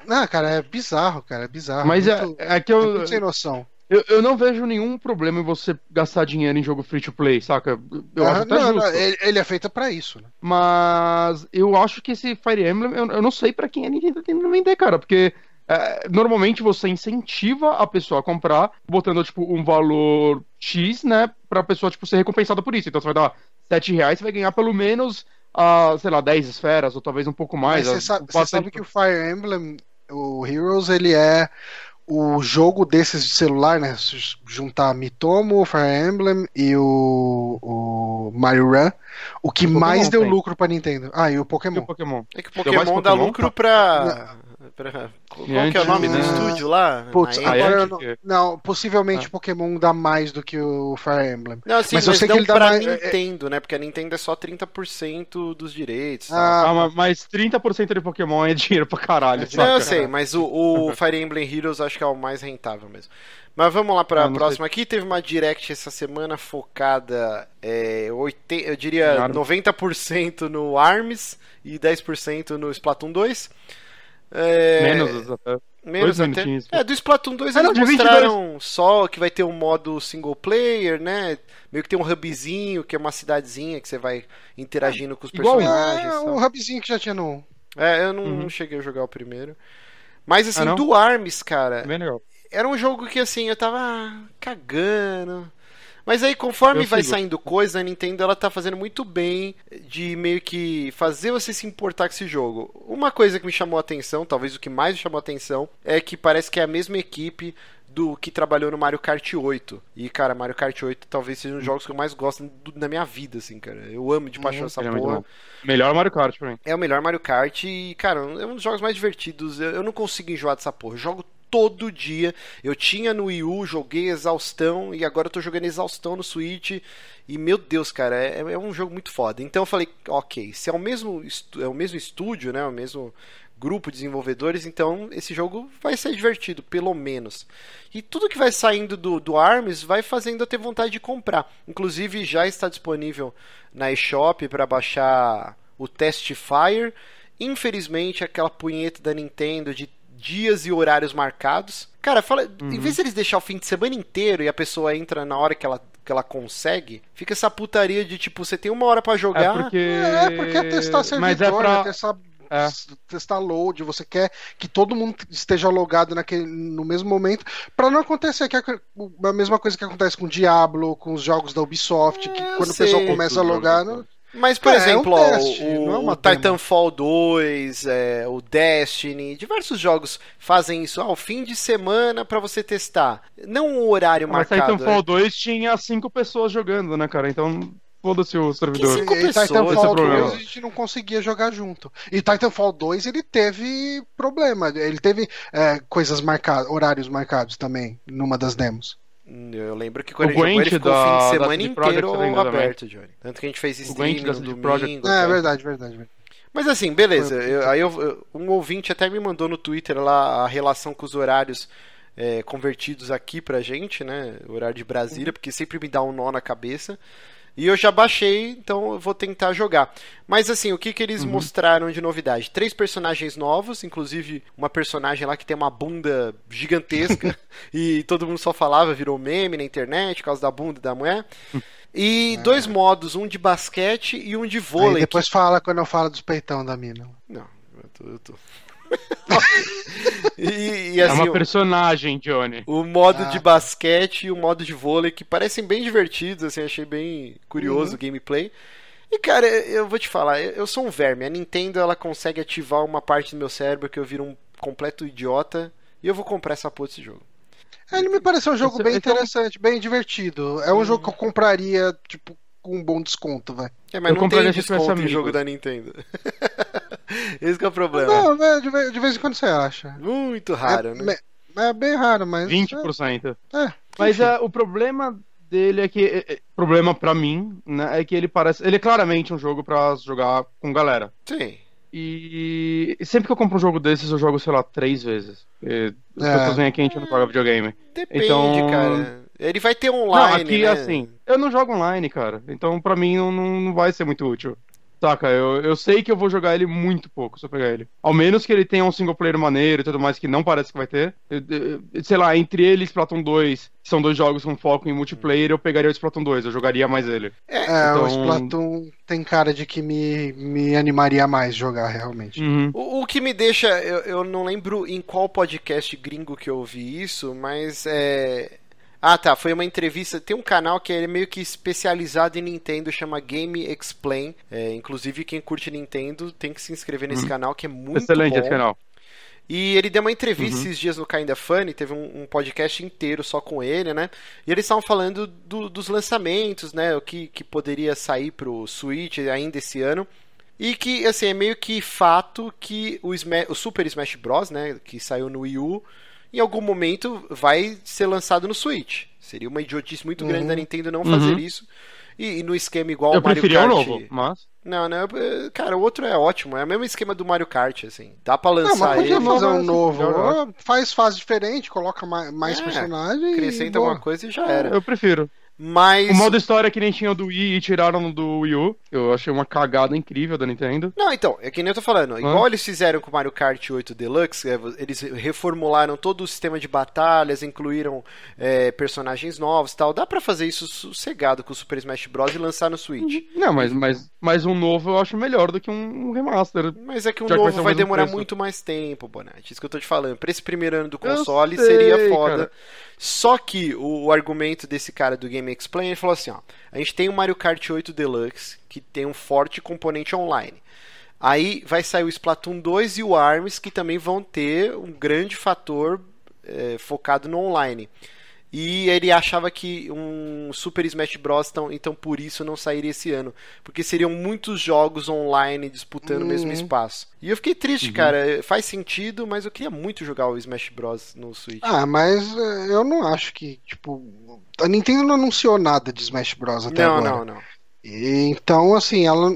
Speaker 1: Não, cara, é bizarro, cara, é bizarro.
Speaker 3: Mas é,
Speaker 1: muito,
Speaker 3: é que
Speaker 1: é
Speaker 3: eu,
Speaker 1: muito sem noção.
Speaker 3: eu, eu não vejo nenhum problema em você gastar dinheiro em jogo free to play, saca? Eu
Speaker 1: Ah,
Speaker 3: acho até
Speaker 1: não, não, ele, é feito pra isso, né?
Speaker 3: Mas eu acho que esse Fire Emblem, eu, eu não sei pra quem a Nintendo tá tentando vender, cara, porque é, normalmente você incentiva a pessoa a comprar, botando, tipo, um valor X, né, pra pessoa, tipo, ser recompensada por isso. Então você vai dar 7 reais, você vai ganhar pelo menos, ah, sei lá, 10 esferas, ou talvez um pouco mais.
Speaker 1: Mas
Speaker 3: ah,
Speaker 1: você sabe,
Speaker 3: o
Speaker 1: você sabe que o Fire Emblem, o Heroes, ele é o jogo desses de celular, né? Se juntar Mitomo, Fire Emblem e o, o Mario Run, o que
Speaker 3: O
Speaker 1: mais deu
Speaker 3: tem.
Speaker 1: lucro pra Nintendo. Ah, e o
Speaker 3: E
Speaker 1: Pokémon.
Speaker 3: o Pokémon.
Speaker 2: É que o Pokémon dá
Speaker 3: Pokémon?
Speaker 2: lucro pra. Pra- Qual que é o nome do
Speaker 1: né?
Speaker 2: estúdio lá?
Speaker 1: Putz, agora não, não, possivelmente o Pokémon dá mais do que o Fire Emblem.
Speaker 2: Não, sim,
Speaker 1: Mas
Speaker 2: mas,
Speaker 1: eu sei que
Speaker 2: não
Speaker 1: ele dá
Speaker 2: pra
Speaker 1: mais-
Speaker 2: Nintendo, né? Porque a Nintendo é só 30% dos direitos.
Speaker 1: Ah,
Speaker 3: Ah, ma- mas 30% de Pokémon é dinheiro pra caralho,
Speaker 1: É
Speaker 3: saca?
Speaker 2: Não, eu sei, mas o, o Fire Emblem Heroes acho que é o mais rentável mesmo. Mas vamos lá para
Speaker 3: Ah,
Speaker 2: a
Speaker 3: não
Speaker 2: próxima aqui. Teve uma direct essa semana focada, é, 80, eu diria
Speaker 3: Em ARMS.
Speaker 2: 90% no ARMS e 10% no Splatoon 2. É,
Speaker 3: Menos até.
Speaker 2: menos
Speaker 3: dois
Speaker 2: até.
Speaker 3: minutinhos.
Speaker 2: É, do Splatoon 2
Speaker 3: Ah,
Speaker 2: eles
Speaker 3: não, de 22.
Speaker 2: mostraram só que vai ter um modo single player, né? Meio que tem um hubzinho, que é uma cidadezinha que você vai interagindo com os
Speaker 3: Igual-
Speaker 2: personagens.
Speaker 1: é, o hubzinho que já tinha no.
Speaker 2: É, eu não,
Speaker 3: Uhum.
Speaker 2: não cheguei a jogar o primeiro. Mas assim,
Speaker 3: Ah,
Speaker 2: do ARMS, cara,
Speaker 3: Bem legal.
Speaker 2: era um jogo que assim, eu tava cagando. Mas aí, conforme vai saindo coisa, a Nintendo ela tá fazendo muito bem de meio que fazer você se importar com esse jogo. Uma coisa que me chamou a atenção, talvez o que mais me chamou a atenção, é que parece que é a mesma equipe do que trabalhou no Mario Kart 8. E, cara, Mario Kart 8 talvez seja um dos jogos que eu mais gosto na minha vida, assim, cara. Eu amo de paixão essa
Speaker 3: Ele é
Speaker 2: porra.
Speaker 3: Melhor Mario Kart pra mim.
Speaker 2: É o melhor Mario Kart e, cara, é um dos jogos mais divertidos. Eu, eu não consigo enjoar dessa porra. Eu jogo todo dia. Eu tinha no Wii U, joguei exaustão e agora eu tô jogando exaustão no Switch. E meu Deus, cara, é, é um jogo muito foda. Então eu falei, ok, se é o mesmo, é o mesmo estúdio, né? O mesmo grupo de desenvolvedores, então esse jogo vai ser divertido, pelo menos. E tudo que vai saindo do, do ARMS vai fazendo eu ter vontade de comprar. Inclusive já está disponível na eShop para baixar o Testfire. Infelizmente, aquela punheta da Nintendo de dias e horários marcados. Cara, fala, em vez de eles deixar o fim de semana inteiro e a pessoa entra na hora que ela, que ela consegue, fica essa putaria de tipo, você tem uma hora pra
Speaker 3: É
Speaker 2: jogar.
Speaker 3: porque.
Speaker 1: É, porque é testar servidor,
Speaker 3: Mas é pra.
Speaker 1: né? testar,
Speaker 3: É.
Speaker 1: testar load, você quer que todo mundo esteja logado naquele, no mesmo momento, pra não acontecer que é a, a mesma coisa que acontece com o Diablo, com os jogos da Ubisoft, que
Speaker 2: É, eu
Speaker 1: quando o pessoal começa a logar, não,
Speaker 2: Mas, por
Speaker 1: É, é um
Speaker 2: exemplo, ó,
Speaker 1: teste,
Speaker 2: o,
Speaker 1: não é uma
Speaker 2: o Titanfall 2, é, o Destiny, diversos jogos fazem isso. Ah, o fim de semana pra você testar. Não um horário
Speaker 3: Mas
Speaker 2: marcado.
Speaker 3: Titanfall
Speaker 2: é.
Speaker 3: 2 tinha cinco pessoas jogando, né, cara? Então, foda-se o servidor.
Speaker 2: cinco
Speaker 1: E
Speaker 2: pessoas,
Speaker 3: é
Speaker 1: Titanfall
Speaker 3: o problema.
Speaker 1: 2 a gente não conseguia jogar junto. E Titanfall 2 ele teve problema, ele teve é, coisas marcadas, horários marcados também, numa das demos.
Speaker 2: Eu lembro que quando
Speaker 3: O
Speaker 2: ele jogou, ele
Speaker 3: Gwent
Speaker 2: ficou o
Speaker 3: da-
Speaker 2: fim de
Speaker 3: da
Speaker 2: semana inteiro
Speaker 3: também.
Speaker 2: aberto, Johnny. Tanto que a gente fez streaming
Speaker 3: Gwent da
Speaker 2: no domingo.
Speaker 1: É, verdade, verdade. verdade.
Speaker 2: Mas assim, beleza. Eu- aí eu- eu- um ouvinte até me mandou no Twitter lá a relação com os horários é, convertidos aqui pra gente, né? O horário de Brasília, porque sempre me dá um nó na cabeça. E eu já baixei, então eu vou tentar jogar. Mas assim, o que, que eles mostraram de novidade? Três personagens novos, inclusive uma personagem lá que tem uma bunda gigantesca e todo mundo só falava, virou meme na internet por causa da bunda da mulher. E dois modos, um de basquete e um de
Speaker 1: Aí
Speaker 2: vôlei.
Speaker 1: depois fala quando eu falo dos peitão da mina.
Speaker 2: Não, eu tô. Eu tô... e, e,
Speaker 3: É
Speaker 2: assim,
Speaker 3: uma
Speaker 2: o-
Speaker 3: personagem, Johnny.
Speaker 2: o modo
Speaker 1: Ah,
Speaker 2: de basquete e o modo de vôlei, que parecem bem divertidos, assim, achei bem curioso
Speaker 1: Uhum.
Speaker 2: o gameplay. E cara, eu vou te falar, eu sou um verme. A Nintendo ela consegue ativar uma parte do meu cérebro que eu viro um completo idiota. E eu vou comprar essa porra desse jogo.
Speaker 1: É, Ele me pareceu um jogo
Speaker 3: Esse-
Speaker 1: bem
Speaker 3: esse é um-
Speaker 1: interessante, bem divertido. É um jogo que eu compraria, tipo, com um bom desconto, vai.
Speaker 2: É, mas
Speaker 3: Eu
Speaker 2: não tem desconto em jogo da Nintendo. Esse que é o problema.
Speaker 1: Não, é, de, vez, de vez em quando você acha.
Speaker 2: Muito raro,
Speaker 1: é,
Speaker 2: né?
Speaker 1: é bem raro, mas.
Speaker 3: 20%.
Speaker 1: É,
Speaker 3: Mas
Speaker 1: enfim.
Speaker 3: é, o problema dele é que. é- é- problema pra mim, né? É que ele parece. Ele é claramente um jogo pra jogar com galera.
Speaker 2: Sim.
Speaker 3: E sempre que eu compro um jogo desses, eu jogo, sei lá, três vezes. Porque As
Speaker 1: É.
Speaker 3: pessoas vêm aqui e a gente não joga videogame.
Speaker 2: Depende,
Speaker 3: Então-
Speaker 2: cara. Ele vai ter
Speaker 3: Não,
Speaker 2: online,
Speaker 3: aqui
Speaker 2: né?
Speaker 3: assim, eu não jogo online, cara. Então pra mim não, não, não vai ser muito útil. Saca, eu, eu sei que eu vou jogar ele muito pouco se eu pegar ele. Ao menos que ele tenha um single player maneiro e tudo mais, que não parece que vai ter. Eu- eu- sei lá, entre ele e Splatoon 2, que são dois jogos com foco em multiplayer, eu pegaria o Splatoon 2, eu jogaria mais ele.
Speaker 1: É,
Speaker 3: então-
Speaker 1: o Splatoon tem cara de que me, me animaria mais jogar, realmente.
Speaker 3: Uhum.
Speaker 2: O, o que me deixa. Eu, eu não lembro em qual podcast gringo que eu ouvi isso, mas é. Ah, tá. Foi uma entrevista. Tem um canal que é meio que especializado em Nintendo, chama Game Explain. É, inclusive, quem curte Nintendo tem que se inscrever nesse canal, que é muito
Speaker 3: Uhum. Excelente
Speaker 2: bom.
Speaker 3: esse canal.
Speaker 2: E ele deu uma entrevista
Speaker 3: Uhum.
Speaker 2: esses dias no Kinda Funny, teve um, um podcast inteiro só com ele, né? E eles estavam falando do- dos lançamentos, né? O que, que poderia sair pro Switch ainda esse ano. E que, assim, é meio que fato que o, o Super Smash Bros., né? Que saiu no Wii U, em algum momento vai ser lançado no Switch. Seria uma idiotice muito grande
Speaker 1: Uhum.
Speaker 2: da Nintendo não
Speaker 3: Uhum.
Speaker 2: fazer isso. E, e no esquema igual
Speaker 3: eu
Speaker 2: ao Mario
Speaker 3: preferia o
Speaker 2: Kart.
Speaker 3: novo, mas.
Speaker 2: Não, não, eu- cara, o outro é ótimo, é o mesmo esquema do Mario Kart, assim. Dá pra
Speaker 1: Não,
Speaker 2: lançar
Speaker 1: mas podia
Speaker 2: ele.
Speaker 1: fazer um novo.
Speaker 3: melhor,
Speaker 1: Faz fase diferente, coloca mais, mais
Speaker 2: É,
Speaker 1: personagem.
Speaker 2: acrescenta
Speaker 1: e
Speaker 2: alguma coisa e já era.
Speaker 3: Eu prefiro.
Speaker 2: Mas.
Speaker 3: O modo história que nem tinha o do Wii e tiraram do Wii U, eu achei uma cagada incrível da Nintendo.
Speaker 2: Não, então, é que nem eu tô falando. Igual eles fizeram com o Mario Kart 8 Deluxe, é, eles reformularam todo o sistema de batalhas, incluíram é, personagens novos e tal. Dá pra fazer isso sossegado com o Super Smash Bros. e lançar no Switch.
Speaker 3: Não, mas, mas, mas um novo eu acho melhor do que um, remaster.
Speaker 2: Mas é que um
Speaker 3: Já que vai
Speaker 2: novo vai demorar
Speaker 3: preço.
Speaker 2: muito mais tempo, Bonatti. Isso que eu tô te falando. Pra esse primeiro ano do console
Speaker 3: sei,
Speaker 2: seria foda.
Speaker 3: cara.
Speaker 2: Só que o, o argumento desse cara do Game Explain, ele falou assim, ó, a gente tem o Mario Kart 8 Deluxe, que tem um forte componente online. Aí vai sair o Splatoon 2 e o ARMS, que também vão ter um grande fator é, focado no online. E ele achava que um Super Smash Bros. Então, então por isso não sairia esse ano. Porque seriam muitos jogos online disputando uhum. o mesmo uhum. espaço. E eu fiquei triste, uhum. cara. Faz sentido, mas eu queria muito jogar o Smash Bros. no Switch.
Speaker 1: Ah, mas eh, eu não acho que, tipo. A Nintendo não anunciou nada de Smash Bros. até
Speaker 2: não,
Speaker 1: agora.
Speaker 2: Não, não, não.
Speaker 1: Então, assim, ela,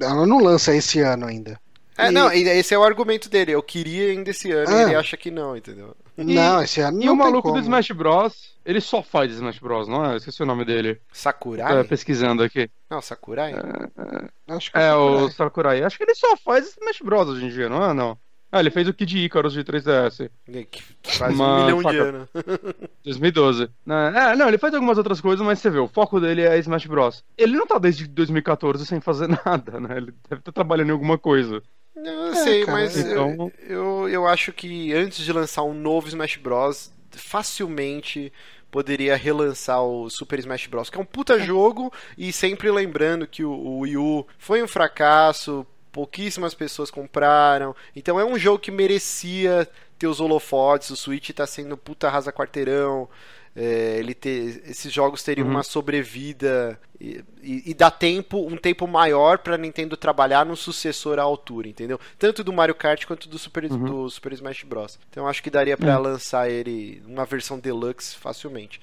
Speaker 1: ela não lança esse ano ainda.
Speaker 2: É, e... não, esse é o argumento dele. Eu queria ainda esse ano é. e ele acha que não, entendeu?
Speaker 1: E, não, esse ano
Speaker 3: E
Speaker 1: o
Speaker 3: maluco
Speaker 1: como.
Speaker 3: do Smash Bros, ele só faz Smash Bros, não é? Esqueci o nome dele.
Speaker 2: Sakurai?
Speaker 3: Tô pesquisando aqui.
Speaker 2: Não, Sakurai?
Speaker 3: É, é... Acho que é, é o Sakurai. Acho que ele só faz Smash Bros hoje em dia, não é? Não. Ah, ele fez o Kid Icarus de 3DS.
Speaker 2: Que faz mas, um milhão de anos.
Speaker 3: 2012. É, não, ele faz algumas outras coisas, mas você vê, o foco dele é Smash Bros. Ele não tá desde 2014 sem fazer nada, né? Ele deve estar trabalhando em alguma coisa.
Speaker 2: Eu é, sei, cara, mas então... eu, eu, eu acho que antes de lançar um novo Smash Bros, facilmente poderia relançar o Super Smash Bros, que é um puta jogo, e sempre lembrando que o, o Wii U foi um fracasso, pouquíssimas pessoas compraram, então é um jogo que merecia ter os holofotes, o Switch tá sendo puta rasa quarteirão, é, ele ter, esses jogos teriam uhum. uma sobrevida e, e, e, dá tempo, um tempo maior para Nintendo trabalhar no sucessor à altura, entendeu? Tanto do Mario Kart quanto do Super, uhum. do Super Smash Bros. Então acho que daria para uhum. lançar ele uma versão deluxe facilmente.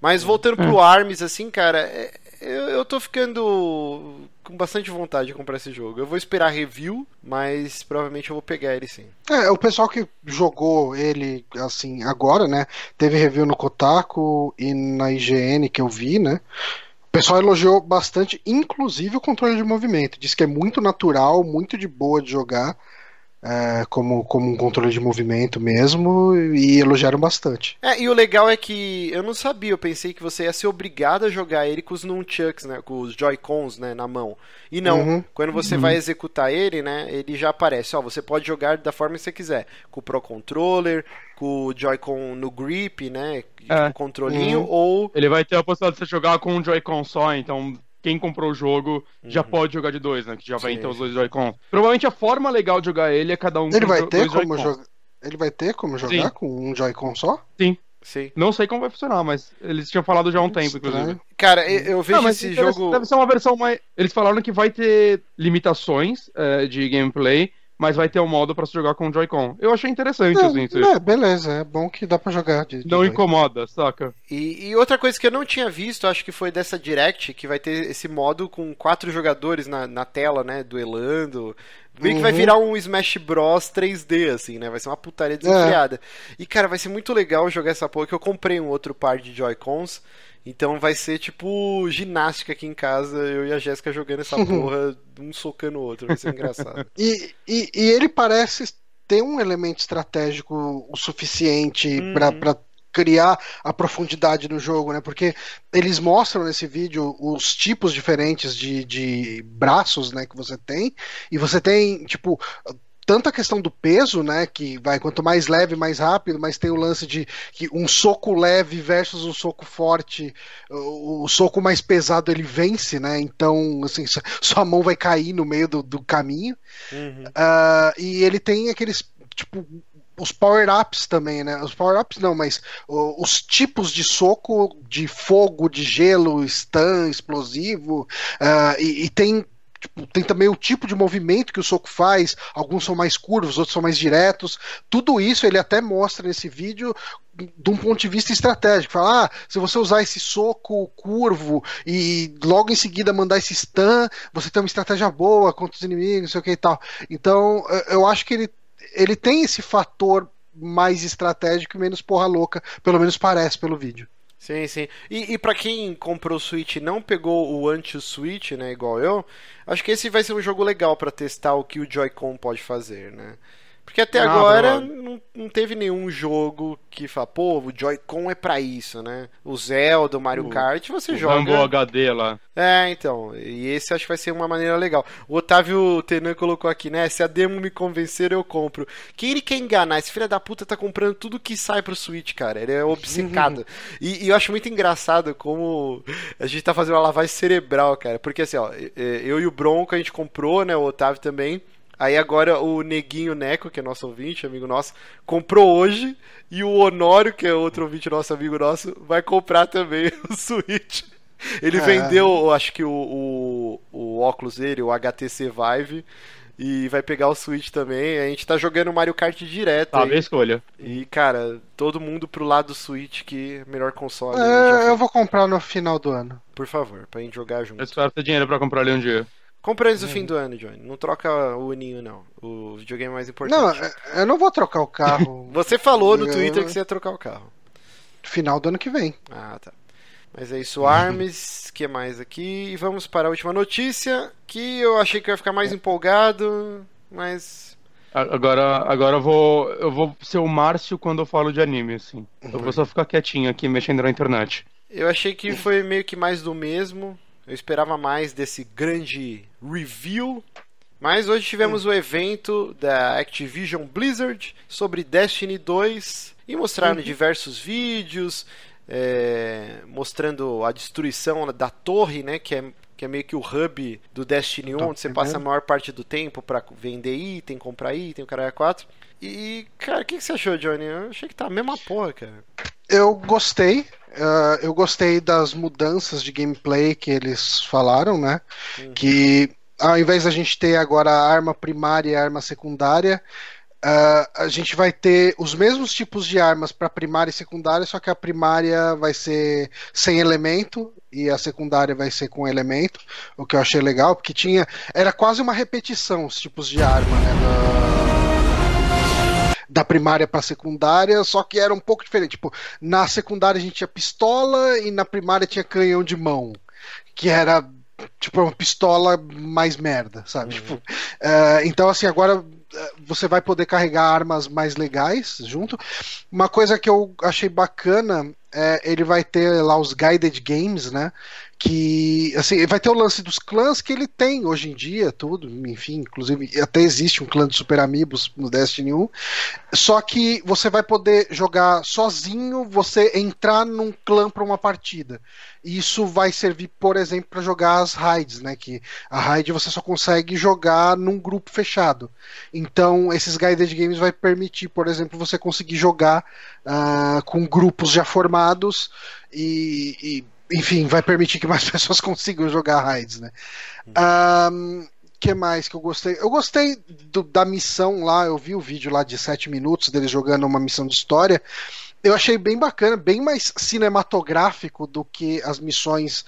Speaker 2: Mas voltando pro uhum. ARMS, assim, cara, é, eu, eu tô ficando com bastante vontade de comprar esse jogo. Eu vou esperar review, mas provavelmente eu vou pegar ele sim.
Speaker 1: É, o pessoal que jogou ele, assim, agora, né? Teve review no Kotaku e na IGN que eu vi, né? O pessoal elogiou bastante, inclusive o controle de movimento. Diz que é muito natural, muito de boa de jogar é, como, como um controle de movimento mesmo e elogiaram bastante.
Speaker 2: É, e o legal é que eu não sabia, eu pensei que você ia ser obrigado a jogar ele com os nunchucks, né, com os Joy-Cons, né, na mão. E não, uhum. quando você uhum. vai executar ele, né, ele já aparece, ó, você pode jogar da forma que você quiser, com o Pro Controller, com o Joy-Con no grip, né, é. tipo, controlinho, uhum. ou...
Speaker 3: Ele vai ter a possibilidade de você jogar com um Joy-Con só, então quem comprou o jogo uhum. já pode jogar de dois, né? Que já vai ter os dois Joy-Con. Provavelmente a forma legal de jogar ele é cada um
Speaker 1: ele vai ter como jogar. Ele vai ter como jogar Sim. com um Joy-Con só?
Speaker 3: Sim.
Speaker 2: Sim.
Speaker 3: Não sei como vai funcionar, mas eles tinham falado já há um tempo, inclusive.
Speaker 2: Cara, eu, vejo Não, esse jogo.
Speaker 3: Deve ser uma versão mais. Eles falaram que vai ter limitações é, de gameplay, mas vai ter um modo para se jogar com o Joy-Con. Eu achei interessante, é, assim.
Speaker 1: É, beleza, é bom que dá para jogar. De, de
Speaker 3: não incomoda, saca?
Speaker 2: E, e, outra coisa que eu não tinha visto, acho que foi dessa Direct, que vai ter esse modo com quatro jogadores na, na tela, né, duelando. Meio uhum. que vai uhum. virar um Smash Bros 3D, assim, né? Vai ser uma putaria desenfreada. É. E, cara, vai ser muito legal jogar essa porra, que eu comprei um outro par de Joy-Cons. Então vai ser tipo ginástica aqui em casa, eu e a Jéssica jogando essa porra, um socando o outro, vai ser engraçado.
Speaker 1: e, e, e, ele parece ter um elemento estratégico o suficiente uhum. para criar a profundidade no jogo, né? Porque eles mostram nesse vídeo os tipos diferentes de, de braços, né, que você tem, e você tem, tipo, tanto a questão do peso, né? Que vai quanto mais leve, mais rápido, mas tem o lance de que um soco leve versus um soco forte, o, o soco mais pesado ele vence, né? Então, assim, sua mão vai cair no meio do, do caminho. Uhum. Uh, e ele tem aqueles tipo os power-ups também, né? Os power-ups não, mas os tipos de soco de fogo, de gelo, stun, explosivo, uh, e, e, tem Tipo, tem também o tipo de movimento que o soco faz, alguns são mais curvos, outros são mais diretos. Tudo isso ele até mostra nesse vídeo de um ponto de vista estratégico. Fala, ah, se você usar esse soco curvo e logo em seguida mandar esse stun, você tem uma estratégia boa contra os inimigos, não sei o que e tal. Então, eu acho que ele, ele tem esse fator mais estratégico e menos porra louca, pelo menos parece pelo vídeo.
Speaker 2: Sim, sim. E, e para quem comprou o Switch e não pegou o anti-Switch, né, igual eu, acho que esse vai ser um jogo legal para testar o que o Joy-Con pode fazer, né? Porque até
Speaker 3: Ah,
Speaker 2: agora não, não teve nenhum jogo que fala, pô, o Joy-Con é pra isso, né? O Zelda, o Mario
Speaker 3: O-
Speaker 2: Kart, você
Speaker 3: O
Speaker 2: joga.
Speaker 3: Rumble HD lá.
Speaker 2: É, então. E esse acho que vai ser uma maneira legal. O Otávio Tenan colocou aqui, né? Se a demo me convencer, eu compro. Quem ele quer enganar? Esse filho da puta tá comprando tudo que sai pro Switch, cara. Ele é obcecado. e, e eu acho muito engraçado como a gente tá fazendo uma lavagem cerebral, cara. Porque assim, ó, eu e o Bronco a gente comprou, né? O Otávio também. Aí agora o Neguinho Neco, que é nosso ouvinte, amigo nosso, comprou hoje. E o Honório, que é outro ouvinte nosso, amigo nosso, vai comprar também o Switch. Ele
Speaker 1: É.
Speaker 2: vendeu, acho que o, o, o óculos dele, o HTC Vive, e vai pegar o Switch também. A gente tá jogando Mario Kart direto.
Speaker 3: Sabe a
Speaker 2: aí.
Speaker 3: escolha.
Speaker 2: E, cara, todo mundo pro lado do Switch, que é o melhor console.
Speaker 1: É, eu vou comprar no final do ano.
Speaker 2: Por favor, pra gente jogar junto.
Speaker 3: Eu espero ter dinheiro pra comprar ali um dia.
Speaker 2: Compra antes do fim do ano, Johnny. Não troca o Uninho, não. O videogame é mais importante.
Speaker 1: Não, é- eu não vou trocar o carro
Speaker 2: Você falou no Twitter que você ia trocar o carro.
Speaker 1: final do ano que vem.
Speaker 2: Ah, tá. Mas é isso, Arms, que mais aqui? E vamos para a última notícia, que eu achei que eu ia ficar mais empolgado, mas
Speaker 3: Agora, agora eu vou. Eu vou ser o Márcio quando eu falo de anime, assim. Eu vou só ficar quietinho aqui mexendo na internet.
Speaker 2: eu achei que foi meio que mais do mesmo. Eu esperava mais desse grande review. Mas hoje tivemos o evento da Activision Blizzard sobre Destiny 2 e mostraram diversos vídeos é, mostrando a destruição da torre, né, que é, que é meio que o hub do Destiny 1,
Speaker 1: Do
Speaker 2: onde você passa a mor parte do tempo pra vender item, comprar item, o cara é 4. E, cara, o que, que você achou, Johnny? Eu achei que tá a mesma porra, cara.
Speaker 1: Eu gostei. ah, eu gostei das mudanças de gameplay que eles falaram, né?
Speaker 2: Uhum.
Speaker 1: Que ao invés da gente ter agora a arma primária e a arma secundária, ah, a gente vai ter os mesmos tipos de armas para primária e secundária, só que a primária vai ser sem elemento e a secundária vai ser com elemento, o que eu achei legal, porque tinha era quase uma repetição os tipos de arma, né? da- da primária para secundária, só que era um pouco diferente. Tipo, na secundária a gente tinha pistola e na primária tinha canhão de mão, que era tipo uma pistola mais merda, sabe? Tipo, eh, então assim agora eh, você vai poder carregar armas mais legais junto. Uma coisa que eu achei bacana é ele vai ter lá os guided games, né? Que assim vai ter o lance dos clãs que ele tem hoje em dia, tudo, enfim, inclusive até existe um clã de Super Amigos no Destiny 1. Só que você vai poder jogar sozinho, você entrar num clã para uma partida. E Isso vai servir, por exemplo, para jogar as raids, né? Que a raid você só consegue jogar num grupo fechado. Então, esses guided games vai permitir, por exemplo, você conseguir jogar ah, com grupos já formados e, e, enfim, vai permitir que mais pessoas consigam jogar raids, né? Ahn, que mais que eu gostei? Eu gostei do- da missão lá, eu vi o vídeo lá de 7 minutos deles jogando uma missão de história. Eu achei bem bacana, bem mais cinematográfico do que as missões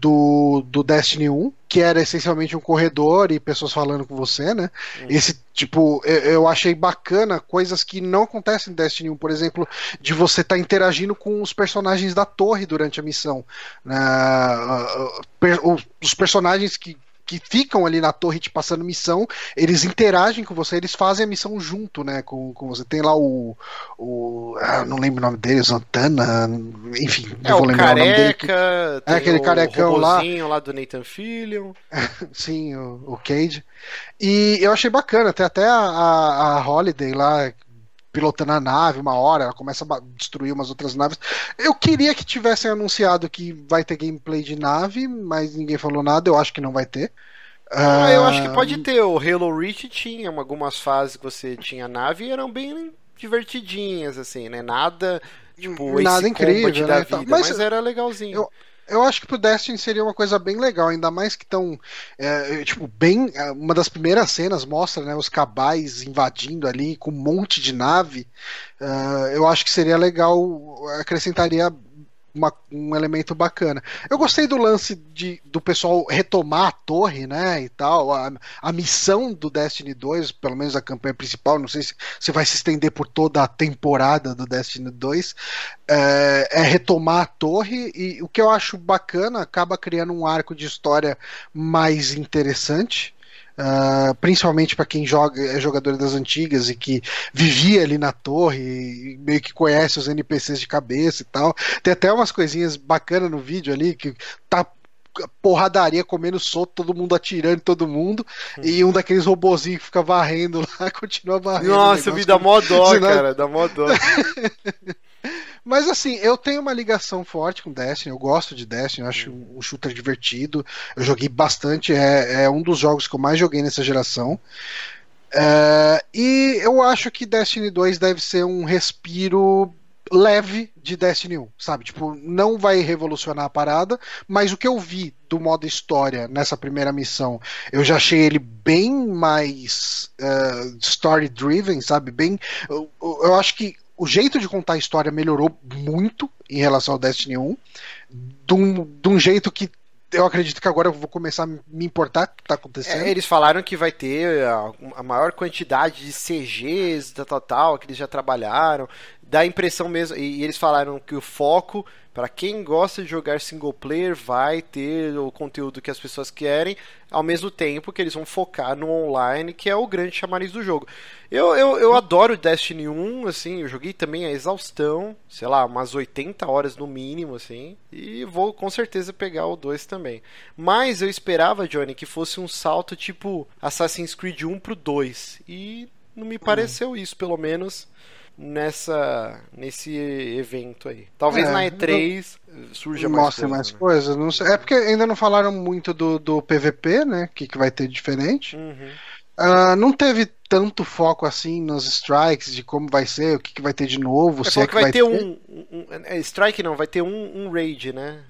Speaker 1: do, do Destiny 1, que era essencialmente um corredor e pessoas falando com você, né? Esse tipo, eu, eu achei bacana coisas que não acontecem no Destiny 1, por exemplo, de você estar interagindo com os personagens da torre durante a missão. Ah, per- os personagens que que ficam ali na torre te passando missão, eles interagem com você, eles fazem a missão junto, né? Com, com você. Tem lá o. o ah, não lembro o nome dele, Zantana, enfim,
Speaker 2: É,
Speaker 1: não vou lembrar o nome dele.
Speaker 2: careca, tem
Speaker 1: aquele
Speaker 2: o
Speaker 1: carecão lá.
Speaker 2: lá do Nathan Fillion.
Speaker 1: Sim, o, o Cage. E eu achei bacana, tem até a, a, a Holiday lá pilotando a nave uma hora, ela começa a destruir umas outras naves. Eu queria que tivessem anunciado que vai ter gameplay de nave, mas ninguém falou nada, eu acho que não vai ter.
Speaker 2: Ah, eu acho que pode ter. O Halo Reach tinha algumas fases que você tinha nave e eram bem divertidinhas, assim, né? Nada, tipo,
Speaker 1: Nada incrível, né,
Speaker 2: vida,
Speaker 1: Mas
Speaker 2: mas, era legalzinho.
Speaker 1: eu- Eu acho que pro Destiny seria uma coisa bem legal, ainda mais que estão, tipo, bem. é, Uma das primeiras cenas mostra, né, os cabais invadindo ali com um monte de nave. Ah, eu acho que seria legal, acrescentaria uma- um elemento bacana. Eu gostei do lance de, do pessoal retomar a torre, né, e tal. A, a missão do Destiny 2, pelo menos a campanha principal, não sei se, se vai se estender por toda a temporada do Destiny 2, é, é retomar a torre e o que eu acho bacana acaba criando um arco de história mais interessante. Uh, principalmente para quem joga, é jogador das antigas e que vivia ali na torre e meio que conhece os NPCs de cabeça e tal. Tem até umas coisinhas bacanas no vídeo ali que tá porradaria comendo solto, todo mundo atirando em todo mundo, hum. e um daqueles robozinhos que fica varrendo lá, continua varrendo.
Speaker 2: Nossa, me dá mó dó, cara, dá mó dó.
Speaker 1: Mas assim, eu tenho uma ligação forte com Destiny, eu gosto de Destiny, eu acho um shooter divertido, eu joguei bastante, é, é um dos jogos que eu mais joguei nessa geração. É, e eu acho que Destiny 2 deve ser um respiro leve de Destiny 1, sabe? Tipo, não vai revolucionar a parada, mas o que eu vi do modo história nessa primeira missão, eu já achei ele bem mais uh, story-driven, sabe? Bem. Eu, eu acho que o jeito de contar a história melhorou muito em relação ao Destiny 1, de um, de um jeito que eu acredito que agora eu vou começar a me importar com o que tá acontecendo.
Speaker 2: É, eles falaram que vai ter a, a, maior quantidade de CGs da total que eles já trabalharam dá a impressão mesmo. E, e eles falaram que o foco, para quem gosta de jogar single player, vai ter o conteúdo que as pessoas querem, ao mesmo tempo que eles vão focar no online, que é o grande chamariz do jogo. Eu, eu, eu adoro Destiny 1, assim, eu joguei também a exaustão, sei lá, umas 80 horas no mínimo, assim, e vou com certeza pegar o 2 também. Mas eu esperava, Johnny, que fosse um salto tipo Assassin's Creed 1 pro 2, e não me pareceu isso, pelo menos nessa nesse evento aí. Talvez é, na E3 surja mais
Speaker 1: mostre coisa, mais né? coisas. Não sei. É porque ainda não falaram muito do, do PVP, né? O que, que vai ter diferente. Uhum. Uh, não teve tanto foco assim nos strikes, de como vai ser, o que, que vai ter de novo.
Speaker 2: É, se é que vai, vai ter, ter, Um, um, é, Strike não, vai ter um, um raid, né?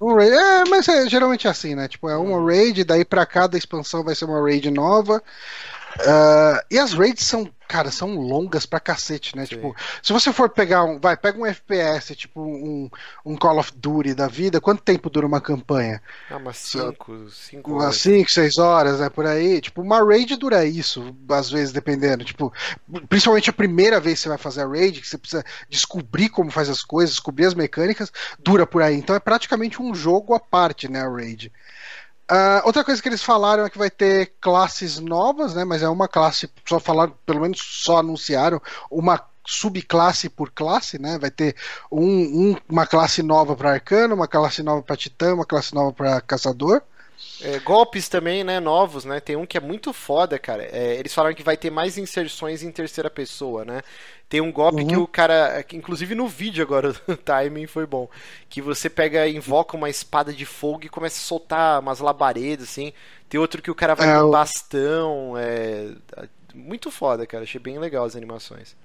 Speaker 1: Um raid, é, mas é geralmente assim, né? Tipo, é uma uhum. raid, daí para cada expansão vai ser uma raid nova. Uh, e as raids são, cara, são longas pra cacete, né? Sim. Tipo, se você for pegar um. Vai, pega um FPS, tipo um, um Call of Duty da vida, quanto tempo dura uma campanha?
Speaker 2: Ah, umas 5, 5
Speaker 1: horas. Umas 5, 6 horas, né? Por aí. Tipo, uma raid dura isso, às vezes, dependendo. Tipo, principalmente a primeira vez que você vai fazer a raid, que você precisa descobrir como faz as coisas, descobrir as mecânicas, dura por aí. Então é praticamente um jogo à parte, né? A raid. Uh, outra coisa que eles falaram é que vai ter classes novas, né? Mas é uma classe, só falaram, pelo menos só anunciaram uma subclasse por classe, né? Vai ter um, um, uma classe nova para arcano, uma classe nova para titã, uma classe nova para caçador.
Speaker 2: É, golpes também, né, novos, né? Tem um que é muito foda, cara. É, eles falaram que vai ter mais inserções em terceira pessoa, né? Tem um golpe uhum. que o cara, inclusive no vídeo agora, o timing foi bom, que você pega, invoca uma espada de fogo e começa a soltar umas labaredas, assim. Tem outro que o cara vai é, com bastão, é muito foda, cara. Achei bem legal as animações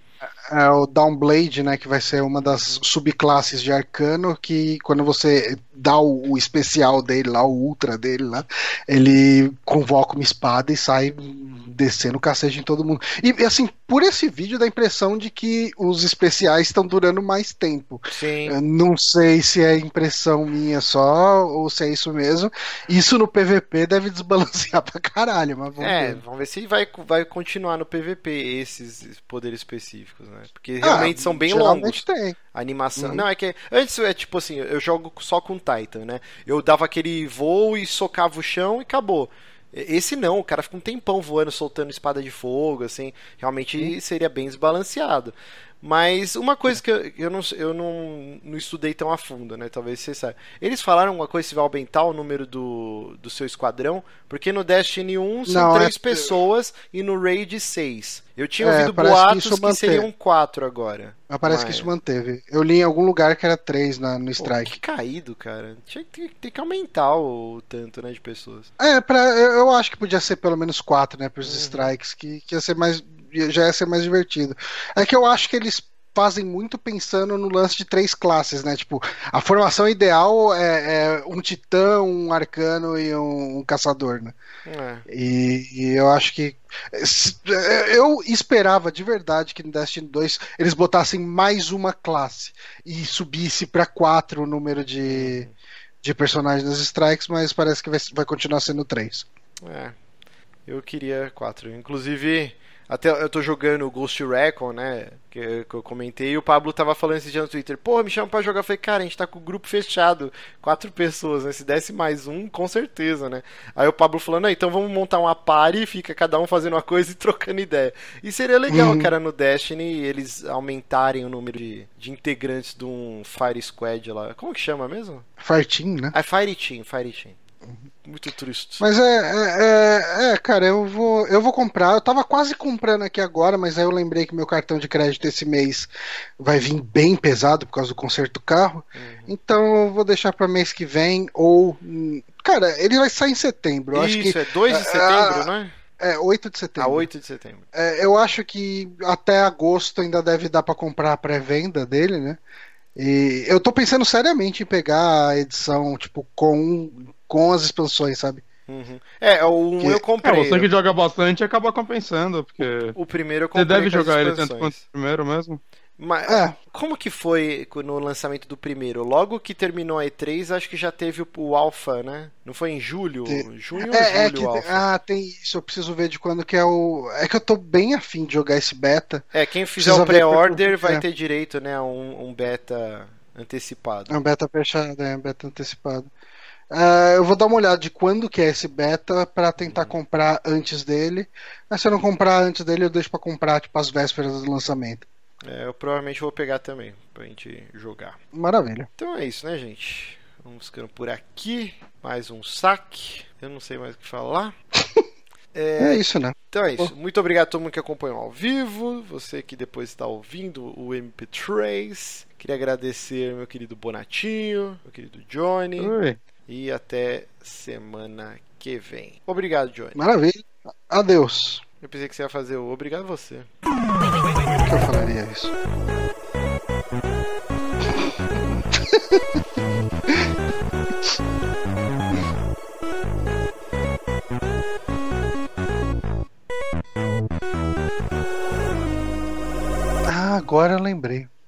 Speaker 1: é o Downblade, né, que vai ser uma das subclasses de Arcano, que quando você dá o, o, especial dele lá, o Ultra dele lá, ele convoca uma espada e sai descendo o cacete em todo mundo. E assim, por esse vídeo dá a impressão de que os especiais estão durando mais tempo.
Speaker 2: Sim.
Speaker 1: Eu não sei se é impressão minha só ou se é isso mesmo. Isso no PVP deve desbalancear pra caralho, mas
Speaker 2: vamos é, ver. vamos ver se vai, vai continuar no PVP esses poderes específicos, né? Porque realmente ah, são bem longos.
Speaker 1: Tem.
Speaker 2: A animação. Uhum. Não, é que antes é tipo assim, eu jogo só com Titan, né? Eu dava aquele voo e socava o chão e acabou. Esse não, o cara fica um tempão voando, soltando espada de fogo, assim. Realmente uhum. seria bem desbalanceado. Mas uma coisa que eu, eu, não, eu não, não estudei tão a fundo, né? Talvez você saiba. Eles falaram uma coisa se vai aumentar o número do, do seu esquadrão, porque no Destiny 1 são não, três é... pessoas e no Raid seis. Eu tinha é, ouvido boatos que, que seriam quatro agora.
Speaker 1: Mas parece mas... que isso manteve. Eu li em algum lugar que era três na, no Strike. Pô,
Speaker 2: que caído, cara. Tinha que, ter que aumentar o, o, tanto, né, de pessoas.
Speaker 1: É, pra, eu, eu acho que podia ser pelo menos quatro, né, pros uhum. Strikes, que, que ia ser mais já ia ser mais divertido. É que eu acho que eles fazem muito pensando no lance de três classes, né? Tipo, a formação ideal é, é um titã, um arcano e um, um caçador, né? É. E, e, eu acho que eu esperava de verdade que no Destiny 2 eles botassem mais uma classe e subisse para quatro o número de, de personagens nas strikes, mas parece que vai, vai continuar sendo três.
Speaker 2: É. Eu queria quatro. Inclusive, Até eu tô jogando Ghost Recon, né? Que, que eu comentei, e o Pablo tava falando esse dia no Twitter, pô, me chama pra jogar. Eu falei, cara, a gente tá com o grupo fechado, quatro pessoas, né? Se desse mais um, com certeza, né? Aí o Pablo falando, ah, então vamos montar uma party, fica cada um fazendo uma coisa e trocando ideia. E seria legal,
Speaker 1: Uhum.
Speaker 2: cara, no Destiny eles aumentarem o número de, de integrantes de um Fire Squad lá. Como que chama mesmo?
Speaker 1: Fartinho, né?
Speaker 2: Ah, Fire Team, Fire Team. Muito triste.
Speaker 1: Mas é, é, é, é, cara, eu vou, eu vou comprar. Eu tava quase comprando aqui agora, mas aí eu lembrei que meu cartão de crédito esse mês vai vir bem pesado por causa do conserto do carro. Então eu vou deixar pra mês que vem ou. Cara, ele vai sair em setembro. Eu acho
Speaker 2: Isso,
Speaker 1: que
Speaker 2: é 2 de
Speaker 1: Ah,
Speaker 2: setembro, não é?
Speaker 1: é 8 de
Speaker 2: A
Speaker 1: setembro.
Speaker 2: 8 de setembro.
Speaker 1: É, eu acho que até agosto ainda deve dar pra comprar a pré-venda dele, né? E eu tô pensando seriamente em pegar a edição, tipo, com, com as expansões, sabe?
Speaker 2: Uhum. É, o 1
Speaker 1: Que-
Speaker 2: eu
Speaker 3: É,
Speaker 2: comprei.
Speaker 3: você que joga bastante acaba compensando, porque.
Speaker 2: O primeiro eu
Speaker 3: Você
Speaker 2: comprei.
Speaker 3: deve
Speaker 2: com as
Speaker 3: jogar ele tanto quanto o primeiro mesmo?
Speaker 2: Mas
Speaker 1: É.
Speaker 2: como que foi no lançamento do primeiro? Logo que terminou a E3, acho que já teve o, o Alpha, né? Não foi em julho?
Speaker 1: Te-
Speaker 2: Junho ou
Speaker 1: É, é
Speaker 2: julho
Speaker 1: que
Speaker 2: o Alpha?
Speaker 1: ah, tem isso, eu preciso ver de quando que é o. É que eu tô bem afim de jogar esse beta.
Speaker 2: É, quem fizer
Speaker 1: Precisa
Speaker 2: o pré-order vai
Speaker 1: é.
Speaker 2: ter direito, né, a um, um beta antecipado.
Speaker 1: É um beta fechado, é um beta antecipado. Ah, eu vou dar uma olhada de quando que é esse beta pra tentar comprar antes dele. Mas se eu não comprar antes dele, eu deixo pra comprar tipo as vésperas do lançamento.
Speaker 2: É, eu provavelmente vou pegar também, pra gente jogar.
Speaker 1: Maravilha.
Speaker 2: Então é isso, né, gente? Vamos ficando por aqui. Mais um saque. Eu não sei mais o que falar.
Speaker 1: É, isso, né?
Speaker 2: Então é isso. Muito obrigado a todo mundo que acompanhou ao vivo. Você que depois está ouvindo o MP3. Queria agradecer meu querido Bonatinho, meu querido Johnny.
Speaker 3: Oi.
Speaker 2: E até semana que vem. Obrigado, Johnny.
Speaker 1: Maravilha. Adeus.
Speaker 2: Eu pensei que você ia fazer o obrigado você.
Speaker 1: Por que eu falaria isso? Ah, agora eu lembrei.